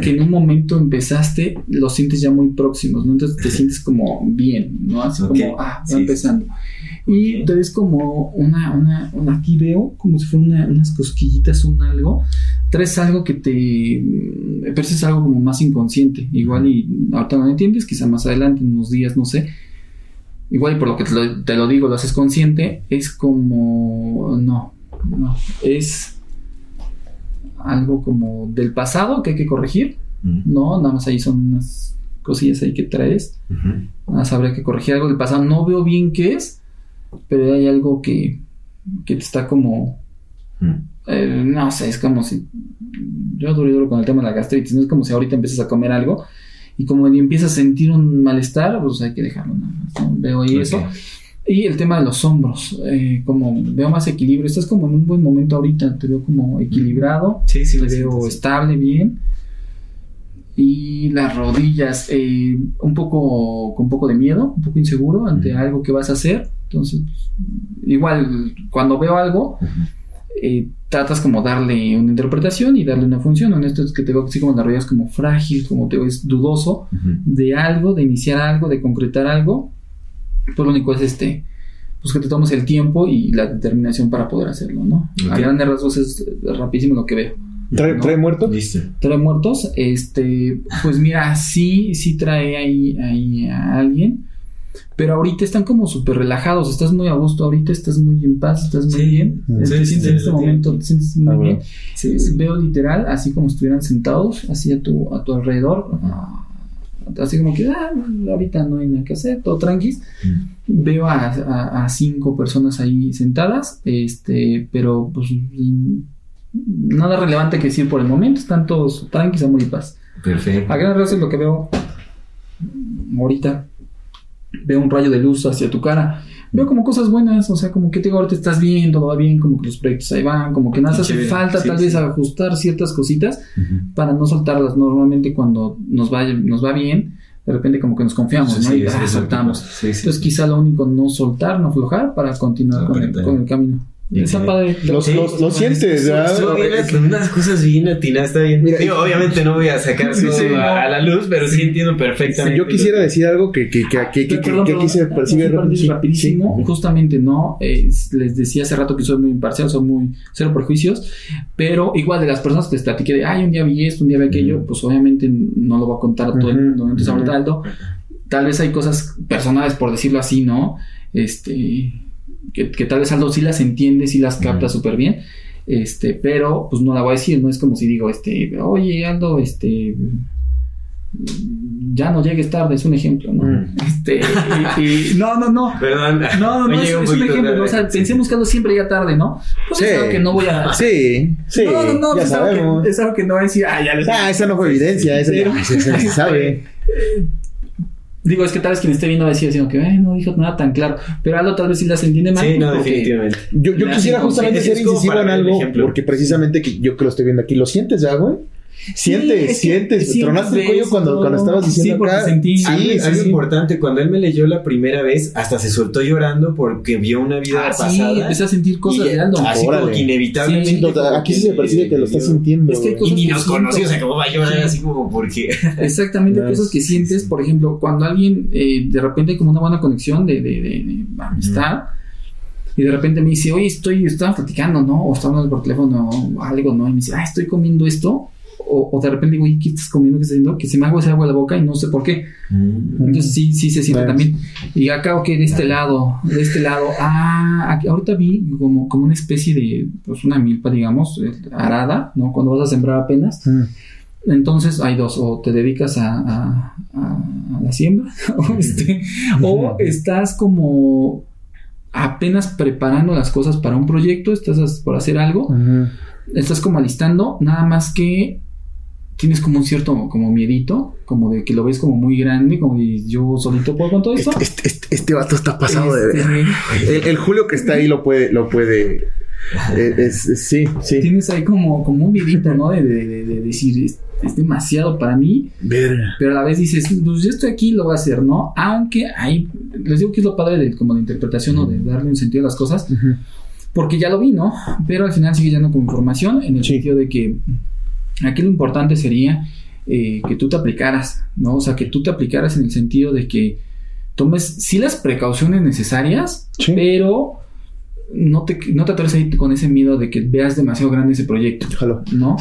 que en un momento empezaste, los sientes ya muy próximos, ¿no? Entonces te sientes como bien, ¿no? Así como, ah, va Sí, empezando. Y Ok. te ves como una, una, una- aquí veo como si fuera una- unas cosquillitas, un algo. Traes algo que te. Pero eso es algo como más inconsciente. Igual y ahorita no lo entiendes, quizá más adelante, en unos días, no sé. Igual y por lo que te lo, te lo digo, lo haces consciente, es como. No, no. Es algo como del pasado que hay que corregir. No, nada más ahí son unas cosillas ahí que traes. Nada más habría que corregir algo del pasado. No veo bien qué es, pero hay algo que, que te está como. Ujú. eh, no sé, es como si. Yo duro y duro con el tema de la gastritis. No es como si ahorita empiezas a comer algo y como empiezas a sentir un malestar, pues hay que dejarlo nada más. ¿no? Veo ahí eso. Y el tema de los hombros, eh, como veo más equilibrio. Estás como en un buen momento ahorita, te veo como equilibrado, Sí, sí, te veo estable, bien. Y las rodillas, eh, un poco con un poco de miedo, un poco inseguro ante algo que vas a hacer. Entonces, igual, cuando veo algo, eh, tratas como darle una interpretación y darle una función. En esto es que te veo así como las rodillas como frágil, como te ves dudoso de algo, de iniciar algo, de concretar algo. Pues lo único es este, pues que te tomes el tiempo y la determinación para poder hacerlo, ¿no? A Ok. grandes rasgos es rapidísimo lo que veo. ¿Trae, ¿no? trae muerto? Listo. Trae muertos, este, pues mira, sí, sí trae ahí, ahí a alguien. Pero ahorita están como súper relajados, estás muy a gusto, ahorita estás muy en paz, estás muy Sí. bien. Sí, te sientes sí, en este sí. momento, te sientes muy Ah, bien. bueno. Sí. Veo literal, así como estuvieran sentados, así a tu, a tu alrededor. ah, Así como que, ah, ahorita no hay nada que hacer, todo tranquis. Veo a, a- a cinco personas ahí sentadas, este, pero pues nada relevante que decir por el momento, están todos tranquis, amor y paz. Perfecto. A grandes rasgos es lo que veo ahorita. Veo un rayo de luz hacia tu cara. Veo como cosas buenas, o sea, como que te digo, ahorita estás bien, todo va bien, como que los proyectos ahí van, como que nada hace chévere. falta Sí, tal sí. vez ajustar ciertas cositas para no soltarlas. Normalmente cuando nos va, nos va bien, de repente como que nos confiamos, ¿no? Sí, y sí, ah, sí, soltamos. Sí, sí. Entonces quizá lo único no soltar, no aflojar para continuar con, el, con el camino. Está Excelente. padre. Los- Sí, los- lo sí, sientes, ¿verdad? unas cosas bien atinadas, está bien. Mira, Digo, obviamente no voy a sacar Sí, todo sí, a, la luz, pero sí entiendo perfectamente. Yo quisiera decir algo que, que, que, que, que, Perdón, que perdón, aquí se percibe rapidísimo. sí. Justamente no, eh, les decía hace rato que soy muy imparcial, soy muy cero prejuicios, pero igual de las personas que les platiqué de, ay, un día vi esto, un día vi aquello, pues obviamente no lo voy a contar a todo el mundo. ¿no? Entonces, ahorita Aldo, tal vez hay cosas personales, por decirlo así, ¿no? Este, que, que tal vez Aldo sí las entiende, sí las capta Ujú. súper bien. Este, pero pues no la voy a decir, no es como si digo, este, oye Aldo, este, ya no llegues tarde, es un ejemplo, ¿no? Este, y- y- no, no, no. Perdón. No, no, no, es, un es un poquito ejemplo, tarde. o sea, pensemos que Aldo siempre llega tarde, ¿no? Pues Sí. es algo que no voy a... Sí, sí, no, no, no, ya es, algo que, es algo que no voy a decir, ah, ya lo sé. Ah, esa no fue evidencia, esa ya se, sabe. Digo, es que tal vez quien esté viendo va a decir, así como que, "Ay, no dijo nada tan claro. Pero Aldo tal vez sí las entiende más. Sí, no, porque- definitivamente. Yo, yo quisiera justamente ser incisivo en algo, porque precisamente que yo que lo estoy viendo aquí, ¿lo sientes ya, güey? Sientes, es que sientes, sientes, tronaste el cuello cuando, cuando estabas diciendo Sí, porque acá. sentí. Sí, algo, sí, algo sí. importante, cuando él me leyó la primera vez, hasta se soltó llorando porque vio una vida Ah, sí, pasada. empecé a sentir cosas de Aldo. Así como Órale. que inevitablemente. Sí, No, como aquí sí se le- percibe que lo estás sintiendo. Es que. Y ni nos conoció, o sea, ¿cómo va a llorar Sí. así como porque. Exactamente, No, cosas que sí, sientes, sí. por ejemplo, cuando alguien eh, de repente hay como una buena conexión de, de- de- de amistad y de repente me dice, oye, estoy, estaba platicando, ¿no? O estaba hablando por teléfono o algo, ¿no? Y me dice, ah, estoy comiendo esto. O, o de repente digo, ¿qué estás comiendo? ¿Qué estás haciendo? Que se me hago ese agua a la boca y no sé por qué. Entonces sí, sí se siente Bueno. también. Y acá, ok, de este lado, de este lado, ah, aquí- ahorita vi como, como una especie de, pues una milpa, digamos, eh, arada, ¿no? Cuando vas a sembrar apenas. Mm. Entonces hay dos, o te dedicas a, a- a- a la siembra, o, este, o estás como apenas preparando las cosas para un proyecto, estás por hacer algo, estás como alistando, nada más que tienes como un cierto como miedito, como de que lo ves como muy grande, como de yo solito puedo con todo esto. Este, este, este, este vato está pasado de Este, ver. El, el Julio que está ahí lo puede, lo puede. eh, es- es- sí, sí. Tienes ahí como, como un miedito, ¿no? De, de- de- de decir, es, es demasiado para mí, Verga. pero a la vez dices, pues yo estoy aquí, lo voy a hacer, ¿no? Aunque hay, les digo que es lo padre de como de interpretación o de darle un sentido a las cosas, Ujú. porque ya lo vi, ¿no? Pero al final sigue yendo con información en el Sí. sentido de que aquí lo importante sería eh, que tú te aplicaras, ¿no? O sea, que tú te aplicaras en el sentido de que tomes sí las precauciones necesarias, Sí. pero no te, no te atreves a ir con ese miedo de que veas demasiado grande ese proyecto, Déjalo. ¿no?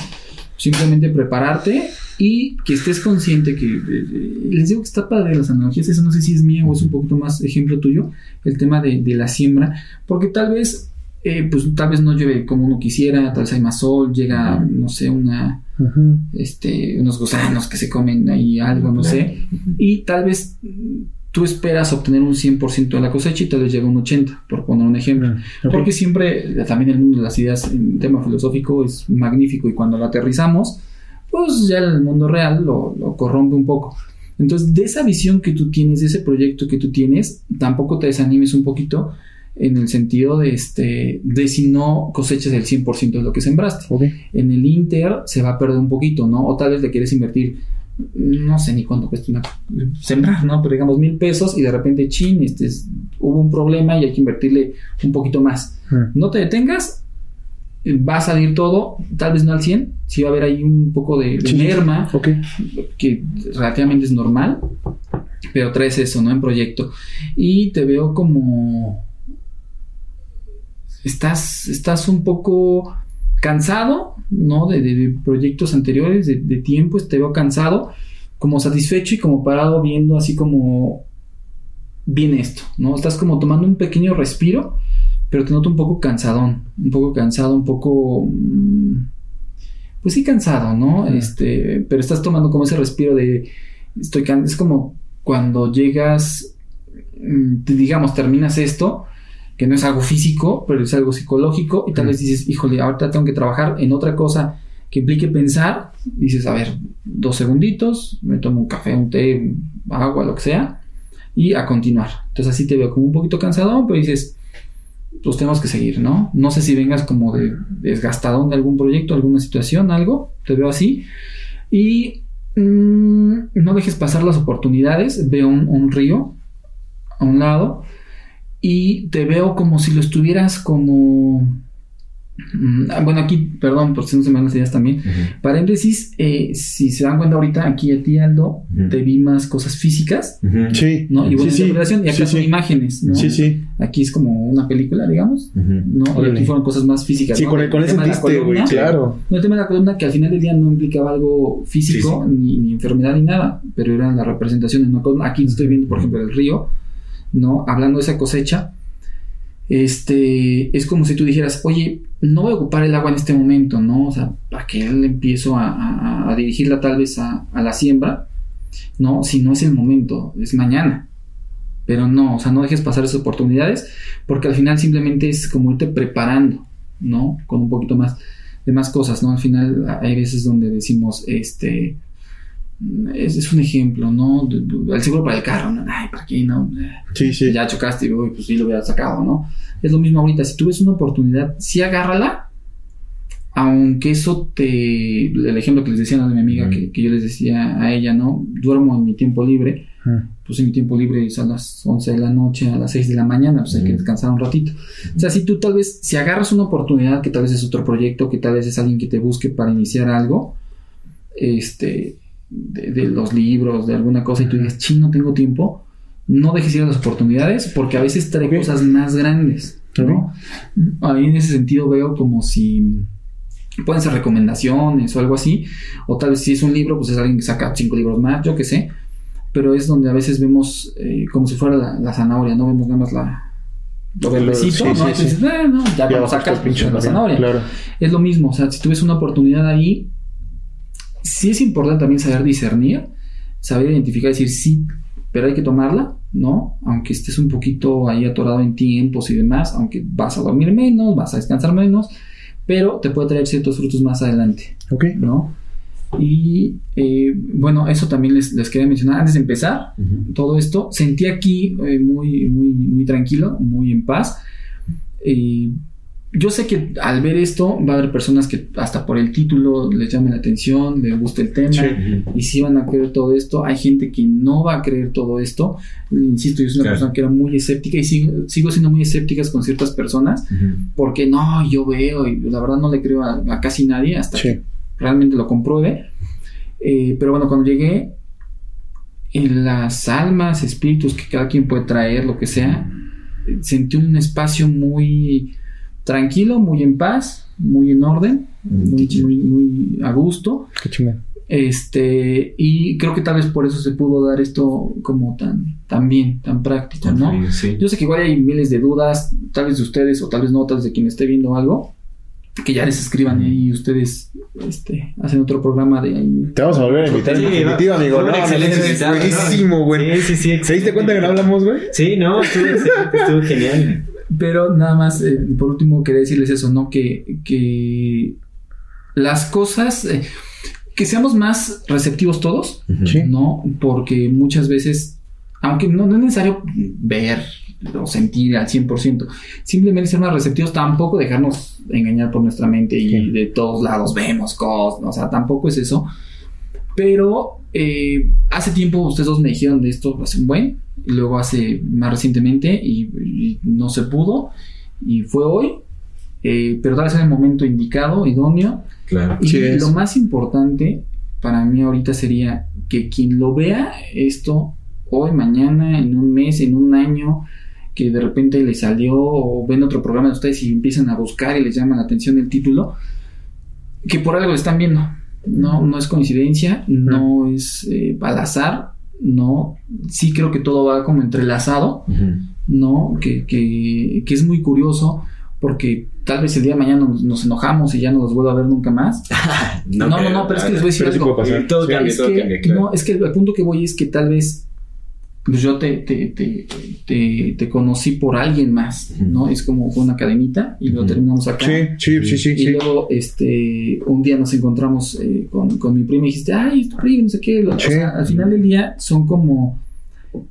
Simplemente prepararte y que estés consciente que eh, eh, les digo que está padre las analogías, eso no sé si es mía o es un poquito más ejemplo tuyo, el tema de, de la siembra, porque tal vez eh, pues tal vez no llueve como uno quisiera, tal vez hay más sol, llega, no sé, una Ujú. este, unos gusanos que se comen ahí algo, no sé, y tal vez mm, tú esperas obtener un 100% de la cosecha y tal vez llega un 80%, por poner un ejemplo. Ok. Porque siempre, eh, también el mundo de las ideas en tema filosófico es magnífico y cuando lo aterrizamos, pues ya el mundo real lo, lo corrompe un poco. Entonces, de esa visión que tú tienes, de ese proyecto que tú tienes, tampoco te desanimes un poquito en el sentido de, este, de si no cosechas el 100% de lo que sembraste en el Inter se va a perder un poquito, ¿no? O tal vez le quieres invertir, no sé ni cuánto cuesta una sembrar, ¿no? Pero digamos mil pesos y de repente, chin, este, es- hubo un problema y hay que invertirle un poquito más. Mm. No te detengas, va a salir todo, tal vez no al 100, sí va a haber ahí un poco de, de merma, que relativamente es normal, pero traes eso, ¿no? En proyecto. Y te veo como... Estás, estás un poco cansado, ¿no? De, proyectos anteriores, de, de tiempos, te veo cansado, como satisfecho y como parado viendo así como... Viene esto, ¿no? Estás como tomando un pequeño respiro, pero te noto un poco cansadón, un poco cansado, un poco... mm, pues sí cansado, ¿no? Este, pero estás tomando como ese respiro de estoy can- es como cuando llegas mm, digamos terminas esto que no es algo físico, pero es algo psicológico y tal Mm. vez dices, "Híjole, ahorita tengo que trabajar en otra cosa que implique pensar." Dices, "A ver, dos segunditos, me tomo un café, un té, agua, lo que sea." Y a continuar. Entonces así te veo como un poquito cansado, pero dices, pues tenemos que seguir, ¿no? No sé si vengas como de desgastadón de algún proyecto, alguna situación, algo, te veo así. Y mm, no dejes pasar las oportunidades, veo un, un río a un lado y te veo como si lo estuvieras como... mm, ah, Bueno, aquí, perdón, por si no se me van las ideas también. Paréntesis, eh, si se dan cuenta ahorita, aquí a ti, Aldo, te vi más cosas físicas, Sí. ¿no? Y buena sí, sí. interpretación, y acá Sí, son sí. imágenes, ¿no? Sí, sí. Aquí es como una película, digamos, ¿no? Y aquí fueron cosas más físicas. Sí, ¿no? con, el- con El ese de güey. Claro. no, el tema de la columna que al final del día no implicaba algo físico, Ni, ni enfermedad ni nada, pero era la representación en una columna. Aquí estoy viendo, por ejemplo, el río, ¿no? Hablando de esa cosecha. Este, es como si tú dijeras, oye, no voy a ocupar el agua en este momento, ¿no? O sea, ¿para qué le empiezo a, a- dirigirla tal vez a, a la siembra? No, si no es el momento, es mañana. Pero no, o sea, no dejes pasar esas oportunidades, porque al final simplemente es como irte preparando, ¿no? Con un poquito más de más cosas, ¿no? Al final hay veces donde decimos, este, es, es un ejemplo, ¿no? El seguro para el carro, ¿no? Ay, ¿para qué no? Sí, sí. Ya chocaste y pues sí lo hubiera sacado, ¿no? Es lo mismo ahorita, si tú ves una oportunidad, sí agárrala, aunque eso te... El ejemplo que les decía a mi amiga, Ujú. que, que yo les decía a ella, ¿no? Duermo en mi tiempo libre, Ah. pues en mi tiempo libre es a las 11 de la noche, a las 6 de la mañana, pues hay que descansar un ratito. O sea, si tú tal vez, si agarras una oportunidad, que tal vez es otro proyecto, que tal vez es alguien que te busque para iniciar algo, este, de, de los libros, de alguna cosa, y tú digas, ching, no tengo tiempo, no dejes ir a las oportunidades, porque a veces trae Ok. cosas más grandes, ¿no? Ahí en ese sentido veo como si pueden ser recomendaciones o algo así, o tal vez si es un libro, pues es alguien que saca cinco libros más, yo qué sé, pero es donde a veces vemos eh, como si fuera la, la zanahoria, no vemos nada más la lo verdecito, sí, ¿no? sí, Y tú sí. dices, "Ah, no, ya Ya cuando sacas pues, la zanahoria. Claro. Es lo mismo, o sea, si tú ves una oportunidad ahí, sí es importante también saber discernir, saber identificar, decir sí, pero hay que tomarla, ¿no? Aunque estés un poquito ahí atorado en tiempos y demás, aunque vas a dormir menos, vas a descansar menos, pero te puede traer ciertos frutos más adelante, Ok. ¿no? Y eh, bueno, eso también les, les quería mencionar antes de empezar todo esto. Sentí aquí eh, muy, muy, muy tranquilo, muy en paz. Eh, yo sé que al ver esto va a haber personas que hasta por el título les llame la atención, les guste el tema Sí. y si van a creer todo esto. Hay gente que no va a creer todo esto. Insisto, yo soy una Claro. persona que era muy escéptica y sigo, sigo siendo muy escéptica con ciertas personas porque no, yo veo y la verdad no le creo a, a casi nadie hasta Sí. que realmente lo compruebe. Eh, pero bueno, cuando llegué, en las almas, espíritus que cada quien puede traer, lo que sea, sentí un espacio muy tranquilo, muy en paz, muy en orden, muy, muy, muy a gusto. Qué chingón. Este, y creo que tal vez por eso se pudo dar esto como tan, tan bien, tan práctico, ¿no? Sí. Yo sé que igual hay miles de dudas, tal vez de ustedes o tal vez no, tal vez de quien esté viendo algo, que ya les escriban y ahí ustedes este, hacen otro programa de ahí. Te vamos a volver a invitar Sí, en definitiva, no, amigo. No, excelente es buenísimo, güey. Sí, sí, sí. ¿Se diste cuenta que no hablamos, güey? Sí, no, estuvo excelente, estuvo genial. Pero nada más, eh, por último, quería decirles eso, ¿no? Que, que las cosas, eh, que seamos más receptivos todos, Sí. ¿no? Porque muchas veces, aunque no, no es necesario ver o sentir al 100%, simplemente ser más receptivos, tampoco dejarnos engañar por nuestra mente y Sí. de todos lados vemos cosas, o sea, tampoco es eso. Pero eh, hace tiempo ustedes dos me dijeron de esto hace un buen, y luego hace más recientemente y, y no se pudo, y fue hoy, eh, pero tal vez en el momento indicado, idóneo, Claro. y Sí es. lo más importante para mí ahorita sería que quien lo vea esto hoy, mañana, en un mes, en un año, que de repente le salió o ven otro programa de ustedes y empiezan a buscar y les llama la atención el título, que por algo lo están viendo. No, no es coincidencia, no es eh, al azar, no. Sí creo que todo va como entrelazado. ¿no? Que, que, que es muy curioso porque tal vez el día de mañana nos, nos enojamos y ya no los vuelvo a ver nunca más. No, no, no, pero es que les voy a decir algo. Todo Es que, no, es que el punto que voy es que tal vez pues yo te, te, te, te, te conocí por alguien más, ¿no? Es como una cadenita y lo terminamos acá. Sí, sí, sí, sí. Y sí. luego, este, un día nos encontramos eh, con, con mi prima y dijiste, ay, es tu primo, no sé qué. O Sí. sea, al final del día son como,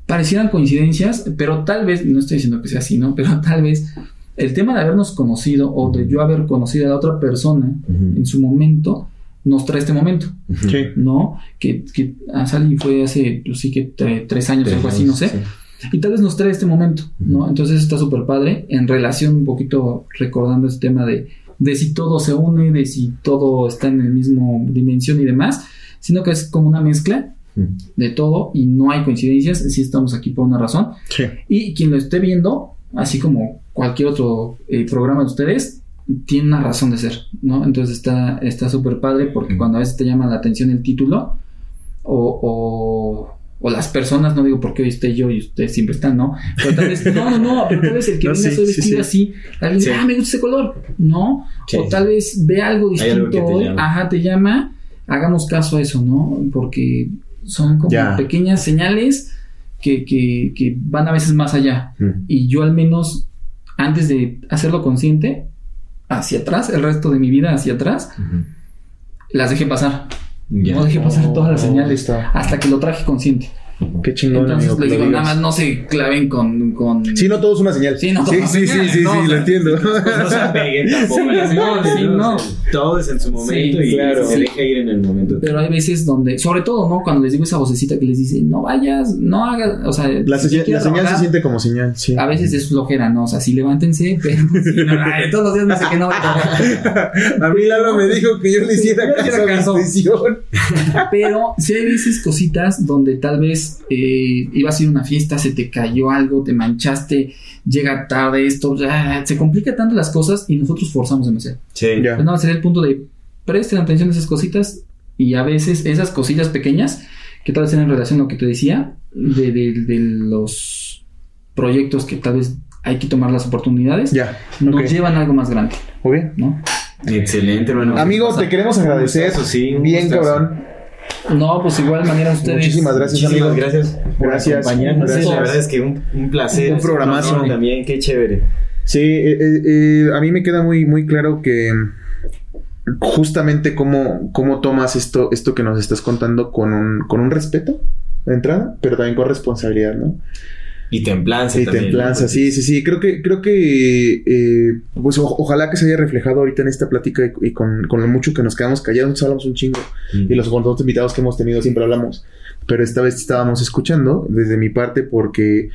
parecieran coincidencias, pero tal vez, no estoy diciendo que sea así, ¿no? Pero tal vez el tema de habernos conocido o de yo haber conocido a la otra persona en su momento, nos trae este momento, Sí. ¿no? Que, que a Sally fue hace, pues sí que tre- tres años, algo así, no sé. Sí. Y tal vez nos trae este momento, ¿no? Entonces está súper padre en relación un poquito recordando este tema de, de si todo se une, de si todo está en el mismo dimensión y demás, sino que es como una mezcla de todo y no hay coincidencias, sí estamos aquí por una razón. Sí. Y quien lo esté viendo, así como cualquier otro eh, programa de ustedes, tiene una razón de ser, ¿no? Entonces está está súper padre porque cuando a veces te llama la atención el título o, o, o las personas, no digo porque hoy esté yo y ustedes siempre están, ¿no? Pero tal vez, no, no, no, pero tal vez el que No, venga sí, vestido sí. así, alguien dice, Sí. ah, me gusta ese color, ¿no? O tal vez ve algo distinto hoy, ajá, te llama, hagamos caso a eso, ¿no? Porque son como Ya. pequeñas señales que, que, que van a veces más allá. Mm. Y yo al menos, antes de hacerlo consciente, hacia atrás, el resto de mi vida hacia atrás, las dejé pasar. Ya. No dejé pasar todas las Oh, señales hasta que lo traje consciente. Qué chingón, Entonces amigo. les digo, nada más no se claven con... con... Sí, no todo es una señal. Sí, no todo sí, sí, sí, sí, no, sí, o lo entiendo. No se apeguen tampoco. No, sí, no. Todo es en su momento Sí, y claro. se deja ir en el momento. Pero hay veces donde, sobre todo, ¿no? Cuando les digo esa vocecita que les dice, no vayas, no hagas, o sea, La, si señal- quieres la señal se siente como señal, sí. A veces es flojera, ¿no? O sea, sí levántense, pero sí, no, ay, todos los días me dice que no. A mí Lalo me dijo que yo le hiciera caso a mi. Pero sí hay veces cositas donde tal vez eh, ibas a ir a una fiesta, se te cayó algo, te manchaste, llega tarde esto, ya, se complica tanto las cosas y nosotros forzamos demasiado. Sí. Ya. Pues nada, sería el punto de presten atención a esas cositas y a veces esas cosillas pequeñas que tal vez tienen relación a lo que te decía de, de- de los proyectos que tal vez hay que tomar las oportunidades, Ya. nos llevan a algo más grande, Muy bien. ¿no? Excelente, hermano. Amigo, te queremos agradecer. gustazo, sí, Bien, gustazo. cabrón. No, pues igual manera ustedes. Muchísimas gracias, Muchísimas amigo. gracias por Gracias. acompañarnos. Gracias. La verdad es que un, un placer. Un programazo. No, También, qué chévere. Sí, eh, eh, eh, a mí me queda muy, muy claro que justamente cómo, cómo tomas esto, esto que nos estás contando con un, con un respeto de entrada, pero también con responsabilidad, ¿no? Y templanza Y también. templanza, ¿no? sí, sí, sí. Creo que, creo que, eh, pues o- ojalá que se haya reflejado ahorita en esta plática y, y con, con lo mucho que nos quedamos callados, nos hablamos un chingo. Mm. Y los otros invitados que hemos tenido siempre hablamos. Pero esta vez estábamos escuchando desde mi parte porque,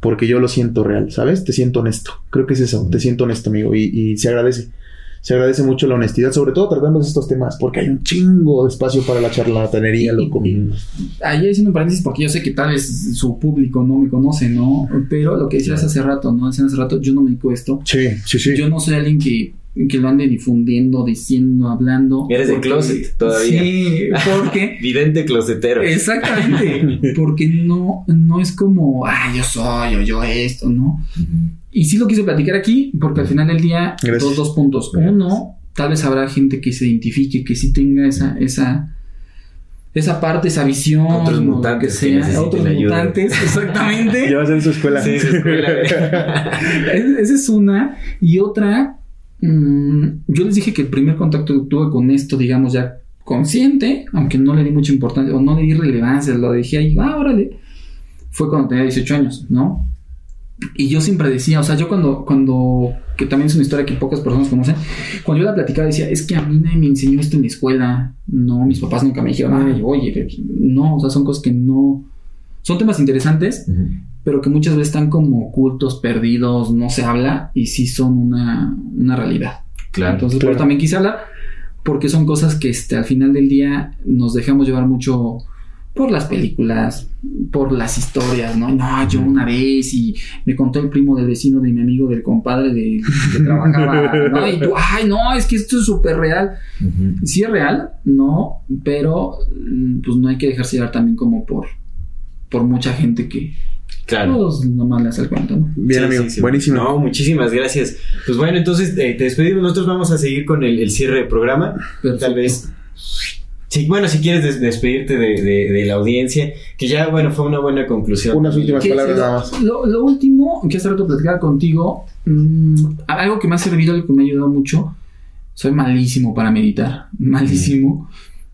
porque yo lo siento real, ¿sabes? Te siento honesto. Creo que es eso. Te siento honesto, amigo. Y, y se agradece. Se agradece mucho la honestidad, sobre todo tratando estos temas, porque hay un chingo de espacio para la charlatanería, loco. Ahí haciendo un paréntesis, porque yo sé que tal vez su público no me conoce, ¿no? Pero lo que decías hace rato, ¿no? Hace rato, yo no me dedico esto. Sí, sí, sí. Yo no soy alguien que, que lo ande difundiendo, diciendo, hablando. Eres de closet todavía. Sí, porque... Vidente closetero. Exactamente, porque no, no es como, ah, yo soy o yo esto, ¿no? Y sí lo quise platicar aquí, porque al final del día, Gracias. dos, dos puntos. Uno, tal vez habrá gente que se identifique, que sí tenga esa, esa, esa parte, esa visión, Otros mutantes que sea, otros ayuda. mutantes, exactamente. Ya vas en su escuela. Sí, su escuela. Es- Esa es una. Y otra, mm, yo les dije que el primer contacto que tuve con esto, digamos, ya consciente, aunque no le di mucha importancia o no le di relevancia, lo dejé ahí, ah, órale, fue cuando tenía 18 años, ¿no? Y yo siempre decía, o sea, yo cuando, cuando, que también es una historia que pocas personas conocen, cuando yo la platicaba decía, es que a mí nadie me enseñó esto en la escuela, no, mis papás nunca me dijeron, ay, oye, no, o sea, son cosas que no, son temas interesantes, pero que muchas veces están como ocultos, perdidos, no se habla y sí son una, una realidad. Claro. Entonces, claro. eso también quise hablar, porque son cosas que este, al final del día nos dejamos llevar mucho por las películas, por las historias, ¿no? No, yo una vez y me contó el primo del vecino de mi amigo, del compadre de, que trabajaba, ¿no? Y tú, ay, no, es que esto es súper real. Ujú. Sí es real, no, pero mm, pues no hay que dejarse llevar también como por, por mucha gente que Claro. pues nomás le hace el cuento, ¿no? Bien, Sí, amigo. sí, sí. Buenísimo. No, muchísimas gracias. Pues bueno, entonces eh, te despedimos. Nosotros vamos a seguir con el, el cierre del programa. Perfecto. Tal vez. Sí, bueno, si quieres des- despedirte de, de- de la audiencia, que ya, bueno, fue una buena conclusión. Unas últimas palabras lo, nada más. Lo, lo último que hace rato platicaba contigo, mm, algo que me ha servido, algo que me ha ayudado mucho, soy malísimo para meditar, malísimo.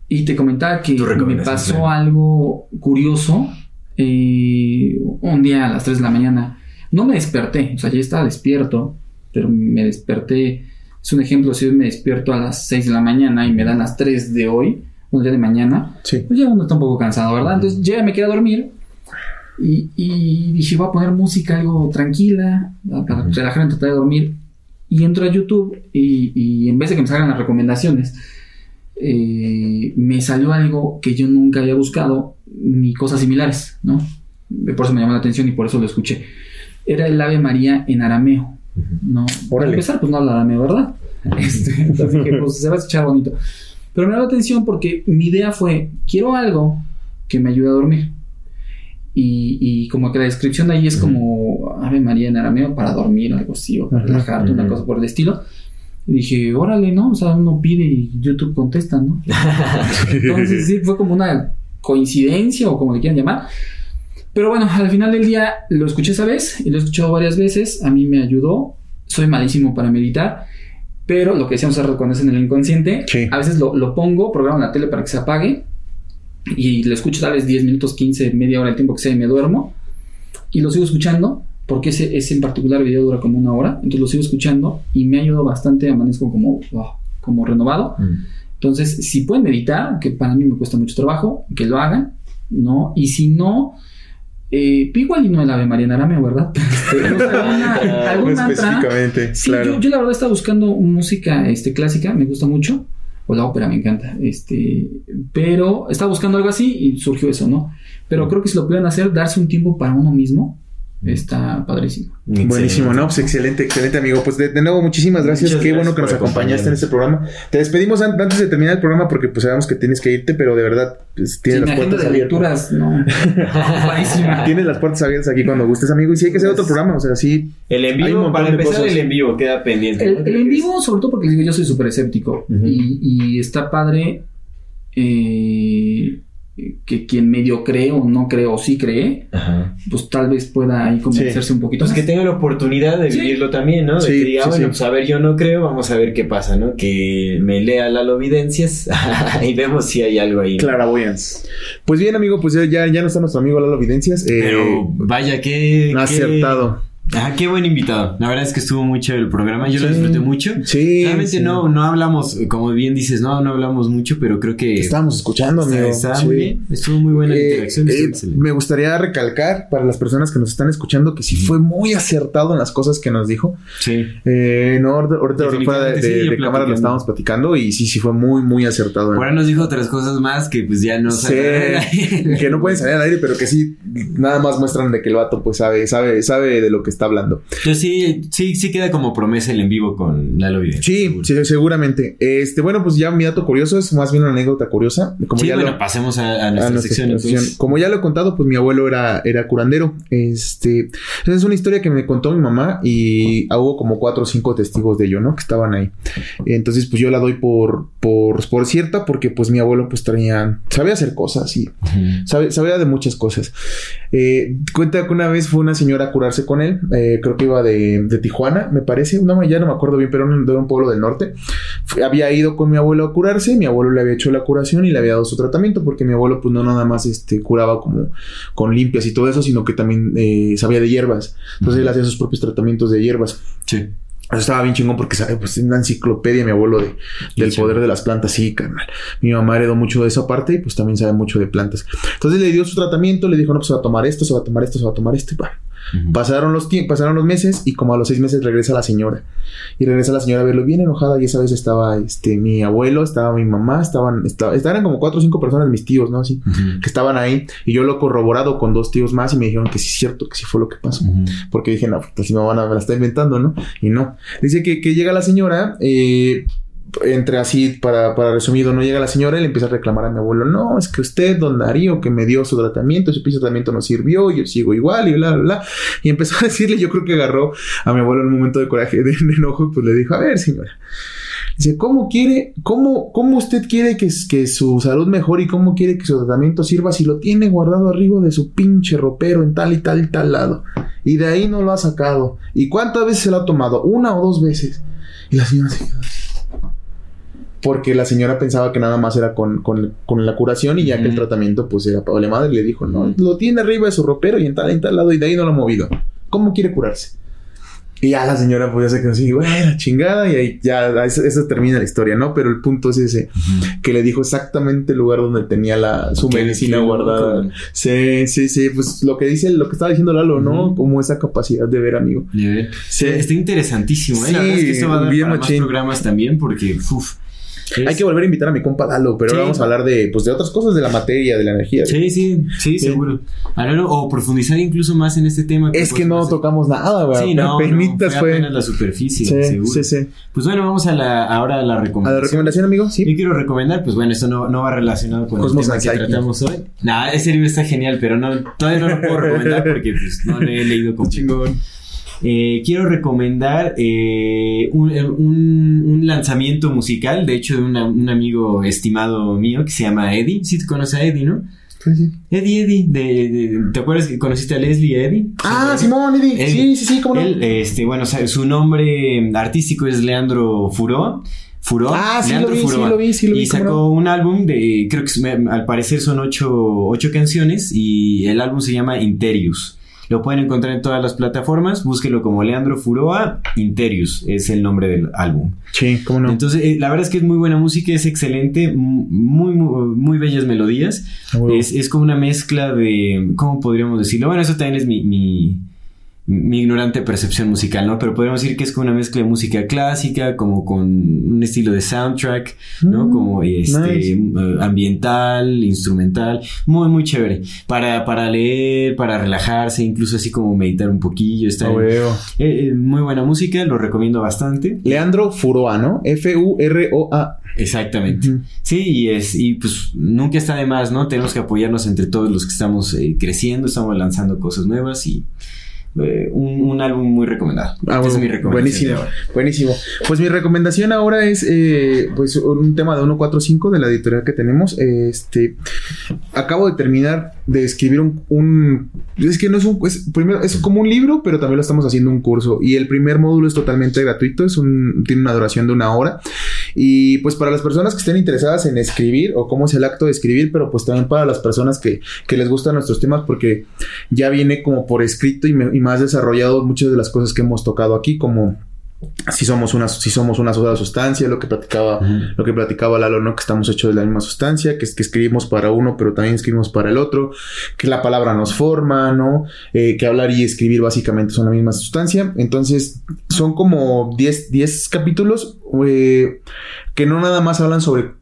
Y te comentaba que me pasó claro. algo curioso eh, un día a las 3 de la mañana. No me desperté, o sea, ya estaba despierto, pero me desperté. Es un ejemplo, si hoy me despierto a las 6 de la mañana y me dan las 3 de hoy, un día de mañana, Sí. pues ya uno está un poco cansado, ¿verdad? Entonces ya me quedé a dormir y, y dije, voy a poner música algo tranquila para relajarme, tratar de dormir. Y entro a YouTube y, y en vez de que me salgan las recomendaciones, eh, me salió algo que yo nunca había buscado ni cosas similares, ¿no? Por eso me llamó la atención y por eso lo escuché. Era el Ave María en arameo, ¿no? Para Órale. empezar, pues no habla arameo, ¿verdad? Este, entonces dije, pues se va a escuchar bonito. Pero me llamó la atención porque mi idea fue, quiero algo que me ayude a dormir. Y, y como que la descripción de ahí es como Ave María en arameo para dormir, algo así, o para relajarte, una cosa por el estilo. Y dije, órale, ¿no? O sea, uno pide y YouTube contesta, ¿no? Entonces sí, fue como una coincidencia o como le quieran llamar. Pero bueno, al final del día lo escuché esa vez y lo he escuchado varias veces. A mí me ayudó. Soy malísimo para meditar. Pero lo que decíamos cuando es en el inconsciente, Sí. a veces lo, lo pongo, programo la tele para que se apague y lo escucho tal vez 10 minutos, 15, media hora, el tiempo que sea y me duermo. Y lo sigo escuchando porque ese, ese en particular video dura como una hora. Entonces lo sigo escuchando y me ayudado bastante. Amanezco como, oh, como renovado. Mm. Entonces, si pueden meditar, que para mí me cuesta mucho trabajo, que lo hagan, ¿no? Y si no, eh, igual y no el Ave María en arameo, ¿verdad? Este, alguna- algún mantra. Específicamente, Sí, claro. yo, yo la verdad estaba buscando música este, clásica, me gusta mucho, o la ópera me encanta, este, pero estaba buscando algo así y surgió eso, ¿no? Pero creo que si lo pueden hacer, darse un tiempo para uno mismo, está padrísimo. Buenísimo, Excelente. ¿no? Pues excelente, excelente, amigo. Pues de, de nuevo, muchísimas gracias. Muchas Qué gracias bueno que nos acompañaste en este programa. Te despedimos an- antes de terminar el programa porque pues sabemos que tienes que irte, pero de verdad pues, tienes las puertas de abiertas. lecturas, no. Tienes las puertas abiertas aquí cuando gustes, amigo. Y sí hay que hacer otro programa, o sea, sí. El en vivo, para empezar, cosas. el en vivo queda pendiente. El, en vivo, sobre todo porque digo, yo soy súper escéptico y, y está padre eh, que quien medio cree o no cree o sí cree, Ajá. pues tal vez pueda ahí convencerse un poquito Pues que tenga la oportunidad de Sí. vivirlo también, ¿no? De Sí, que diga, sí, bueno, sí. pues a ver, yo no creo, vamos a ver qué pasa, ¿no? Que me lea Lalo Videncias y vemos si hay algo ahí. ¿no? Claraboyance. Pues bien, amigo, pues ya, ya no está nuestro amigo Lalo Videncias. Eh, Pero vaya, qué. qué- acertado. Ah, qué buen invitado. La verdad es que estuvo chévere el programa. Yo lo Sí. disfruté mucho. Sí. Realmente sí. no, no hablamos, como bien dices, no, no hablamos mucho, pero creo que Estábamos escuchando, está, amigo. está Sí. muy bien. Estuvo muy buena la Eh, interacción. eh, me gustaría recalcar para las personas que nos están escuchando que sí fue muy acertado en las cosas que nos dijo. Sí. Eh, no, ahorita, fuera de, de- de cámara lo estábamos platicando y sí, sí fue muy, muy acertado. Ahí nos dijo otras cosas más que pues ya no Sí, sabe. que no pueden salir al aire, pero que sí, nada más muestran de que el vato pues sabe, sabe, sabe de lo que está hablando. Yo sí, sí, sí queda como promesa el en vivo con Lalo Vidente. Sí, seguro. sí, seguramente. Este, bueno, pues ya mi dato curioso es más bien una anécdota curiosa. Como Sí, ya bueno, lo, pasemos a, a a nuestra, sección. entonces. Como ya lo he contado, pues mi abuelo era, era curandero. Este, es una historia que me contó mi mamá y hubo como cuatro o cinco testigos de ello, ¿no? Que estaban ahí. Entonces, pues yo la doy por, por, por cierta porque pues mi abuelo pues traía, sabía hacer cosas y sabía de muchas cosas. Eh, cuenta que una vez fue una señora a curarse con él. Eh, creo que iba de, de Tijuana, me parece. No, ya no me acuerdo bien, pero era un- de un pueblo del norte. Fue- había ido con mi abuelo a curarse. Mi abuelo le había hecho la curación y le había dado su tratamiento. Porque mi abuelo, pues no nada más este, curaba como con limpias y todo eso, sino que también eh, sabía de hierbas. Entonces él hacía sus propios tratamientos de hierbas. Sí. Eso estaba bien chingón porque sabe, pues una enciclopedia mi abuelo de, del poder de las plantas, sí, carnal. Mi mamá heredó mucho de esa parte y pues también sabe mucho de plantas. Entonces le dio su tratamiento, le dijo, no, pues se va a tomar esto, se va a tomar esto, se va a tomar esto y va. Pasaron los pasaron los meses y como a los seis meses regresa la señora. Y regresa la señora a verlo bien enojada y esa vez estaba este mi abuelo, estaba mi mamá, estaban, estaba, estaban como cuatro o cinco personas, mis tíos, ¿no? Así, que estaban ahí y yo lo he corroborado con dos tíos más y me dijeron que sí es cierto, que sí fue lo que pasó. Porque dije, no, pues si me van a, me la está inventando, ¿no? Y no. Dice que, que llega la señora, eh, entre así, para, para resumido, no llega la señora y le empieza a reclamar a mi abuelo, no, es que usted, don Darío, que me dio su tratamiento, su piso tratamiento no sirvió, yo sigo igual y bla, bla, bla. Y empezó a decirle, yo creo que agarró a mi abuelo en un momento de coraje, de, de enojo, y pues le dijo, a ver, señora. Dice, ¿cómo quiere, cómo, cómo usted quiere que, que su salud mejore y cómo quiere que su tratamiento sirva si lo tiene guardado arriba de su pinche ropero en tal y tal y tal lado? Y de ahí no lo ha sacado. ¿Y cuántas veces se lo ha tomado? ¿Una o dos veces? Y la señora se quedó así. Porque la señora pensaba que nada más era con, con- con la curación y ya que el tratamiento pues era para la madre. Le dijo, no, lo tiene arriba de su ropero y en tal y tal lado y de ahí no lo ha movido. ¿Cómo quiere curarse? Y ya la señora pues ya se quedó así, bueno, chingada, y ahí ya, eso, eso termina la historia, ¿no? Pero el punto es ese, que le dijo exactamente el lugar donde tenía la, su medicina guardada. Sí, sí, sí, pues lo que dice, lo que estaba diciendo Lalo, ¿no? Como esa capacidad de ver, amigo. Ve. Sí. Está interesantísimo, ¿eh? La Sí, verdad es que esto va a dar bien para más programas también porque, uf. Es- Hay que volver a invitar a mi compa Lalo, pero Sí. ahora vamos a hablar de, pues, de otras cosas, de la materia, de la energía. Sí, sí, sí, seguro. Hablar o profundizar incluso más en este tema. Es que pues, no pues, tocamos nada, güey. Sí, no, Apenitas no, fue fue. apenas la superficie, Sí, seguro. sí, sí. Pues bueno, vamos a la, ahora a la A recomendación. la recomendación, amigo, sí. Yo quiero recomendar, pues bueno, esto no, no va relacionado con Cosmos el tema que tratamos hoy. Nah, ese libro está genial, pero no, todavía no lo puedo recomendar porque pues, no lo he leído completo. Chingón. Eh, quiero recomendar eh, un, un- un lanzamiento musical, de hecho, de una- un amigo estimado mío que se llama Eddie. Sí, te conoces a Eddie, ¿no? Sí, sí. Eddie, Eddie, de, de- ¿te acuerdas que conociste a Leslie y Eddie? Ah, Simón, Eddie. Sí, sí, sí, cómo no. Él, este, bueno, su nombre artístico es Leandro Furó. Furó. Ah, sí Leandro lo vi, sí lo vi, sí lo y vi, cómo sacó un álbum de, creo que al parecer son ocho, ocho canciones y el álbum se llama Interius. Lo pueden encontrar en todas las plataformas, búsquelo como Leandro Furoa, Interius es el nombre del álbum. Sí, cómo no. Entonces, eh, la verdad es que es muy buena música, es excelente, muy, muy, muy bellas melodías. Es, es como una mezcla de. ¿Cómo podríamos decirlo? Bueno, eso también es mi, mi, mi ignorante percepción musical, ¿no? Pero podríamos decir que es como una mezcla de música clásica, como con un estilo de soundtrack, ¿no? Mm, como este nice. eh, ambiental, instrumental, muy, muy chévere. Para, para leer, para relajarse, incluso así como meditar un poquillo. Está eh, eh, muy buena música, lo recomiendo bastante. Leandro Furoa, ¿no? F-U-R-O-A. Exactamente. Sí, y es, y pues nunca está de más, ¿no? Tenemos que apoyarnos entre todos los que estamos eh, creciendo, estamos lanzando cosas nuevas y eh, un, un álbum muy recomendado. Ah, es mi recomendación. buenísimo, buenísimo. Pues mi recomendación ahora es eh, pues un tema de 145 de la editorial que tenemos. Este acabo de terminar de escribir un, un- es que no es un es, primero es como un libro, pero también lo estamos haciendo un curso y el primer módulo es totalmente gratuito, es un tiene una duración de una hora Y pues para las personas que estén interesadas en escribir o cómo es el acto de escribir, pero pues también para las personas que, que les gustan nuestros temas porque ya viene como por escrito y, y más desarrollado muchas de las cosas que hemos tocado aquí, como si somos una, si somos una sola sustancia, lo que platicaba, lo que platicaba Lalo, ¿no? Que estamos hechos de la misma sustancia, que es que escribimos para uno, pero también escribimos para el otro, que la palabra nos forma, ¿no? Eh, que hablar y escribir básicamente son la misma sustancia. Entonces, son como 10, 10 capítulos eh, que no nada más hablan sobre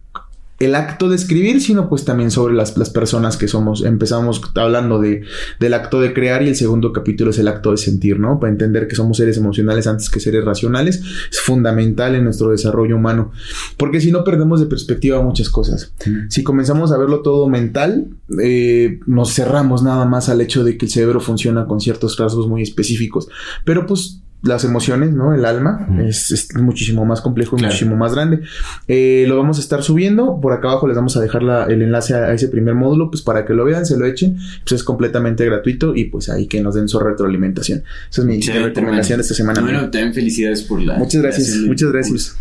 el acto de escribir, sino pues también sobre las, las personas que somos. Empezamos hablando de, del acto de crear y el segundo capítulo es el acto de sentir, ¿no? Para entender que somos seres emocionales antes que seres racionales. Es fundamental en nuestro desarrollo humano. Porque si no perdemos de perspectiva muchas cosas. Si comenzamos a verlo todo mental, eh, nos cerramos nada más al hecho de que el cerebro funciona con ciertos rasgos muy específicos. Pero pues las emociones, ¿no? El alma es, es muchísimo más complejo y Claro. muchísimo más grande. Eh, lo vamos a estar subiendo. Por acá abajo les vamos a dejar la- el enlace a, a ese primer módulo, pues para que lo vean, se lo echen. Pues es completamente gratuito y pues ahí que nos den su retroalimentación. Esa es mi recomendación de esta semana. Bueno, también felicidades por la. muchas gracias, muchas curso.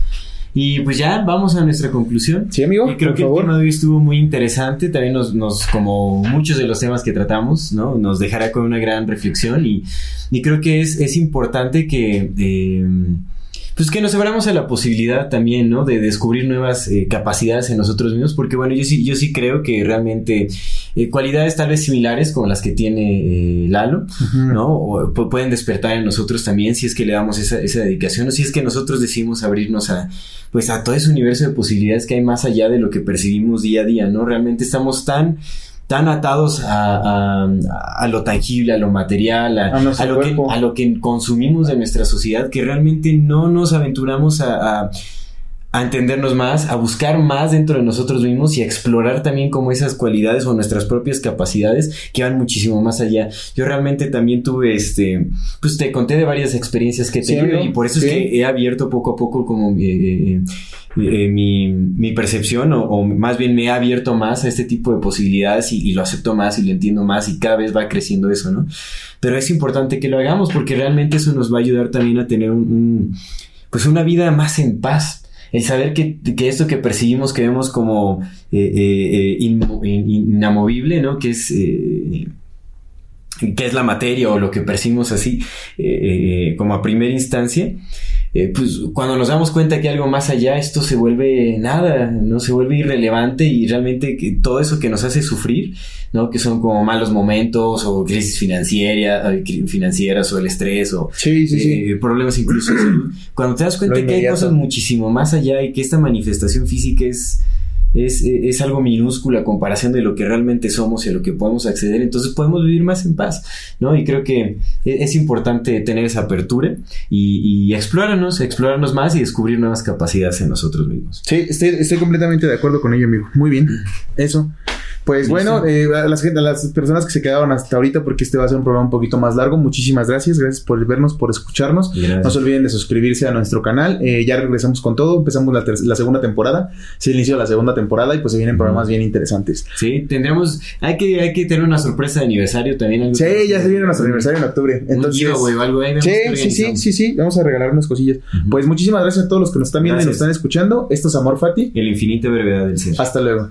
Y pues ya vamos a nuestra conclusión. Sí, amigo, Y creo por que favor. el tema de hoy estuvo muy interesante. También nos, nos, como muchos de los temas que tratamos, ¿no? Nos dejará con una gran reflexión. Y, y creo que es, es importante que. eh, pues que nos abramos a la posibilidad también, ¿no? De descubrir nuevas eh, capacidades en nosotros mismos, porque bueno, yo sí, yo sí creo que realmente eh, cualidades tal vez similares como las que tiene eh, Lalo. ¿no? O pu- pueden despertar en nosotros también si es que le damos esa, esa dedicación o si es que nosotros decidimos abrirnos a, pues a todo ese universo de posibilidades que hay más allá de lo que percibimos día a día, ¿no? Realmente estamos tan tan atados a, a- a lo tangible, a lo material, a, A nuestro a lo que, cuerpo. a lo que consumimos de nuestra sociedad, que realmente no nos aventuramos a, a- entendernos más, a buscar más dentro de nosotros mismos y a explorar también como esas cualidades o nuestras propias capacidades que van muchísimo más allá. Yo realmente también tuve este, pues te conté de varias experiencias que he tenido y por eso sí. es que he abierto poco a poco como eh, eh, eh, mi, mi percepción o, o más bien me he abierto más a este tipo de posibilidades y, y lo acepto más y lo entiendo más y cada vez va creciendo eso, ¿no? Pero es importante que lo hagamos porque realmente eso nos va a ayudar también a tener un, un, pues una vida más en paz. El saber que, que esto que percibimos, que vemos como eh, eh, eh, inamovible, ¿no? Que es, que es la materia o lo que percibimos así, como a primera instancia, eh, pues cuando nos damos cuenta que algo más allá, esto se vuelve nada, no se vuelve irrelevante y realmente que todo eso que nos hace sufrir, ¿no? Que son como malos momentos o crisis financiera, cri- financieras o el estrés o Sí, sí, sí. eh, problemas incluso. Cuando te das cuenta que hay cosas muchísimo más allá y que esta manifestación física es, es, eh, es algo minúscula comparación de lo que realmente somos y a lo que podemos acceder, entonces podemos vivir más en paz, ¿no? Y creo que e- es importante tener esa apertura y, y explorarnos, explorarnos más y descubrir nuevas capacidades en nosotros mismos. Sí, estoy, estoy completamente de acuerdo con ello, amigo. Muy bien. Eso. Pues bueno, eh, a, las, gente- a las personas que se quedaron hasta ahorita, porque este va a ser un programa un poquito más largo, muchísimas gracias. Gracias por vernos, por escucharnos. Gracias. No se olviden de suscribirse a nuestro canal. Eh, ya regresamos con todo. Empezamos la, la segunda temporada. Se inició la segunda temporada y pues se vienen programas bien interesantes. Sí, tendremos, hay que, hay que tener una sorpresa de aniversario también. Sí, que- ya se viene nuestro aniversario en octubre. Un Entonces, giveaway o algo ahí Sí, sí, sí, sí, sí. Vamos a regalar unas cosillas. Pues muchísimas gracias a todos los que nos están viendo y nos están escuchando. Esto es Amor Fati. El infinita brevedad del ser. Hasta luego.